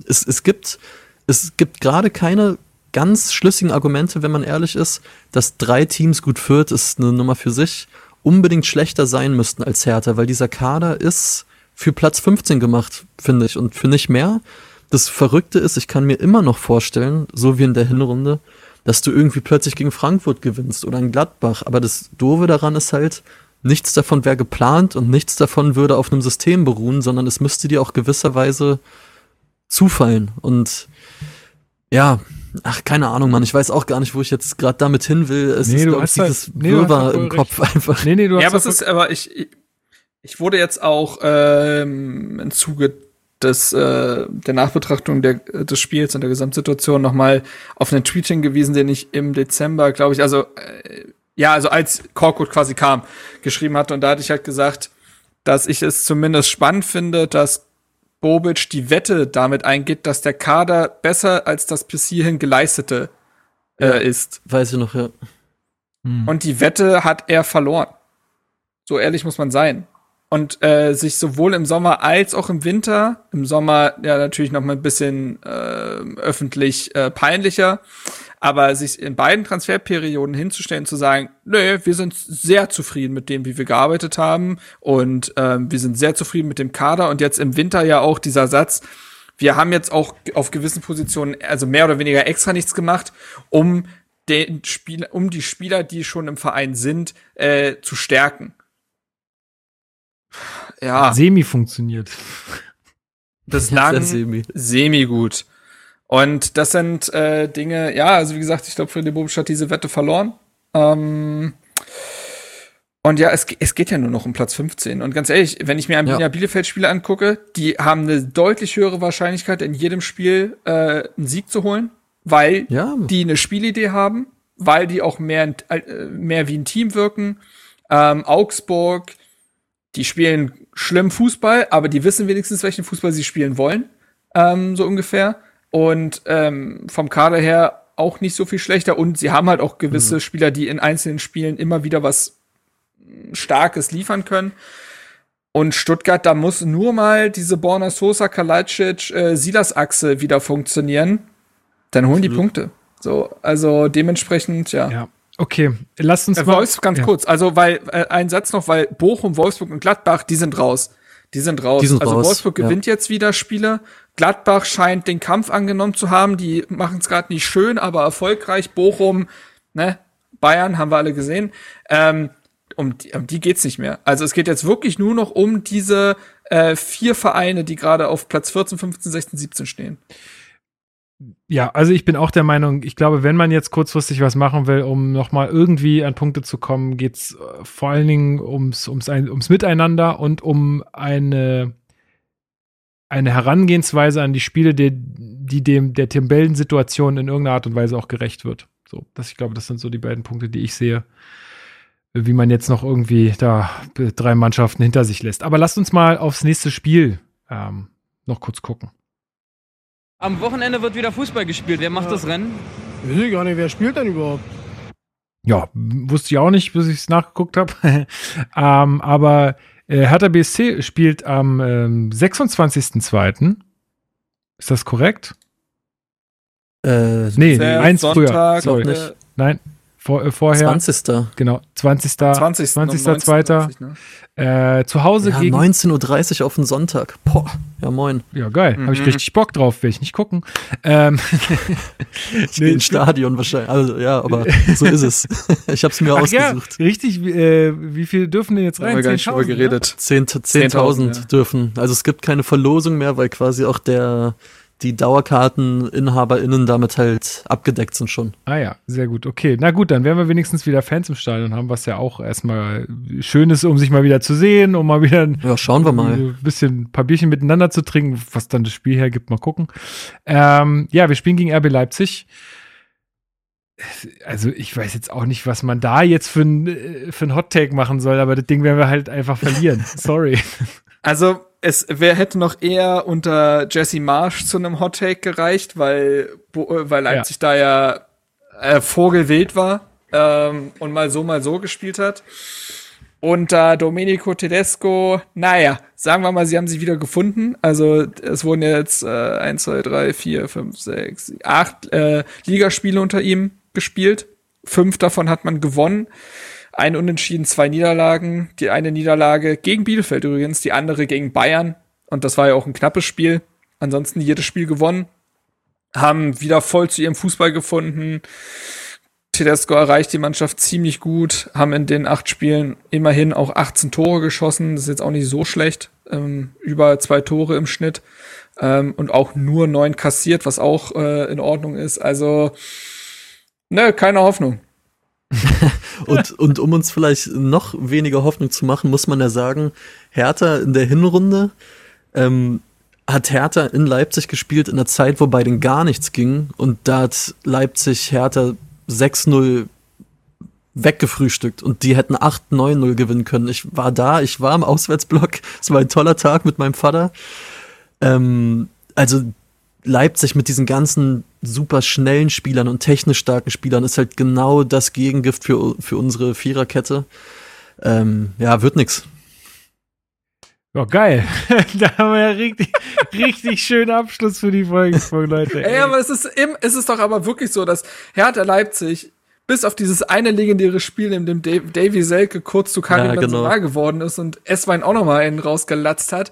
es, es gibt, es gibt gerade keine ganz schlüssigen Argumente, wenn man ehrlich ist, dass drei Teams gut führt, ist eine Nummer für sich, unbedingt schlechter sein müssten als Hertha, weil dieser Kader ist für Platz 15 gemacht, finde ich, und für nicht mehr. Das Verrückte ist, ich kann mir immer noch vorstellen, so wie in der Hinrunde, dass du irgendwie plötzlich gegen Frankfurt gewinnst oder in Gladbach. Aber das Doofe daran ist halt, nichts davon wäre geplant und nichts davon würde auf einem System beruhen, sondern es müsste dir auch gewisserweise zufallen. Und ja, Ach, keine Ahnung, Mann. Ich weiß auch gar nicht, wo ich jetzt gerade damit hin will. Es nee, ist, glaube ich, dieses halt, nee, Wirrwarr im Kopf einfach. Nee, nee, du hast ja, aber es ist, aber ich, ich wurde jetzt auch ähm, im Zuge des, äh, der Nachbetrachtung der, des Spiels und der Gesamtsituation nochmal auf einen Tweet hingewiesen, den ich im Dezember, glaube ich, also äh, ja, also als Korkut quasi kam, geschrieben hatte. Und da hatte ich halt gesagt, dass ich es zumindest spannend finde, dass Bobic die Wette damit eingeht, dass der Kader besser als das bis hierhin geleistete äh, ja, ist. Weiß ich noch, ja. Hm. Und die Wette hat er verloren. So ehrlich muss man sein und äh, sich sowohl im Sommer als auch im Winter, im Sommer ja natürlich noch mal ein bisschen äh, öffentlich äh, peinlicher, aber sich in beiden Transferperioden hinzustellen, zu sagen, nö, wir sind sehr zufrieden mit dem, wie wir gearbeitet haben und ähm, wir sind sehr zufrieden mit dem Kader und jetzt im Winter ja auch dieser Satz, wir haben jetzt auch auf gewissen Positionen also mehr oder weniger extra nichts gemacht, um den Spieler, um die Spieler, die schon im Verein sind, äh, zu stärken ja. Semi funktioniert. Bislang semi. semi gut. Und das sind äh, Dinge, ja, also wie gesagt, ich glaube, Friede Bobic hat diese Wette verloren. Ähm, und ja, es, es geht ja nur noch um Platz 15. Und ganz ehrlich, wenn ich mir ein ja. Bielefeld-Spiele angucke, die haben eine deutlich höhere Wahrscheinlichkeit, in jedem Spiel äh, einen Sieg zu holen, weil ja. die eine Spielidee haben, weil die auch mehr, äh, mehr wie ein Team wirken. Ähm, Augsburg, die spielen schlimm Fußball, aber die wissen wenigstens, welchen Fußball sie spielen wollen, ähm, so ungefähr. Und ähm, vom Kader her auch nicht so viel schlechter. Und sie haben halt auch gewisse mhm. Spieler, die in einzelnen Spielen immer wieder was Starkes liefern können. Und Stuttgart, da muss nur mal diese Borna Sosa, Kalajdzic, äh, Silas-Achse wieder funktionieren. Dann holen Absolut. die Punkte. So, also dementsprechend, ja. Ja, Okay, lasst uns äh, mal. Wolfsburg ganz ja. kurz, also weil äh, ein Satz noch, weil Bochum, Wolfsburg und Gladbach, die sind raus. Die sind raus. Die sind also raus. Wolfsburg ja. gewinnt jetzt wieder Spiele. Gladbach scheint den Kampf angenommen zu haben. Die machen es gerade nicht schön, aber erfolgreich. Bochum, ne, Bayern haben wir alle gesehen. Ähm, um, die, um die geht's nicht mehr. Also es geht jetzt wirklich nur noch um diese äh, vier Vereine, die gerade auf Platz 14, 15, 16, 17 stehen. Ja, also ich bin auch der Meinung, ich glaube, wenn man jetzt kurzfristig was machen will, um nochmal irgendwie an Punkte zu kommen, geht's äh, vor allen Dingen ums, ums, ums Miteinander und um eine, eine Herangehensweise an die Spiele, die, die dem der Tabellensituation in irgendeiner Art und Weise auch gerecht wird. So, das, ich glaube, das sind so die beiden Punkte, die ich sehe, wie man jetzt noch irgendwie da drei Mannschaften hinter sich lässt. Aber lasst uns mal aufs nächste Spiel ähm, noch kurz gucken. Am Wochenende wird wieder Fußball gespielt. Wer macht ja. das Rennen? Weiß ich gar nicht, wer spielt denn überhaupt? Ja, wusste ich auch nicht, bis ich es nachgeguckt habe. ähm, aber äh, Hertha BSC spielt am ähm, 26.02. Ist das korrekt? Äh, nee, eins Sonntag, früher. Sorry. Äh, Nein, vor, äh, vorher. 20. Genau, 20. 20. 20. 20. Ne? Äh, zu Hause ja, gegen. 19.30 Uhr auf den Sonntag. Boah, ja moin. Ja, geil. Mhm. Habe ich richtig Bock drauf, will ich nicht gucken. Ähm, nee, Im Stadion wahrscheinlich. Also, ja, aber so ist es. ich habe es mir Ach ausgesucht. Ja, richtig, äh, wie viel dürfen denn jetzt rein? Haben wir gar nicht drüber geredet. 10.000 10 10 ja. dürfen. Also es gibt keine Verlosung mehr, weil quasi auch der die DauerkarteninhaberInnen damit halt abgedeckt sind schon. Ah ja, sehr gut. Okay, na gut, dann werden wir wenigstens wieder Fans im Stadion haben, was ja auch erstmal schön ist, um sich mal wieder zu sehen, um mal wieder ja, schauen wir mal. ein bisschen ein paar Bierchen miteinander zu trinken, was dann das Spiel hergibt, mal gucken. Ähm, ja, wir spielen gegen RB Leipzig. Also ich weiß jetzt auch nicht, was man da jetzt für ein, für ein Hot Take machen soll, aber das Ding werden wir halt einfach verlieren. Sorry. Also es wer hätte noch eher unter Jesse Marsh zu einem Hot Take gereicht, weil äh, weil Leipzig ja. da ja äh, Vogelwild war ähm, und mal so mal so gespielt hat. Und da Domenico Tedesco, naja, sagen wir mal, sie haben sich wieder gefunden. Also es wurden jetzt äh, 1, 2, 3, 4, 5, 6, 8 äh, Ligaspiele unter ihm gespielt. Fünf davon hat man gewonnen. Ein Unentschieden, zwei Niederlagen. Die eine Niederlage gegen Bielefeld übrigens, die andere gegen Bayern. Und das war ja auch ein knappes Spiel. Ansonsten jedes Spiel gewonnen. Haben wieder voll zu ihrem Fußball gefunden. Tedesco erreicht die Mannschaft ziemlich gut, haben in den acht Spielen immerhin auch 18 Tore geschossen. Das ist jetzt auch nicht so schlecht. Ähm, über zwei Tore im Schnitt. Ähm, und auch nur neun kassiert, was auch äh, in Ordnung ist. Also, ne, keine Hoffnung. und, und um uns vielleicht noch weniger Hoffnung zu machen, muss man ja sagen, Hertha in der Hinrunde ähm, hat Hertha in Leipzig gespielt in der Zeit, wo bei denen gar nichts ging. Und da hat Leipzig Hertha 6-0 weggefrühstückt und die hätten 8-9-0 gewinnen können. Ich war da, ich war im Auswärtsblock. Es war ein toller Tag mit meinem Vater. Ähm, also Leipzig mit diesen ganzen super schnellen Spielern und technisch starken Spielern ist halt genau das Gegengift für, für unsere Viererkette. Ähm, ja, wird nix. Ja, geil. da haben wir ja richtig, richtig schönen Abschluss für die Folge, Leute. Ey, aber es ist, im, es ist doch aber wirklich so, dass Hertha Leipzig bis auf dieses eine legendäre Spiel, in dem Davy Selke kurz zu Karim ja, genau. geworden ist und Esswein auch noch mal einen rausgelatzt hat.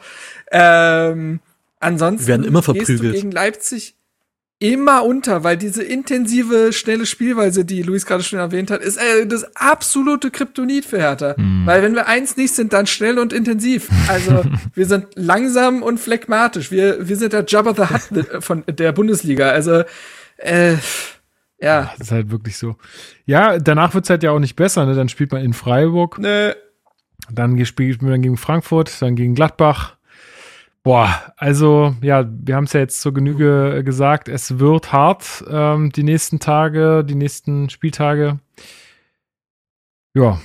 Ähm, ansonsten Wir werden immer verprügelt. Gehst du gegen Leipzig immer unter, weil diese intensive, schnelle Spielweise, die Luis gerade schon erwähnt hat, ist äh, das absolute Kryptonit für Hertha. Mhm. Weil wenn wir eins nicht sind, dann schnell und intensiv. Also wir sind langsam und phlegmatisch. Wir, wir sind der Jabba the Hutt von der Bundesliga. Also äh, ja. Das ist halt wirklich so. Ja, danach wird's halt ja auch nicht besser. Ne? Dann spielt man in Freiburg. Nö. Dann spielt man gegen Frankfurt, dann gegen Gladbach. Boah, also ja, wir haben es ja jetzt zur Genüge gesagt, es wird hart ähm, die nächsten Tage, die nächsten Spieltage. Ja.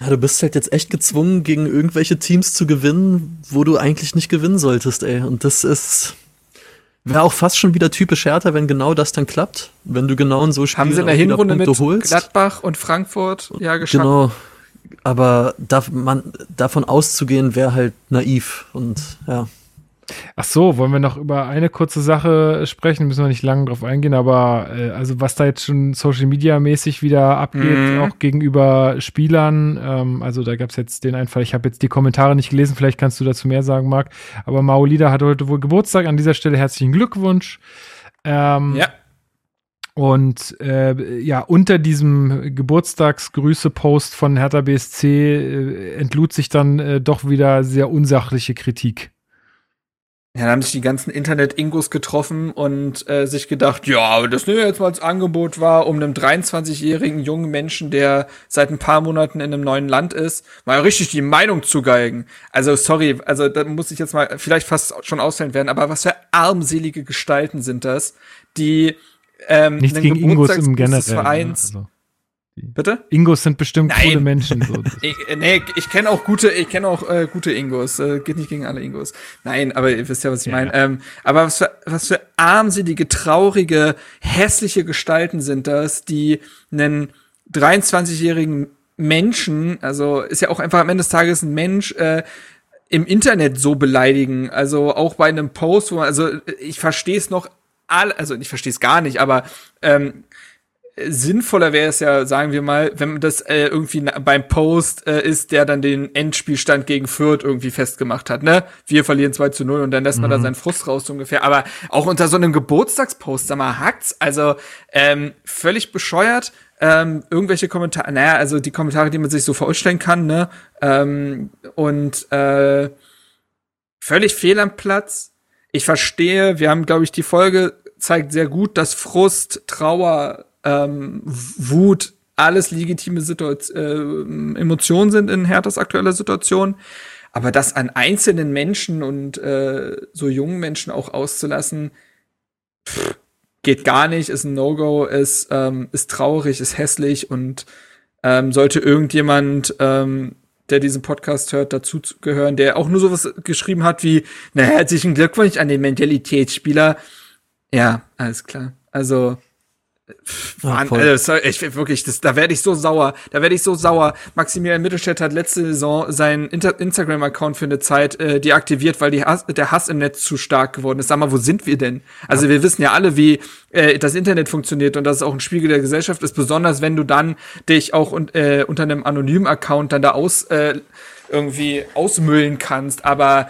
ja. Du bist halt jetzt echt gezwungen, gegen irgendwelche Teams zu gewinnen, wo du eigentlich nicht gewinnen solltest, ey. Und das ist. Wäre auch fast schon wieder typisch härter, wenn genau das dann klappt. Wenn du genau in so Spielen Haben sie in der Hinrunde mit holst. Gladbach und Frankfurt ja geschafft. Genau, aber darf man, davon auszugehen, wäre halt naiv und ja. Ach so, wollen wir noch über eine kurze Sache sprechen? Müssen wir nicht lange drauf eingehen, aber äh, also was da jetzt schon Social Media mäßig wieder abgeht, mhm. auch gegenüber Spielern. Ähm, also da gab es jetzt den Einfall, ich habe jetzt die Kommentare nicht gelesen, vielleicht kannst du dazu mehr sagen, Marc. Aber Maolida hat heute wohl Geburtstag. An dieser Stelle herzlichen Glückwunsch. Ähm, ja. Und äh, ja, unter diesem Geburtstagsgrüße-Post von Hertha BSC äh, entlud sich dann äh, doch wieder sehr unsachliche Kritik. Ja, da haben sich die ganzen Internet-Ingos getroffen und äh, sich gedacht, ja, das nehmen jetzt mal als Angebot war, um einem 23-jährigen jungen Menschen, der seit ein paar Monaten in einem neuen Land ist, mal richtig die Meinung zu geigen. Also sorry, also da muss ich jetzt mal vielleicht fast schon ausfällen werden, aber was für armselige Gestalten sind das, die ähm, Nichts gegen Ingos im Generellen. Also. Bitte? Ingos sind bestimmt Nein. coole Menschen. So. ich, nee, ich kenne auch gute, ich kenne auch äh, gute Ingos. Äh, geht nicht gegen alle Ingos. Nein, aber ihr wisst ja, was ich ja, meine. Ja. Ähm, aber was für, was für armselige, traurige, hässliche Gestalten sind das, die einen 23-jährigen Menschen, also ist ja auch einfach am Ende des Tages ein Mensch, äh, im Internet so beleidigen. Also auch bei einem Post, wo man, also ich verstehe es noch all, also ich verstehe es gar nicht, aber ähm, sinnvoller wäre es ja, sagen wir mal, wenn das äh, irgendwie beim Post äh, ist, der dann den Endspielstand gegen Fürth irgendwie festgemacht hat, ne? Wir verlieren 2 zu 0 und dann lässt man da mhm. seinen Frust raus ungefähr. Aber auch unter so einem Geburtstagspost, sag mal, hackt's. Also ähm, völlig bescheuert. Ähm, irgendwelche Kommentare, naja, also die Kommentare, die man sich so vorstellen kann, ne? Ähm, und äh, völlig fehl am Platz ich verstehe, wir haben, glaube ich, die Folge zeigt sehr gut, dass Frust, Trauer, ähm, Wut alles legitime Situation, äh, Emotionen sind in Herthas aktueller Situation. Aber das an einzelnen Menschen und äh, so jungen Menschen auch auszulassen, pff, geht gar nicht, ist ein No-Go, ist, ähm, ist traurig, ist hässlich und ähm, sollte irgendjemand ähm, der diesen Podcast hört, dazu gehören, der auch nur sowas geschrieben hat wie, na, herzlichen Glückwunsch an den Mentalitätsspieler. Ja, alles klar. Also, Mann, also, ich wirklich, das, da werde ich so sauer. Da werde ich so sauer. Maximilian Mittelstädt hat letzte Saison seinen Instagram-Account für eine Zeit äh, deaktiviert, weil die Hass, der Hass im Netz zu stark geworden ist. Sag mal, wo sind wir denn? Also ja. wir wissen ja alle, wie äh, das Internet funktioniert und dass es auch ein Spiegel der Gesellschaft ist, besonders wenn du dann dich auch un äh, unter einem anonymen Account dann da aus äh, irgendwie ausmüllen kannst. Aber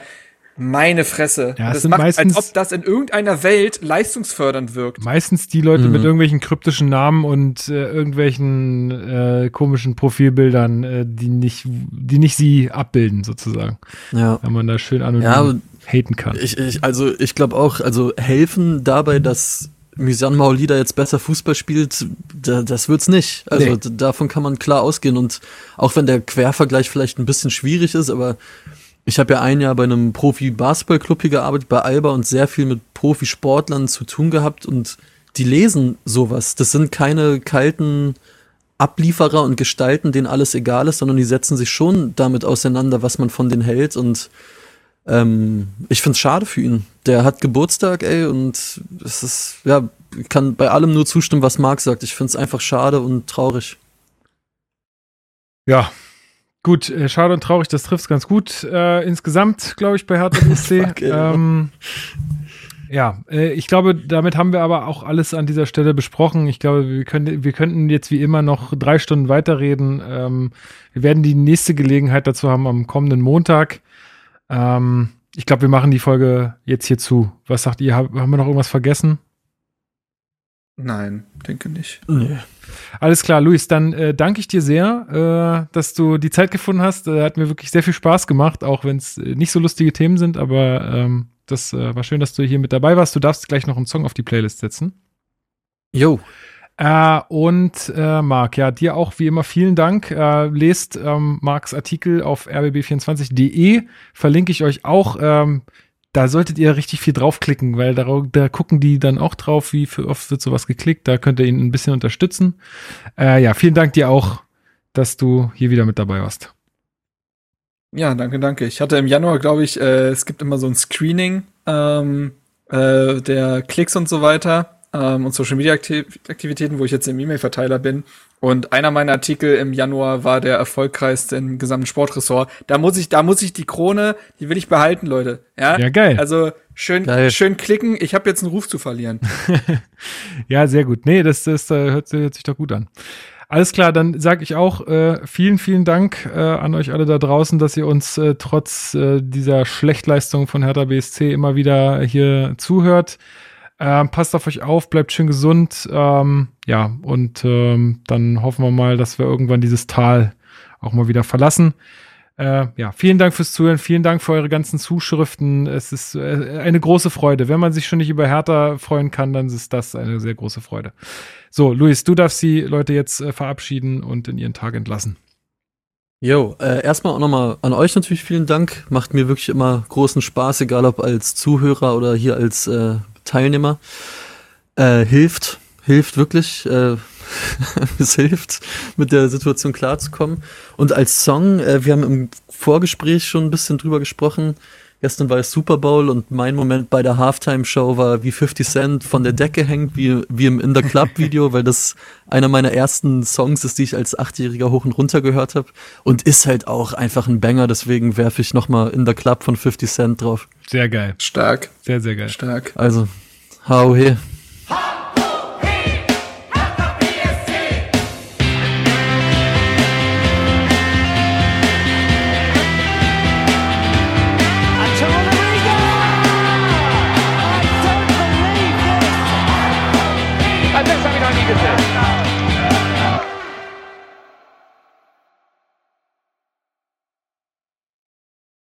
meine Fresse. Ja, das macht, meistens, als ob das in irgendeiner Welt leistungsfördernd wirkt. Meistens die Leute mhm. mit irgendwelchen kryptischen Namen und äh, irgendwelchen äh, komischen Profilbildern, äh, die nicht, die nicht sie abbilden, sozusagen. Ja. Wenn man da schön anonym ja, haten kann. Ich, ich, also ich glaube auch, also helfen dabei, dass Misan Maolida jetzt besser Fußball spielt, da, das wird's nicht. Also nee. davon kann man klar ausgehen. Und auch wenn der Quervergleich vielleicht ein bisschen schwierig ist, aber ich habe ja ein Jahr bei einem Profi-Basketball-Club hier gearbeitet, bei Alba und sehr viel mit Profisportlern zu tun gehabt und die lesen sowas. Das sind keine kalten Ablieferer und Gestalten, denen alles egal ist, sondern die setzen sich schon damit auseinander, was man von denen hält und ähm, ich find's schade für ihn. Der hat Geburtstag, ey, und es ist, ja, kann bei allem nur zustimmen, was Marc sagt. Ich find's einfach schade und traurig. Ja, Gut, äh, schade und traurig, das trifft ganz gut. Äh, insgesamt, glaube ich, bei Hertha BSC. ähm, ja, äh, ich glaube, damit haben wir aber auch alles an dieser Stelle besprochen. Ich glaube, wir, können, wir könnten jetzt wie immer noch drei Stunden weiterreden. Ähm, wir werden die nächste Gelegenheit dazu haben am kommenden Montag. Ähm, ich glaube, wir machen die Folge jetzt hier zu. Was sagt ihr? Haben wir noch irgendwas vergessen? Nein, denke nicht. Nee. Alles klar, Luis, dann äh, danke ich dir sehr, äh, dass du die Zeit gefunden hast. Äh, hat mir wirklich sehr viel Spaß gemacht, auch wenn es äh, nicht so lustige Themen sind, aber ähm, das äh, war schön, dass du hier mit dabei warst. Du darfst gleich noch einen Song auf die Playlist setzen. Jo. Äh, und äh, Marc, ja, dir auch wie immer vielen Dank. Äh, lest ähm, Marcs Artikel auf rbb24.de, verlinke ich euch auch. Ähm, da solltet ihr richtig viel draufklicken, weil da, da gucken die dann auch drauf, wie oft wird sowas geklickt. Da könnt ihr ihn ein bisschen unterstützen. Äh, ja, vielen Dank dir auch, dass du hier wieder mit dabei warst. Ja, danke, danke. Ich hatte im Januar, glaube ich, äh, es gibt immer so ein Screening ähm, äh, der Klicks und so weiter ähm, und Social Media Aktivitäten, wo ich jetzt im E-Mail-Verteiler bin. Und einer meiner Artikel im Januar war der erfolgreichste im gesamten Sportressort. Da muss ich, da muss ich die Krone, die will ich behalten, Leute. Ja, ja geil. Also schön, geil. schön klicken. Ich habe jetzt einen Ruf zu verlieren. ja, sehr gut. Nee, das, das, das hört, hört sich doch gut an. Alles klar, dann sage ich auch äh, vielen, vielen Dank äh, an euch alle da draußen, dass ihr uns äh, trotz äh, dieser Schlechtleistung von Hertha BSC immer wieder hier zuhört. Ähm, passt auf euch auf, bleibt schön gesund. Ähm, ja, und ähm, dann hoffen wir mal, dass wir irgendwann dieses Tal auch mal wieder verlassen. Äh, ja, vielen Dank fürs Zuhören, vielen Dank für eure ganzen Zuschriften. Es ist äh, eine große Freude. Wenn man sich schon nicht über Hertha freuen kann, dann ist das eine sehr große Freude. So, Luis, du darfst die Leute jetzt äh, verabschieden und in ihren Tag entlassen. Jo, äh, erstmal auch nochmal an euch natürlich vielen Dank. Macht mir wirklich immer großen Spaß, egal ob als Zuhörer oder hier als äh, Teilnehmer. Äh, hilft, hilft wirklich. Äh, es hilft, mit der Situation klarzukommen. Und als Song, äh, wir haben im Vorgespräch schon ein bisschen drüber gesprochen. Gestern war es Super Bowl und mein Moment bei der Halftime-Show war, wie 50 Cent von der Decke hängt, wie, wie im In the Club-Video, weil das einer meiner ersten Songs ist, die ich als Achtjähriger hoch und runter gehört habe. Und ist halt auch einfach ein Banger, deswegen werfe ich nochmal In the Club von 50 Cent drauf. Sehr geil. Stark. Sehr, sehr geil. Stark. Also, hau he.